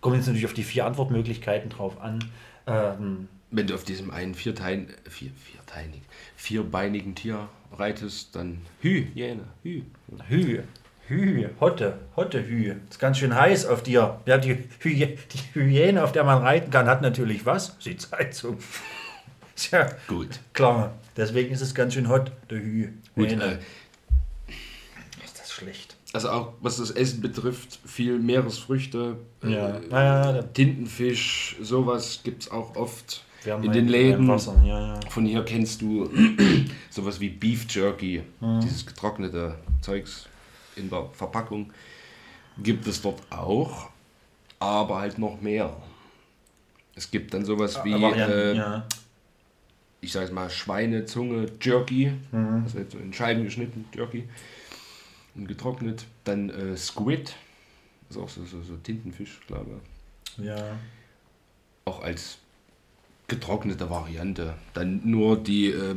Kommt jetzt natürlich auf die vier Antwortmöglichkeiten drauf an. Ähm, Wenn du auf diesem einen viertein, vier, vierteinig, vierbeinigen Tier reitest, dann Hyäne, Hü. Hü, Hü, Hotte, Hotte, Hü. Ist ganz schön heiß auf dir. Ja, die, Hy die Hyäne, auf der man reiten kann, hat natürlich was? Sitzheizung. Ist ja Gut. klar. Deswegen ist es ganz schön hot, der Hü. Gut, Hyäne. äh, ist das schlecht. also auch was das Essen betrifft, viel Meeresfrüchte, Ja. äh, Ja, ja, Tintenfisch, sowas gibt es auch oft in den Läden. Ja, ja. Von hier kennst du sowas wie Beef Jerky, dieses getrocknete Zeugs in der Verpackung. Gibt es dort auch, aber halt noch mehr. Es gibt dann sowas wie, Varianten, äh, ja. ich sag jetzt mal, Schweinezunge Jerky, also jetzt so in Scheiben geschnitten Jerky und getrocknet. Dann äh, Squid, ist auch so, so, so Tintenfisch, glaube ich ja. auch als getrocknete Variante. Dann nur die, äh,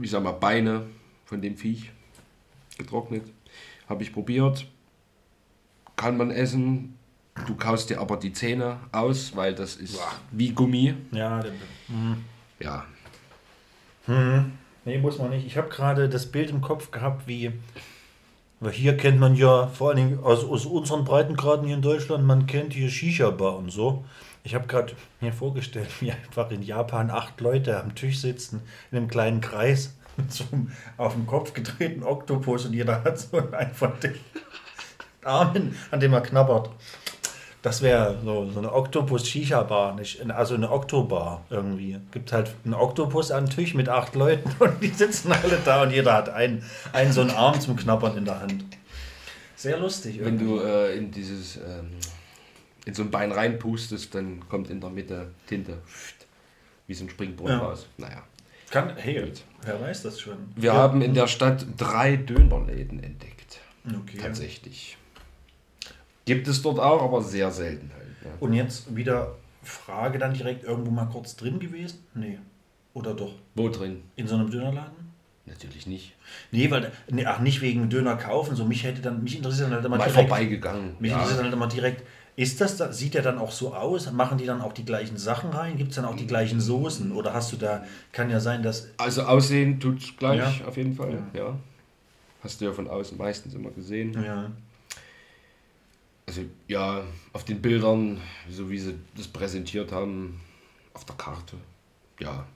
ich sag mal, Beine von dem Viech getrocknet. Habe ich probiert. Kann man essen. Du kaust dir aber die Zähne aus, weil das ist wie Gummi. Ja, der, Ja, Nee, muss man nicht. Ich habe gerade das Bild im Kopf gehabt, wie. Weil hier kennt man ja vor allen Dingen aus, aus unseren Breitengraden hier in Deutschland, man kennt hier Shisha-Bar und so. Ich habe gerade mir vorgestellt, wie einfach in Japan acht Leute am Tisch sitzen, in einem kleinen Kreis, mit so einem auf dem Kopf gedrehten Oktopus und jeder hat so einen von den Armen, an dem er knabbert. Das wäre so, so eine Oktopus-Shisha-Bar, nicht? also eine Oktobar irgendwie. Gibt halt einen Oktopus an den Tisch mit acht Leuten und die sitzen alle da und jeder hat einen, einen so einen Arm zum Knabbern in der Hand. Sehr lustig. wenn irgendwie. du äh, in dieses, ähm, in so ein Bein reinpustest, dann kommt in der Mitte Tinte, wie so ein Springbrunnen Ja. raus. Naja. Kann, hey, wer weiß das schon? Wir haben in der Stadt drei Dönerläden entdeckt. Okay. Tatsächlich. Gibt es dort auch, aber sehr selten halt. Ja. Und jetzt wieder Frage dann direkt irgendwo mal kurz drin gewesen? Nee. Oder doch? Wo drin? In so einem Dönerladen? Natürlich nicht. Nee, weil, nee, ach, nicht wegen Döner kaufen, so mich hätte dann, mich interessiert dann halt immer Mal direkt, vorbeigegangen. Mich Ja. interessiert dann halt immer direkt, ist das da, sieht der dann auch so aus? Machen die dann auch die gleichen Sachen rein? Gibt es dann auch die gleichen Soßen? Oder hast du da, kann ja sein, dass, Also aussehen tut's gleich, Ja. auf jeden Fall. Ja. Hast du ja von außen meistens immer gesehen. ja, Also ja, auf den Bildern, so wie sie das präsentiert haben, auf der Karte. Ja.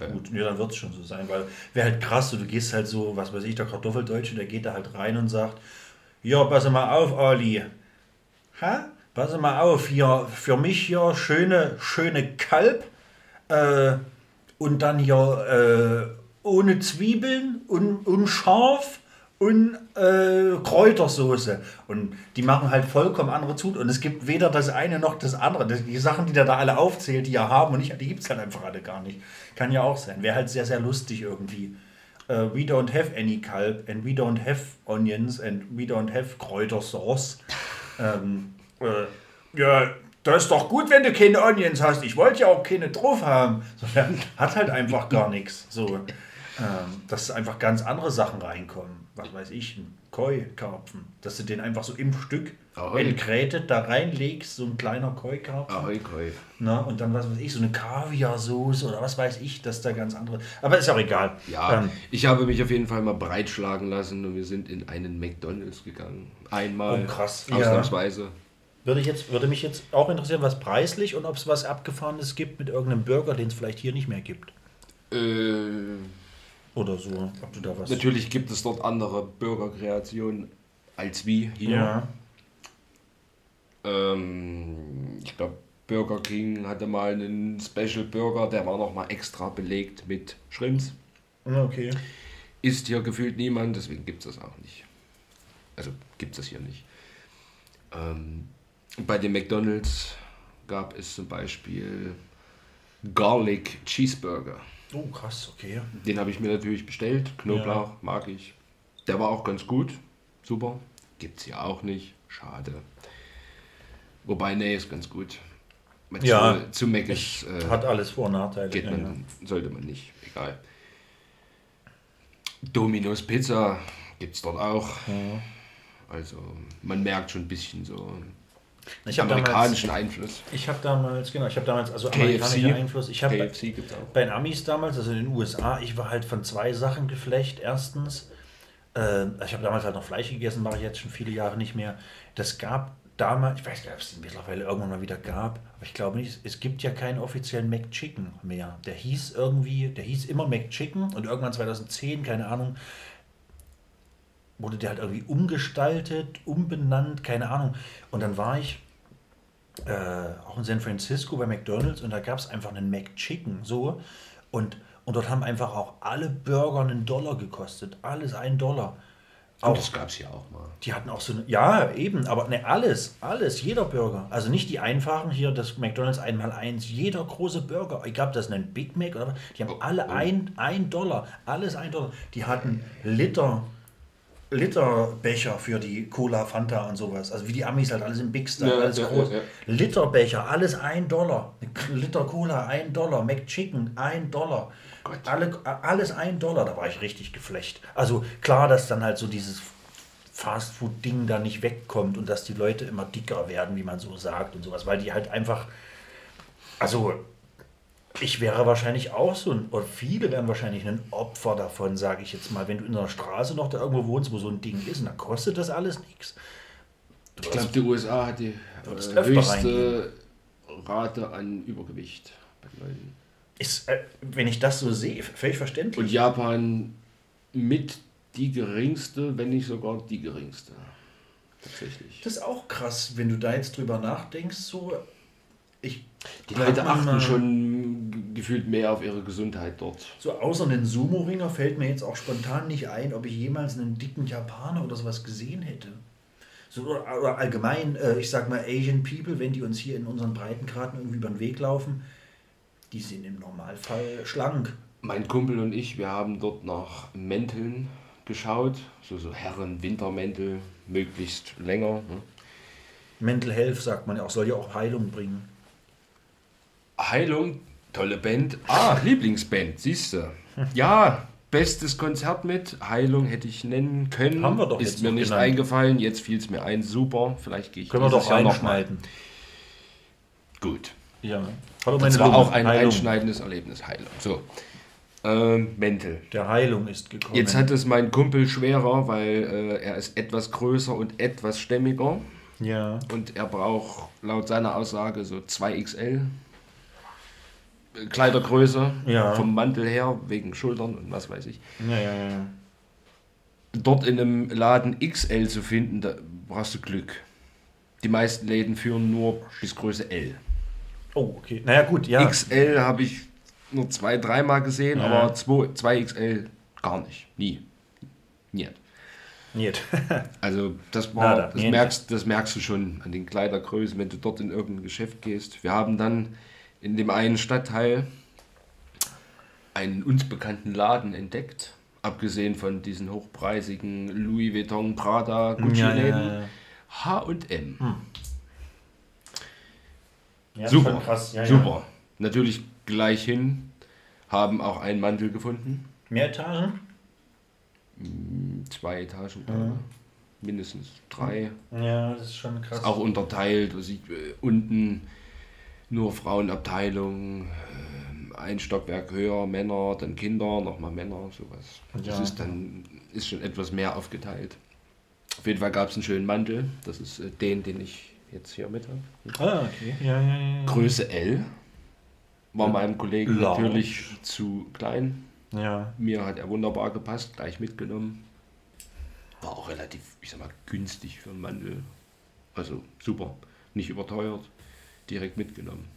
ja. gut, ja, dann wird es schon so sein, weil wäre halt krass, so, du gehst halt so, was weiß ich, der Kartoffeldeutsche, der geht da halt rein und sagt, ja, pass mal auf, Ali. Ha? Pass mal auf, hier, für mich hier schöne, schöne Kalb äh, und dann hier äh, ohne Zwiebeln und, und scharf und äh, Kräutersoße. Und die machen halt vollkommen andere Zutaten. Und es gibt weder das eine noch das andere. Die Sachen, die der da alle aufzählt, die er haben und nicht, die gibt es halt einfach alle gar nicht. Kann ja auch sein. Wäre halt sehr, sehr lustig irgendwie. Uh, we don't have any Kalb and we don't have onions and we don't have Kräutersauce. ähm, äh, ja, das ist doch gut, wenn du keine Onions hast. Ich wollte ja auch keine drauf haben. So, der hat halt einfach gar nichts. So, ähm, dass einfach ganz andere Sachen reinkommen. Was weiß ich, ein Koi-Karpfen. Dass du den einfach so im Stück Ahoi. da reinlegst, so ein kleiner Koi-Karpfen. Ahoi, Koi. Na, und dann, was weiß ich, so eine Kaviar-Soße oder was weiß ich, dass da ganz andere. Aber ist auch egal. Ja, Ähm, ich habe mich auf jeden Fall mal breitschlagen lassen und wir sind in einen McDonalds gegangen. Einmal. Oh, krass. Ja. Würde, ich jetzt, würde mich jetzt auch interessieren, was preislich und ob es was Abgefahrenes gibt mit irgendeinem Burger, den es vielleicht hier nicht mehr gibt. Äh, Oder so. Ob du da was. natürlich gibt es dort andere Burgerkreationen als wie hier. Ja. Ähm, ich glaube, Burger King hatte mal einen Special Burger, der war nochmal extra belegt mit Shrimps. Okay. Ist hier gefühlt niemand, deswegen gibt es das auch nicht. Also gibt es das hier nicht. Ähm, bei den McDonalds gab es zum Beispiel Garlic Cheeseburger. Oh, krass, okay. Den habe ich mir natürlich bestellt. Knoblauch mag ich. Der war auch ganz gut. Super. Gibt es hier auch nicht. Schade. Wobei, nee, ist ganz gut. Weil Ja. Zu, zu Mac ist, äh, Hat alles Vor- und Nachteile. geht ja, man, ja. sollte man nicht. Egal. Domino's Pizza gibt es dort auch. Also man merkt schon ein bisschen so Ich habe damals, amerikanischen Einfluss. ich hab damals, genau, ich habe damals, also KFC. amerikanischer Einfluss. Ich habe auch. bei den Amis damals, also in den USA, ich war halt von zwei Sachen geflecht. Erstens, äh, ich habe damals halt noch Fleisch gegessen, mache ich jetzt schon viele Jahre nicht mehr. Das gab damals, ich weiß gar nicht, ob es mittlerweile irgendwann mal wieder gab, aber ich glaube nicht, es gibt ja keinen offiziellen McChicken mehr. Der hieß irgendwie, der hieß immer McChicken und irgendwann 2010, keine Ahnung, wurde der halt irgendwie umgestaltet, umbenannt, keine Ahnung. Und dann war ich äh, auch in San Francisco bei McDonalds und da gab es einfach einen McChicken so und, und dort haben einfach auch alle Burger einen Dollar gekostet, alles ein Dollar. Und Auch, das gab es ja auch mal. die hatten auch so eine, ja eben, aber ne, alles, alles, jeder Burger. Also nicht die einfachen hier, das McDonalds einmal eins, jeder große Burger, ich glaube, das ist ein Big Mac oder was, die haben Oh, alle oh. ein, ein Dollar, alles ein Dollar. Die hatten Liter, Literbecher für die Cola, Fanta und sowas. Also wie die Amis halt alles im Big Star, Ja, alles ja, groß. ja. Literbecher, alles ein Dollar. Liter Cola, ein Dollar. McChicken, ein Dollar. Gott. Alle, alles ein Dollar. Da war ich richtig geflecht. Also klar, dass dann halt so dieses Fastfood-Ding da nicht wegkommt und dass die Leute immer dicker werden, wie man so sagt und sowas, weil die halt einfach, also ich wäre wahrscheinlich auch so ein, oder viele wären wahrscheinlich ein Opfer davon, sage ich jetzt mal, wenn du in einer Straße noch da irgendwo wohnst, wo so ein Ding ist, und dann kostet das alles nichts. Ich glaube, die USA hat die äh, höchste Rate an Übergewicht bei Leuten. Ist, äh, wenn ich das so sehe, völlig verständlich. Und Japan mit die geringste, wenn nicht sogar die geringste. Tatsächlich. Das ist auch krass, wenn du da jetzt drüber nachdenkst, so. Ich Die Leute achten schon gefühlt mehr auf ihre Gesundheit dort. So außer einen Sumo-Ringer fällt mir jetzt auch spontan nicht ein, ob ich jemals einen dicken Japaner oder sowas gesehen hätte. So, oder, oder allgemein, äh, ich sag mal, Asian People, wenn die uns hier in unseren Breitengraden irgendwie über den Weg laufen, die sind im Normalfall schlank. Mein Kumpel und ich, wir haben dort nach Mänteln geschaut. So, so Herren-Wintermäntel, möglichst länger. Ne? Mental Health, sagt man ja auch, soll ja auch Heilung bringen. Heilung, tolle Band. Ah, Lieblingsband, siehst du. Ja, bestes Konzert mit. Heilung hätte ich nennen können. Haben wir doch Ist jetzt mir nicht genannt. eingefallen. Jetzt fiel es mir ein. Super. Vielleicht gehe ich Können wir doch Jahr reinschneiden. Gut. Ja. Hallo Das meine war Lunge. auch ein Heilung. einschneidendes Erlebnis. Heilung. So. Ähm, Mäntel. Der Heilung ist gekommen. Jetzt hat es mein Kumpel schwerer, weil äh, er ist etwas größer und etwas stämmiger. ja. Und er braucht laut seiner Aussage so 2XL. Kleidergröße Ja. vom Mantel her, wegen Schultern und was weiß ich. Ja, ja, ja. Dort in einem Laden XL zu finden, da brauchst du Glück. Die meisten Läden führen nur bis Größe L. Oh, okay. Naja, gut, ja. XL habe ich nur zwei, dreimal gesehen, Ja. aber 2, 2XL gar nicht. Nie. Nie. Niet. Also das war, Nada, das merkst, das merkst du schon an den Kleidergrößen, wenn du dort in irgendein Geschäft gehst. Wir haben dann in dem einen Stadtteil einen uns bekannten Laden entdeckt, abgesehen von diesen hochpreisigen Louis Vuitton, Prada, Gucci-Läden. ja, ja. H&M. Ja, Super, Krass. Ja, super. Natürlich gleich hin, haben auch einen Mantel gefunden. Ja. Mehr Etagen? Zwei Etagen. Mhm. mindestens drei. Ja, das ist schon krass. Ist auch unterteilt. Also ich, äh, unten nur Frauenabteilung, äh, ein Stockwerk höher Männer, dann Kinder, nochmal Männer, sowas. Das Ja. ist dann ist schon etwas mehr aufgeteilt. Auf jeden Fall gab es einen schönen Mantel. Das ist äh, den, den ich jetzt hier mit habe. Ah, okay. Ja, ja, ja. ja. Größe L. War meinem Kollegen Large. natürlich zu klein. Ja, Mir hat er wunderbar gepasst, gleich mitgenommen. War auch relativ, ich sag mal, günstig für einen Mandel. Also super, nicht überteuert, direkt mitgenommen.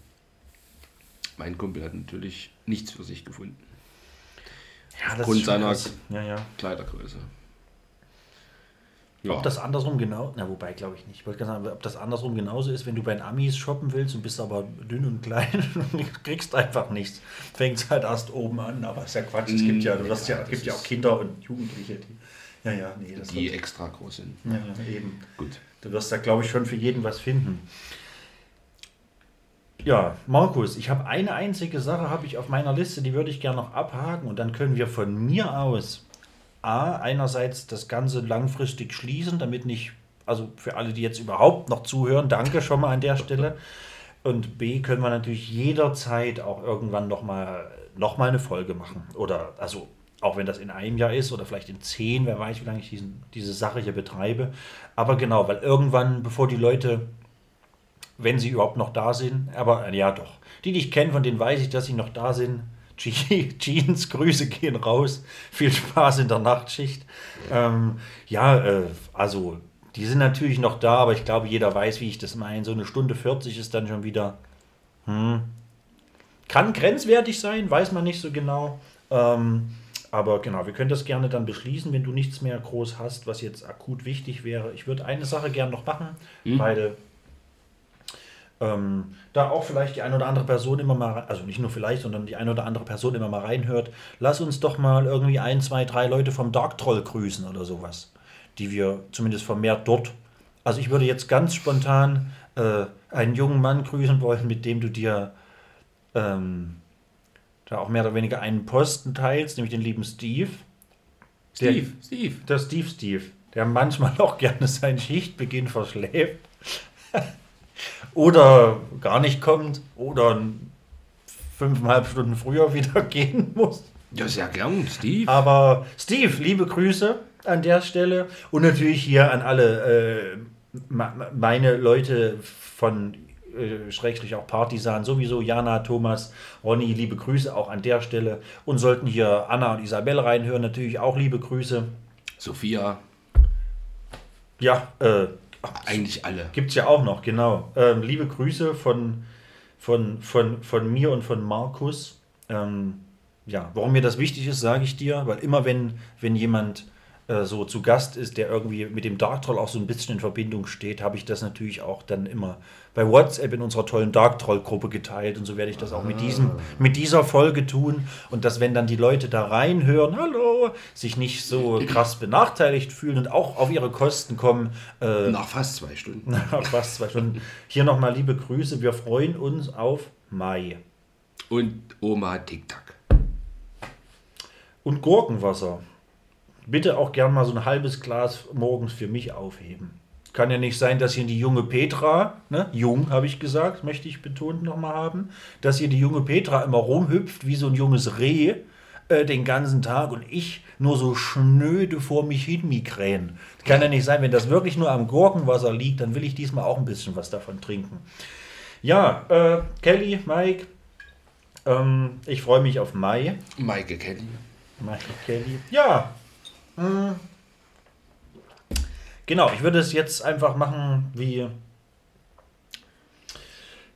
Mein Kumpel hat natürlich nichts für sich gefunden. ja das Aufgrund seiner-. Ja, ja. Kleidergröße. Ja, Ob das andersrum genau, na wobei glaube ich nicht. Ich wollte gerade sagen, ob das andersrum genauso ist, wenn du bei den Amis shoppen willst und bist aber dünn und klein und kriegst einfach nichts. Fängt es halt erst oben an, aber ist ja Quatsch. Es gibt ja, du wirst ja, Ja, es gibt ja auch Kinder und Jugendliche, die. Ja, ja, nee, die extra groß sind. ja, ja, eben. Gut. Du wirst da, glaube ich, schon für jeden was finden. Ja, Markus, ich habe eine einzige Sache habe ich auf meiner Liste, die würde ich gerne noch abhaken und dann können wir von mir aus A, einerseits das Ganze langfristig schließen, damit nicht, also für alle, die jetzt überhaupt noch zuhören, danke schon mal an der Stelle. Und B, können wir natürlich jederzeit auch irgendwann nochmal noch mal eine Folge machen. Oder, also, auch wenn das in einem Jahr ist oder vielleicht in zehn, wer weiß, wie lange ich diesen, diese Sache hier betreibe. Aber genau, weil irgendwann, bevor die Leute, wenn sie überhaupt noch da sind, aber äh, ja doch, die, die ich kenne, von denen weiß ich, dass sie noch da sind. Je- Jeans, Grüße gehen raus. Viel Spaß in der Nachtschicht. Ähm, ja, äh, also die sind natürlich noch da, aber ich glaube, jeder weiß, wie ich das meine. So eine Stunde 40 ist dann schon wieder. Hm, kann grenzwertig sein, weiß man nicht so genau. Ähm, aber genau, wir können das gerne dann beschließen, wenn du nichts mehr groß hast, was jetzt akut wichtig wäre. Ich würde eine Sache gerne noch machen, weil ähm, da auch vielleicht die eine oder andere Person immer mal, also nicht nur vielleicht, sondern die eine oder andere Person immer mal reinhört. Lass uns doch mal irgendwie ein, zwei, drei Leute vom Dark Troll grüßen oder sowas, die wir zumindest vermehrt dort. Also ich würde jetzt ganz spontan äh, einen jungen Mann grüßen wollen, mit dem du dir ähm, da auch mehr oder weniger einen Posten teilst, nämlich den lieben Steve. Der- Steve, Steve. Der Steve Steve, der manchmal auch gerne seinen Schichtbeginn verschläft. oder gar nicht kommt. Oder fünfeinhalb Stunden früher wieder gehen muss. Ja, sehr gern, Steve. Aber Steve, liebe Grüße an der Stelle. Und natürlich hier an alle äh, meine Leute von äh, Schrägstrich auch Partisan, sowieso Jana, Thomas, Ronny, liebe Grüße auch an der Stelle. Und sollten hier Anna und Isabel reinhören, natürlich auch liebe Grüße. Sophia, Ja, äh, eigentlich alle. gibt es ja auch noch, genau. Ähm, liebe Grüße von, von, von, von mir und von Markus. Ähm, ja, warum mir das wichtig ist, sage ich dir, weil immer wenn, wenn jemand so zu Gast ist, der irgendwie mit dem Dark Troll auch so ein bisschen in Verbindung steht, habe ich das natürlich auch dann immer bei WhatsApp in unserer tollen Dark Troll Gruppe geteilt und so werde ich das auch mit, diesem, mit dieser Folge tun und dass wenn dann die Leute da reinhören, hallo, sich nicht so krass benachteiligt fühlen und auch auf ihre Kosten kommen, äh, Nach fast zwei Stunden. na, fast zwei Stunden. Hier nochmal liebe Grüße. Wir freuen uns auf Mai. Und Oma Tic-Tac. Und Gurkenwasser. Bitte auch gern mal so ein halbes Glas morgens für mich aufheben. Kann ja nicht sein, dass hier die junge Petra, ne, jung habe ich gesagt, möchte ich betont nochmal haben, dass hier die junge Petra immer rumhüpft wie so ein junges Reh äh, den ganzen Tag und ich nur so schnöde vor mich hin migräne. Kann ja nicht sein, wenn das wirklich nur am Gurkenwasser liegt, dann will ich diesmal auch ein bisschen was davon trinken. Ja, äh, Kelly, Mike, ähm, ich freue mich auf Mai. Maike Kelly. Michael Kelly. Ja. Mm. Genau, ich würde es jetzt einfach machen wie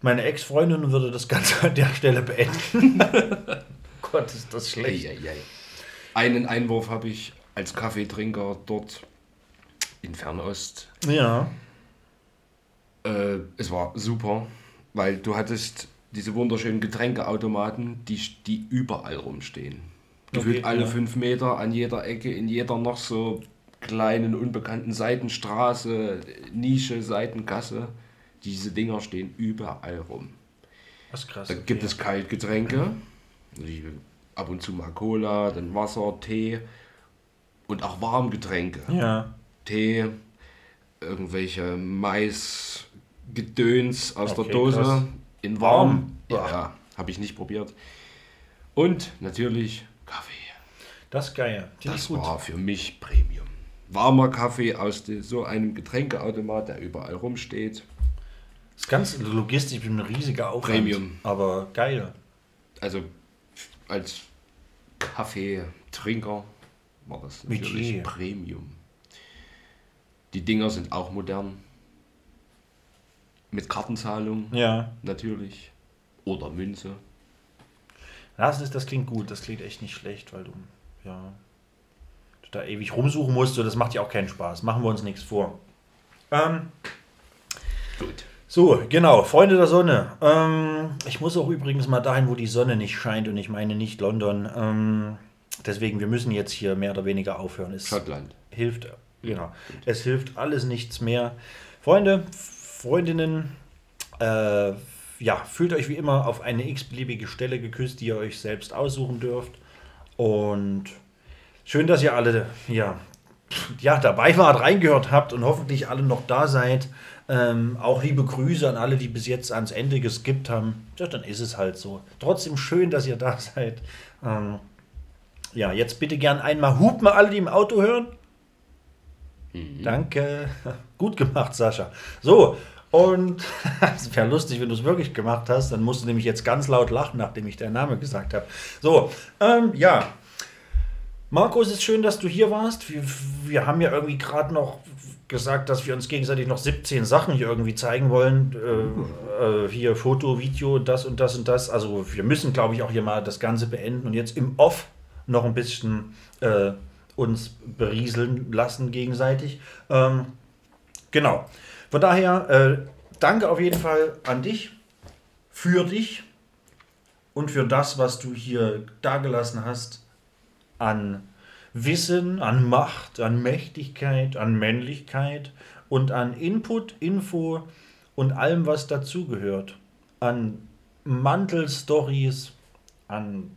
meine Ex-Freundin und würde das Ganze an der Stelle beenden. Gott, ist das schlecht. Eieiei. Einen Einwurf habe ich als Kaffeetrinker dort in Fernost. Ja. Äh, es war super, weil du hattest diese wunderschönen Getränkeautomaten, die, die überall rumstehen. Gefühlt Okay, alle ja. fünf Meter an jeder Ecke, in jeder noch so kleinen, unbekannten Seitenstraße, Nische, Seitengasse. Diese Dinger stehen überall rum. Was krass. Da gibt es Kaltgetränke, ab und zu mal Cola, dann Wasser, Tee und auch Warmgetränke. Ja. Tee, irgendwelche Maisgedöns aus der Okay, Dose krass. in warm. Warm? Ja, ja habe ich nicht probiert. Und natürlich. Das ist geil. Ich Das war für mich Premium. Warmer Kaffee aus so einem Getränkeautomat, der überall rumsteht. Das ganze logistisch ein riesiger Aufwand. Premium. Aber geil. Also als Kaffeetrinker war das natürlich Metier. Premium. Die Dinger sind auch modern. Mit Kartenzahlung Ja. natürlich. Oder Münze. Das, ist, das klingt gut. Das klingt echt nicht schlecht, weil du, ja, du da ewig rumsuchen musst. So, das macht ja auch keinen Spaß. Machen wir uns nichts vor. Ähm, Gut. So, genau, Freunde der Sonne. Ähm, ich muss auch übrigens mal dahin, wo die Sonne nicht scheint und ich meine nicht London. Ähm, deswegen, wir müssen jetzt hier mehr oder weniger aufhören. Es Schottland. hilft, genau, es hilft alles nichts mehr. Freunde, Freundinnen, äh, ja, fühlt euch wie immer auf eine x-beliebige Stelle geküsst, die ihr euch selbst aussuchen dürft. Und schön, dass ihr alle ja, ja, dabei wart, reingehört habt und hoffentlich alle noch da seid. Ähm, auch liebe Grüße an alle, die bis jetzt ans Ende geskippt haben. Ja, dann ist es halt so. Trotzdem schön, dass ihr da seid. Ähm, ja, jetzt bitte gern einmal hupen alle, die im Auto hören. Danke. Gut gemacht, Sascha. So, und es wäre lustig, wenn du es wirklich gemacht hast. Dann musst du nämlich jetzt ganz laut lachen, nachdem ich deinen Namen gesagt habe. So, ähm, ja. Marco, es ist schön, dass du hier warst. Wir, wir haben ja irgendwie gerade noch gesagt, dass wir uns gegenseitig noch 17 Sachen hier irgendwie zeigen wollen. Äh, äh, hier Foto, Video, das und das und das. Also wir müssen, glaube ich, auch hier mal das Ganze beenden und jetzt im Off noch ein bisschen äh, uns berieseln lassen gegenseitig. Ähm, genau. Von daher, äh, danke auf jeden Fall an dich, für dich und für das, was du hier dagelassen hast an Wissen, an Macht, an Mächtigkeit, an Männlichkeit und an Input, Info und allem, was dazugehört. An Mantelstories, an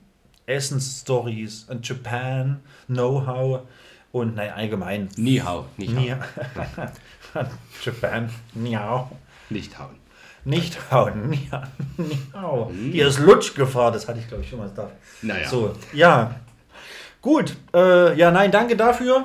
Essensstories, an Japan, Know-how und nein, allgemein. Nie hau. Nicht Nie, hauen. an Japan, Niao. Nicht hauen. Nicht hauen, Niao. Niao. Hier ist Lutschgefahr, das hatte ich glaube ich schon mal da. Naja. So, ja. Gut, äh, ja, nein, danke dafür.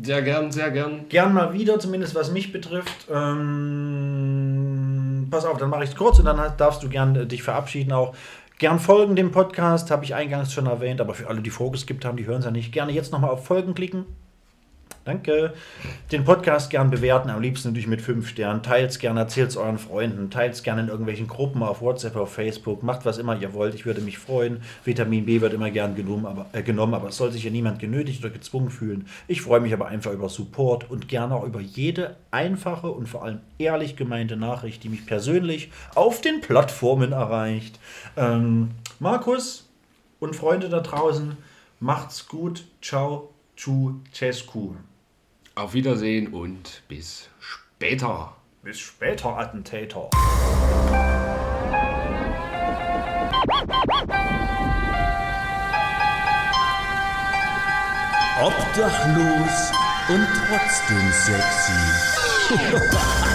Sehr gern, sehr gern. Gern mal wieder, zumindest was mich betrifft. Ähm, pass auf, dann mache ich es kurz und dann darfst du gern äh, dich verabschieden auch. Gern folgen dem Podcast, habe ich eingangs schon erwähnt, aber für alle, die vorgeskippt haben, die hören es ja nicht. Gerne jetzt nochmal auf Folgen klicken. Danke. Den Podcast gern bewerten, am liebsten natürlich mit 5 Sternen. Teilt gerne, erzählt es euren Freunden, teilt es gerne in irgendwelchen Gruppen auf WhatsApp, auf Facebook. Macht was immer ihr wollt. Ich würde mich freuen. Vitamin B wird immer gern genommen, aber, äh, genommen, es soll sich ja niemand genötigt oder gezwungen fühlen. Ich freue mich aber einfach über Support und gerne auch über jede einfache und vor allem ehrlich gemeinte Nachricht, die mich persönlich auf den Plattformen erreicht. Ähm, Markus und Freunde da draußen, macht's gut. Ciao. Chu Cescu. Auf Wiedersehen und bis später. Bis später, Attentator. Obdachlos und trotzdem sexy.